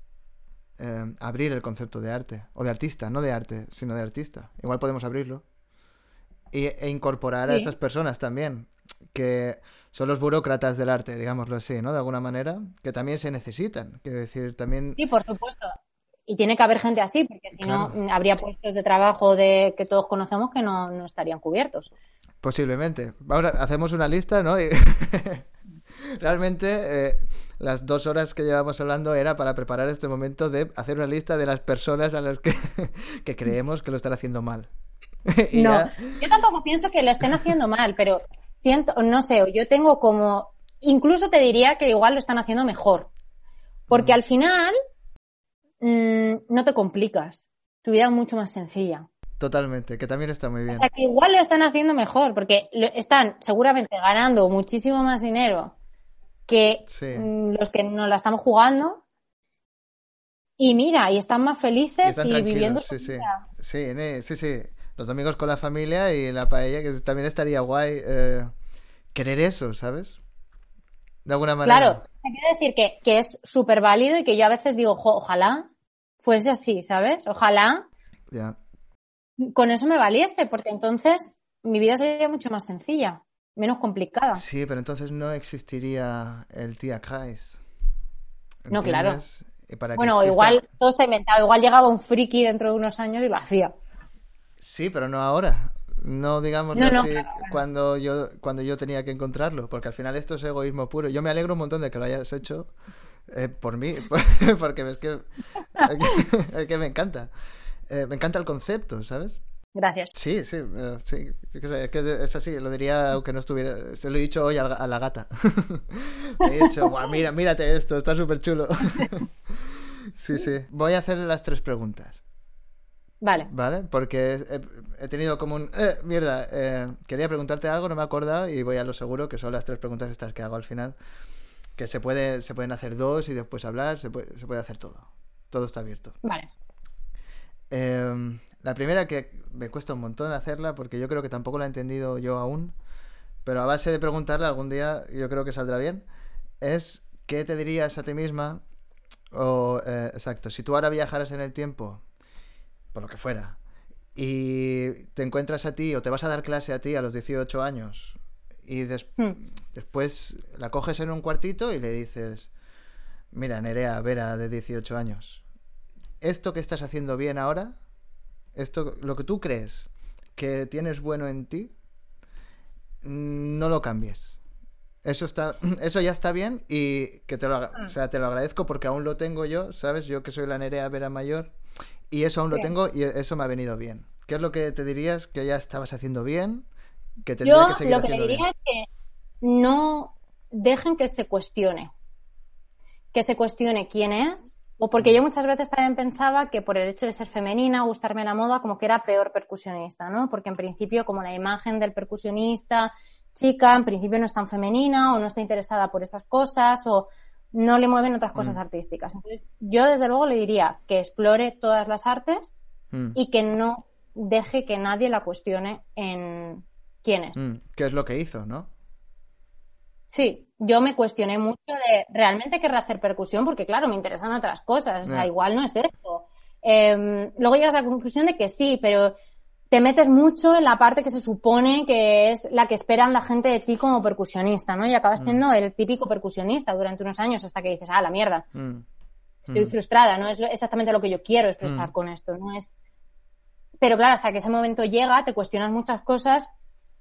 eh, abrir el concepto de arte. O de artista, no de arte, sino de artista. Igual podemos abrirlo. Y, e incorporar a esas personas también. Que son los burócratas del arte, digámoslo así, ¿no? De alguna manera. Que también se necesitan. Quiero decir, también... Sí, por supuesto. Y tiene que haber gente así, porque si no, Claro. mm, habría puestos de trabajo de que todos conocemos que no, no estarían cubiertos. Posiblemente. Vamos a- hacemos una lista, ¿no? Y- <laughs> Realmente eh, las dos horas que llevamos hablando era para preparar este momento de hacer una lista de las personas a las que, <laughs> que creemos que lo están haciendo mal. <laughs> Y no, ya- yo tampoco pienso que lo estén haciendo mal, pero siento, no sé, yo tengo como, incluso te diría que igual lo están haciendo mejor, porque Mm. al final mm, no te complicas, tu vida es mucho más sencilla. Totalmente, que también está muy O bien. sea que igual lo están haciendo mejor, porque están seguramente ganando muchísimo más dinero que Sí. mm, los que nos la estamos jugando. Y mira, y están más felices Y viviendo sí, sí. Sí, sí, sí. Los domingos con la familia y la paella, que también estaría guay eh, querer eso, ¿sabes? De alguna manera. Claro, te quiero decir que, que es súper válido y que yo a veces digo, "Jo, ojalá fuese así, ¿sabes? Ojalá Ya. con eso me valiese, porque entonces mi vida sería mucho más sencilla, menos complicada. Sí, pero entonces no existiría el tía Kreis. No, claro. Para Bueno, exista- igual todo está inventado, igual llegaba un friki dentro de unos años y lo hacía. Sí, pero no ahora. No digamos No, no, así claro, claro. cuando yo cuando yo tenía que encontrarlo, porque al final esto es egoísmo puro. Yo me alegro un montón de que lo hayas hecho eh, por mí, <laughs> porque es que, es que me encanta. Eh, me encanta el concepto, ¿sabes? Gracias. Sí, sí, eh, sí. Es que es así, lo diría aunque no estuviera. Se lo he dicho hoy a la, a la gata. <laughs> Le he dicho, "Buah, mira, mírate esto, está súper chulo. <laughs> sí, sí. Voy a hacer las tres preguntas. Vale. ¿Vale? Porque he, he tenido como un... eh, mierda, eh, quería preguntarte algo, no me he acordado y voy a lo seguro, que son las tres preguntas estas que hago al final. Que se, puede, se pueden hacer dos y después hablar, se puede, se puede hacer todo. Todo está abierto. Vale. Eh, la primera que me cuesta un montón hacerla porque yo creo que tampoco la he entendido yo aún, pero a base de preguntarla algún día yo creo que saldrá bien, es ¿qué te dirías a ti misma? O, eh, exacto, si tú ahora viajaras en el tiempo, por lo que fuera, y te encuentras a ti o te vas a dar clase a ti a los 18 años y des- Hmm. después la coges en un cuartito y le dices, mira, Nerea Vera de 18 años, esto que estás haciendo bien ahora, esto, lo que tú crees que tienes bueno en ti, no lo cambies. Eso está, <clears throat> eso ya está bien y que te lo, o sea, te lo agradezco porque aún lo tengo yo, ¿sabes? Yo que soy la Nerea Vera mayor y eso aún lo tengo y eso me ha venido bien. ¿Qué es lo que te dirías que ya estabas haciendo bien? Que tendría Yo que seguir lo que le diría bien. es que no dejen que se cuestione. Que se cuestione quién es. O porque yo muchas veces también pensaba que por el hecho de ser femenina, gustarme la moda, como que era peor percusionista, ¿no? Porque en principio, como la imagen del percusionista chica, en principio no es tan femenina o no está interesada por esas cosas o no le mueven otras cosas Mm. artísticas. Entonces, yo desde luego le diría que explore todas las artes Mm, y que no deje que nadie la cuestione en quién es. mm, ¿Qué es lo que hizo, no? Sí, yo me cuestioné mucho de realmente querré hacer percusión porque claro, me interesan otras cosas, o sea, igual no es esto. Em, luego llegas a la conclusión de que sí, pero te metes mucho en la parte que se supone que es la que esperan la gente de ti como percusionista, ¿no? Y acabas siendo el típico percusionista durante unos años hasta que dices, ah, la mierda, Mm. estoy frustrada, no es exactamente lo que yo quiero expresar Mm. con esto, no es... Pero claro, hasta que ese momento llega, te cuestionas muchas cosas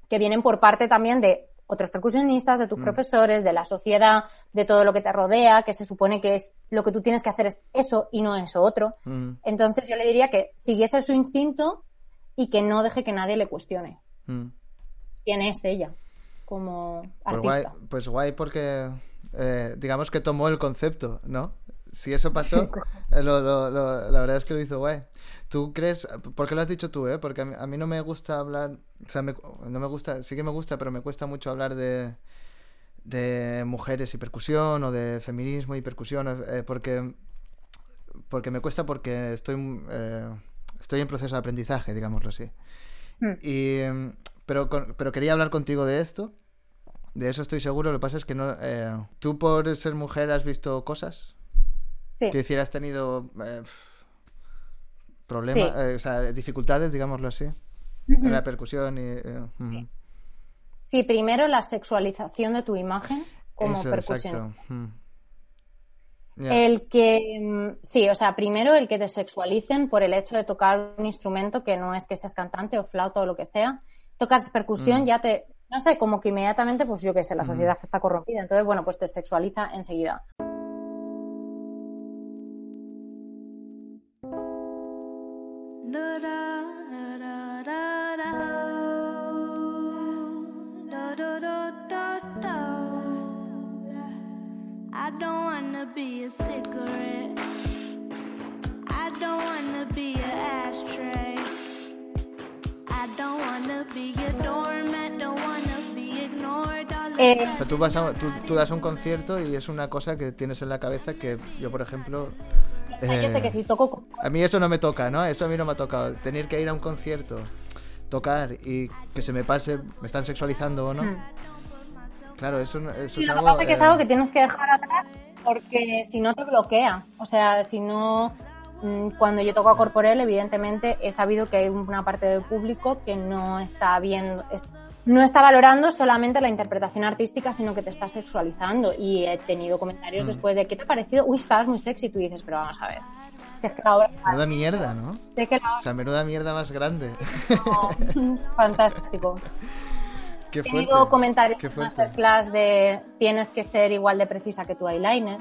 que vienen por parte también de otros percusionistas, de tus Mm. profesores, de la sociedad, de todo lo que te rodea, que se supone que es lo que tú tienes que hacer es eso y no eso otro. Mm. Entonces yo le diría que siguiese su instinto y que no deje que nadie le cuestione Mm. quién es ella como Pues guay, artista. pues guay porque eh, digamos que tomó el concepto, ¿no? Si eso pasó, <laughs> eh, lo- lo- lo- la verdad es que lo hizo guay. ¿Tú crees, por qué lo has dicho tú, eh? Porque a mí, a mí no me gusta hablar, o sea, me- no me gusta, sí que me gusta, pero me cuesta mucho hablar de, de mujeres y percusión o de feminismo y percusión, eh, porque, porque me cuesta porque estoy, eh, estoy en proceso de aprendizaje, digámoslo así. Hmm. Y, pero, pero quería hablar contigo de esto. De eso estoy seguro. Lo que pasa es que no. eh, ¿Tú por ser mujer has visto cosas? Sí. Que decir, has tenido eh, problemas, Sí. eh, o sea, dificultades, digámoslo así, en la percusión y. eh. Sí, primero la sexualización de tu imagen como Eso, mm. Ya. El que, mm, sí, o sea, primero el que te sexualicen por el hecho de tocar un instrumento que no es que seas cantante o flauta o lo que sea. Tocas percusión, Mm. ya te, no sé, como que inmediatamente, pues yo qué sé, la sociedad que está corrompida. Entonces, bueno, pues te sexualiza enseguida. I don't wanna be a cigarette. I don't wanna be an ashtray. I don't wanna be a doormat. Don't wanna be ignored. All the Eh, O sea, tú, vas a- tú, tú das un concierto y es una cosa que tienes en la cabeza que yo, por ejemplo. O sea, yo sé eh, que si toco con- A mí eso no me toca, ¿no? Eso a mí no me ha tocado. Tener que ir a un concierto, tocar y que se me pase, me están sexualizando o no. Mm. Claro, eso, eso Sí, es algo... pasa que es eh, algo que tienes que dejar atrás porque si no te bloquea. O sea, si no, mm, cuando yo toco a Corporel, evidentemente he sabido que hay una parte del público que no está viendo, no está valorando solamente la interpretación artística, sino que te está sexualizando. Y he tenido comentarios Mm. después de ¿qué te ha parecido? Uy, estabas muy sexy. Y tú dices, pero vamos a ver. Si es que ahora Menuda mierda, ¿no? sé que la O sea, menuda mierda más grande. <laughs> fantástico. Qué He fuerte. tenido comentarios Qué en fuerte. masterclass de tienes que ser igual de precisa que tu eyeliner.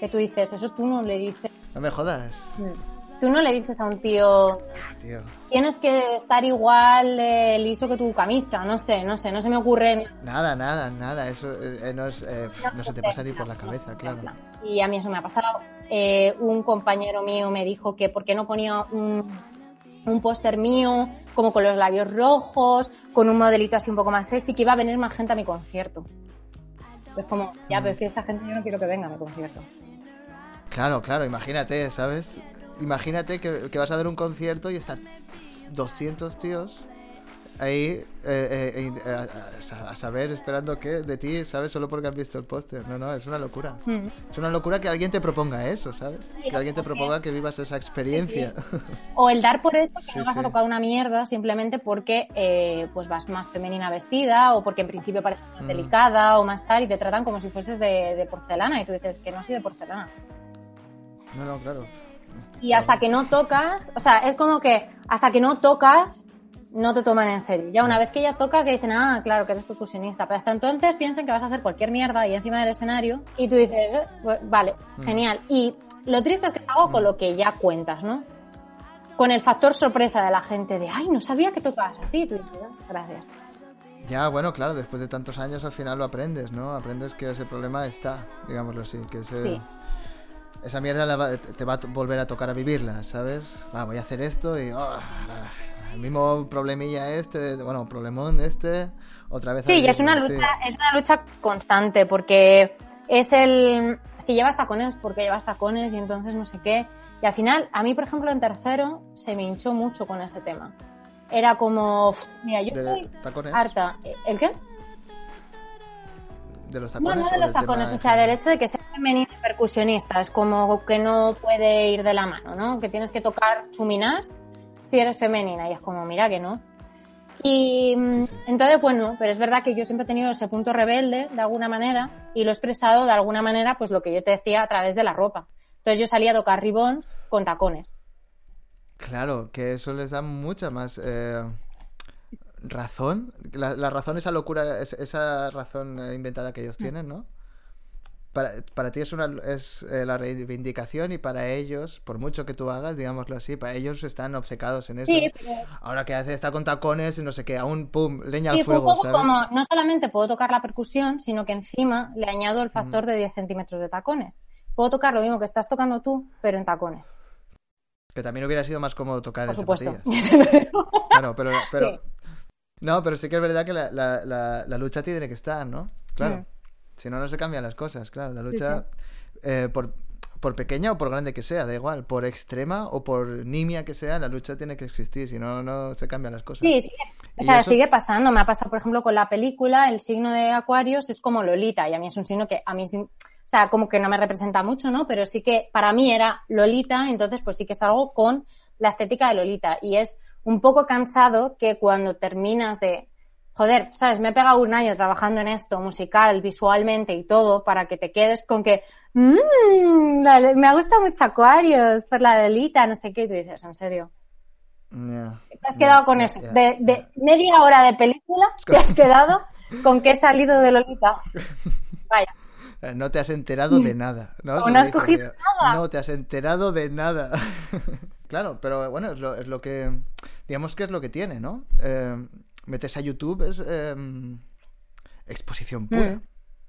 Que tú dices, eso tú no le dices. No me jodas, Tú no le dices a un tío, tío. tienes que estar igual de liso que tu camisa. No sé, no sé, no se me ocurre. Nada, nada, nada. Eso eh, eh, no, es, eh, no se te pasa ni por la cabeza, claro. Y a mí eso me ha pasado. Eh, un compañero mío me dijo que por qué no ponía un, un póster mío como con los labios rojos, con un modelito así un poco más sexy, que iba a venir más gente a mi concierto. Es como, ya, pero es que esa gente yo no quiero que venga a mi concierto. Claro, claro, imagínate, ¿sabes? Imagínate que, que vas a dar un concierto y están 200 tíos ahí eh, eh, eh, a, a- a saber, esperando que de ti, ¿sabes? Solo porque han visto el póster. No, no, es una locura. Mm. Es una locura que alguien te proponga eso, ¿sabes? Que alguien te proponga que vivas esa experiencia. O el dar por hecho que Sí, no vas a sí. tocar una mierda simplemente porque eh, pues vas más femenina vestida o porque en principio pareces más Mm. delicada o más tal y te tratan como si fueses de, de porcelana y tú dices que no soy de porcelana. No, no, claro. Y hasta que no tocas, o sea, es como que hasta que no tocas, no te toman en serio. Ya una vez que ya tocas, ya dicen, ah, claro, que eres percusionista. Pero hasta entonces piensan que vas a hacer cualquier mierda ahí encima del escenario y tú dices, "Eh, pues, vale, Mm. genial. Y lo triste es que es algo con lo que ya cuentas, ¿no? Con el factor sorpresa de la gente de, ay, no sabía que tocabas así. Tú dices, "Ah, gracias. Ya, bueno, claro, después de tantos años al final lo aprendes, ¿no? Aprendes que ese problema está, digámoslo así, que ese, Sí. Esa mierda la va- te va a volver a tocar a vivirla, ¿sabes? Va, voy a hacer esto y oh, el mismo problemilla este, bueno, problemón este, otra vez. Sí, es una sí. lucha, es una lucha constante porque es el si llevas tacones porque llevas tacones y entonces no sé qué. Y al final, a mí, por ejemplo, en tercero se me hinchó mucho con ese tema. Era como, "Uf, mira, yo ¿De estoy tacones? harta. ¿El qué? ¿De los No, tacones? no o de los tacones, o sea, del hecho de que sea femenina y percusionista, es como que no puede ir de la mano, ¿no? Que tienes que tocar chuminás si eres femenina. Y es como, mira que no. Y mm, Sí, sí. entonces, pues no, pero es verdad que yo siempre he tenido ese punto rebelde de alguna manera y lo he expresado de alguna manera, pues lo que yo te decía a través de la ropa. Entonces yo salía a tocar ribbons con tacones. Claro, que eso les da mucha más eh, razón. La, la razón, esa locura, es- esa razón inventada que ellos Mm. tienen, ¿no? Para, para ti es, una, es eh, la reivindicación y para ellos, por mucho que tú hagas, digámoslo así, para ellos están obcecados en eso. Sí, pero Ahora que hace está con tacones y no sé qué, aún pum, leña Sí, al un fuego, poco ¿sabes? como, no solamente puedo tocar la percusión, sino que encima le añado el Mm. factor de 10 centímetros de tacones. Puedo tocar lo mismo que estás tocando tú, pero en tacones, Que también hubiera sido más cómodo tocar por en supuesto. zapatillas. Claro, pero, pero <laughs> Sí. No, pero sí que es verdad que la, la- la- la lucha tiene que estar, ¿no? Claro. Si no, no se cambian las cosas, claro. La lucha, eh, por, por pequeña o por grande que sea, da igual. Por extrema o por nimia que sea, la lucha tiene que existir. Si no, no se cambian las cosas. Sí, sí. O sea, eso- sigue pasando. Me ha pasado, por ejemplo, con la película, el signo de Acuarios es como Lolita, y a mí es un signo que a mí, o sea, como que no me representa mucho, ¿no? Pero sí que para mí era Lolita, entonces pues sí que salgo con la estética de Lolita. Y es un poco cansado que cuando terminas de, joder, ¿sabes? Me he pegado un año trabajando en esto, musical, visualmente y todo, para que te quedes con que, "Mm, la- me gusta mucho Acuarios, por la Lolita, no sé qué, y tú dices, ¿en serio? Ya, Te has quedado con eso. de, media hora de película <laughs> te has quedado con que he salido de Lolita. Vaya. Eh, No te has enterado de <laughs> nada. No, no has cogido nada. No te has enterado de nada. <laughs> claro, pero bueno, es lo, es lo que. Digamos que es lo que tiene, ¿no? Eh, metes a YouTube, es eh, exposición pura. Mm.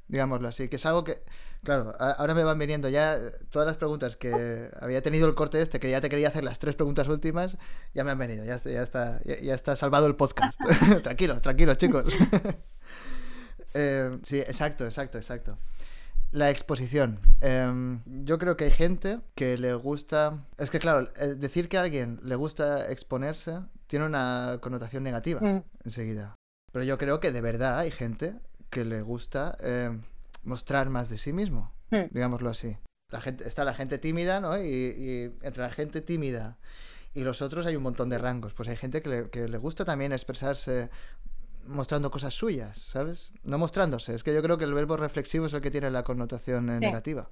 Digámoslo así, que es algo que. Claro, a- ahora me van viniendo ya todas las preguntas que había tenido el corte este, que ya te quería hacer las tres preguntas últimas, ya me han venido, ya, está- ya está, ya, ya está salvado el podcast. <laughs> tranquilos, tranquilos, chicos. <laughs> Eh, sí, exacto, exacto, exacto. La exposición. Em, yo creo que hay gente que le gusta... Es que claro, eh, decir que a alguien le gusta exponerse tiene una connotación negativa Mm. enseguida. Pero yo creo que de verdad hay gente que le gusta em, mostrar más de sí mismo, Mm. digámoslo así. La gente, está la gente tímida, ¿no? Y, y entre la gente tímida y los otros hay un montón de rangos. Pues hay gente que le, que le gusta también expresarse mostrando cosas suyas, ¿sabes? No mostrándose. Es que yo creo que el verbo reflexivo es el que tiene la connotación Sí. negativa.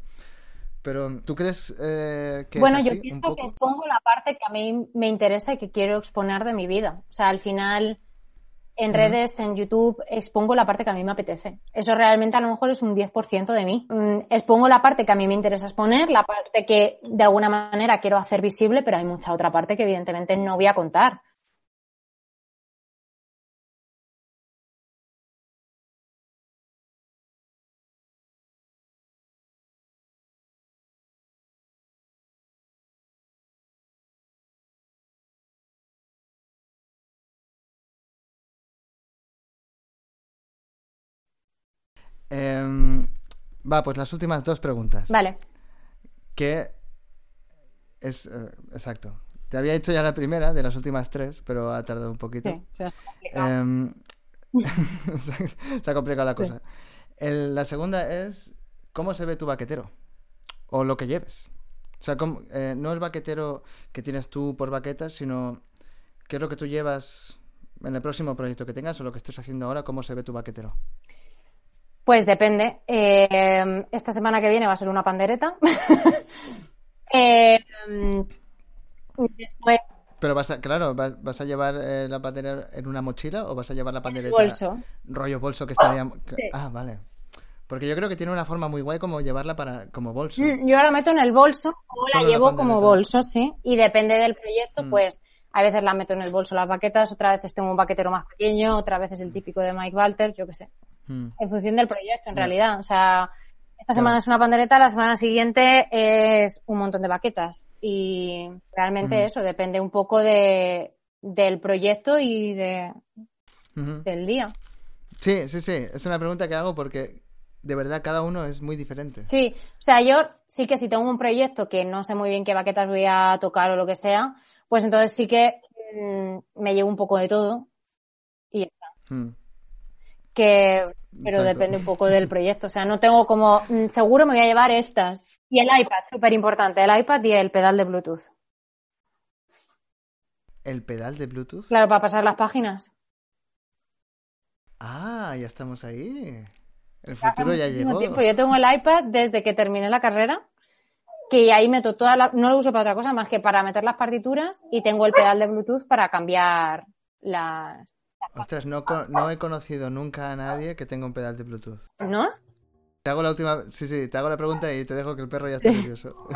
Pero, ¿tú crees eh, que bueno, es yo así? Un pienso que expongo la parte que a mí me interesa y que quiero exponer de mi vida. O sea, al final, en redes, en YouTube, expongo la parte que a mí me apetece. Eso realmente a lo mejor es un 10% de mí. Mm, expongo la parte que a mí me interesa exponer, la parte que de alguna manera quiero hacer visible, pero hay mucha otra parte que evidentemente no voy a contar. Va, pues las últimas dos preguntas. Vale. Que es... eh, exacto. Te había hecho ya la primera de las últimas tres, pero ha tardado un poquito. Sí, se ha complicado. Em, <laughs> se ha- complicado la cosa. El- la segunda es cómo se ve tu baquetero o lo que lleves. O sea, cómo- eh, no el baquetero que tienes tú por baquetas, sino qué es lo que tú llevas en el próximo proyecto que tengas o lo que estés haciendo ahora, cómo se ve tu baquetero. Pues depende. Eh, esta semana que viene va a ser una pandereta. <laughs> Eh, después, Pero vas a, claro, vas, vas a llevar eh, la pandereta en una mochila o vas a llevar la pandereta bolso. rollo bolso que estaría... Ah, vale. Porque yo creo que tiene una forma muy guay como llevarla para como bolso. Mm, Yo la meto en el bolso o Solo la la llevo como bolso, sí. Y depende del proyecto, Mm. pues a veces la meto en el bolso las baquetas, otras veces tengo un baquetero más pequeño, otras veces el típico de Mike Walter, yo qué sé. Mm. En función del proyecto, en realidad. O sea, esta Claro. semana es una pandereta, la semana siguiente es un montón de baquetas. Y realmente Ujú. eso depende un poco de, del proyecto y de, del día. Sí, sí, sí. Es una pregunta que hago porque de verdad cada uno es muy diferente. Sí, o sea, yo sí que si tengo un proyecto que no sé muy bien qué baquetas voy a tocar o lo que sea, pues entonces sí que mm, me llevo un poco de todo y ya está. Mm. Que, pero Exacto. depende un poco del proyecto. O sea, no tengo como, mm, seguro me voy a llevar estas. Y el iPad, súper importante, el iPad y el pedal de Bluetooth. el pedal de Bluetooth? Claro, para pasar las páginas. Ah, ya estamos ahí. El futuro ya muchísimo llegó. tiempo. Yo tengo el iPad desde que terminé la carrera, que ahí meto toda la... No lo uso para otra cosa más que para meter las partituras y tengo el pedal de Bluetooth para cambiar las... Ostras, no, he conocido nunca a nadie que tenga un pedal de Bluetooth. ¿No? Te hago la última... Sí, sí, te hago la pregunta y te dejo que el perro ya está nervioso.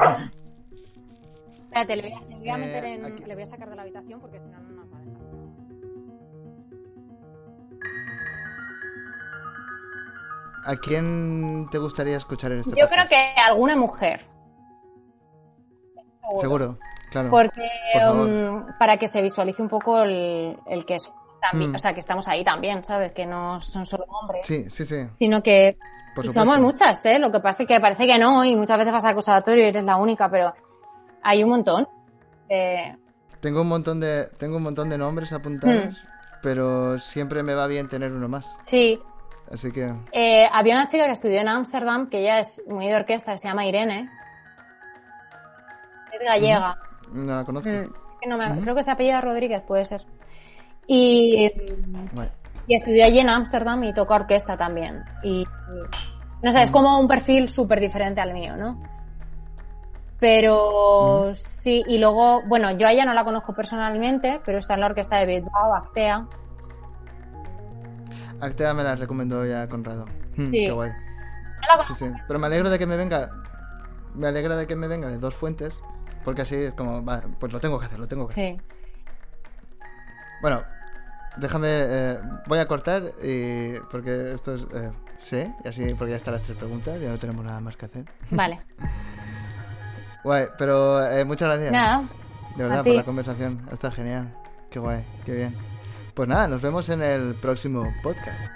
Espérate, le voy a, le voy a Eh, meter en... aquí- Le voy a sacar de la habitación porque si no, no nos va a dejar. ¿A quién te gustaría escuchar en este Yo creo que alguna mujer. Seguro, claro. Porque Por um, para que se visualice un poco el, el que es también, Mm. o sea, que estamos ahí también, ¿sabes? Que no son solo hombres, Sí, sí, sí, sino que por somos muchas, ¿eh? Lo que pasa es que parece que no y muchas veces vas al acusatorio y eres la única, pero hay un montón. Tengo un montón de, tengo un montón de nombres apuntados, Hmm. pero siempre me va bien tener uno más. sí, Así que, Eh, había una chica que estudió en Ámsterdam, que ella es muy de orquesta, que se llama Irene. Es gallega. no la conozco. Mm, que no me-. Creo que se apellida Rodríguez, puede ser. Y, Vale. y estudió allí en Ámsterdam y toca orquesta también. Y, no sé, es como un perfil súper diferente al mío, ¿no? Pero sí, y luego, bueno, yo a ella no la conozco personalmente, pero está en la orquesta de Bilbao, Actea. Actea me la recomendó ya Conrado. Hmm. Qué guay. No Sí, sí. Pero me alegro de que me venga. Me alegra de que me venga de dos fuentes. Porque así es como, vale, pues lo tengo que hacer, lo tengo que hacer. Sí. Bueno, déjame. eh, voy a cortar y. Porque esto es. eh, sí, y así, porque ya están las tres preguntas, ya no tenemos nada más que hacer. <laughs> Vale. Guay, pero eh, muchas gracias. Nada, De verdad, por la conversación. Está genial. Qué guay, qué bien. Pues nada, nos vemos en el próximo podcast.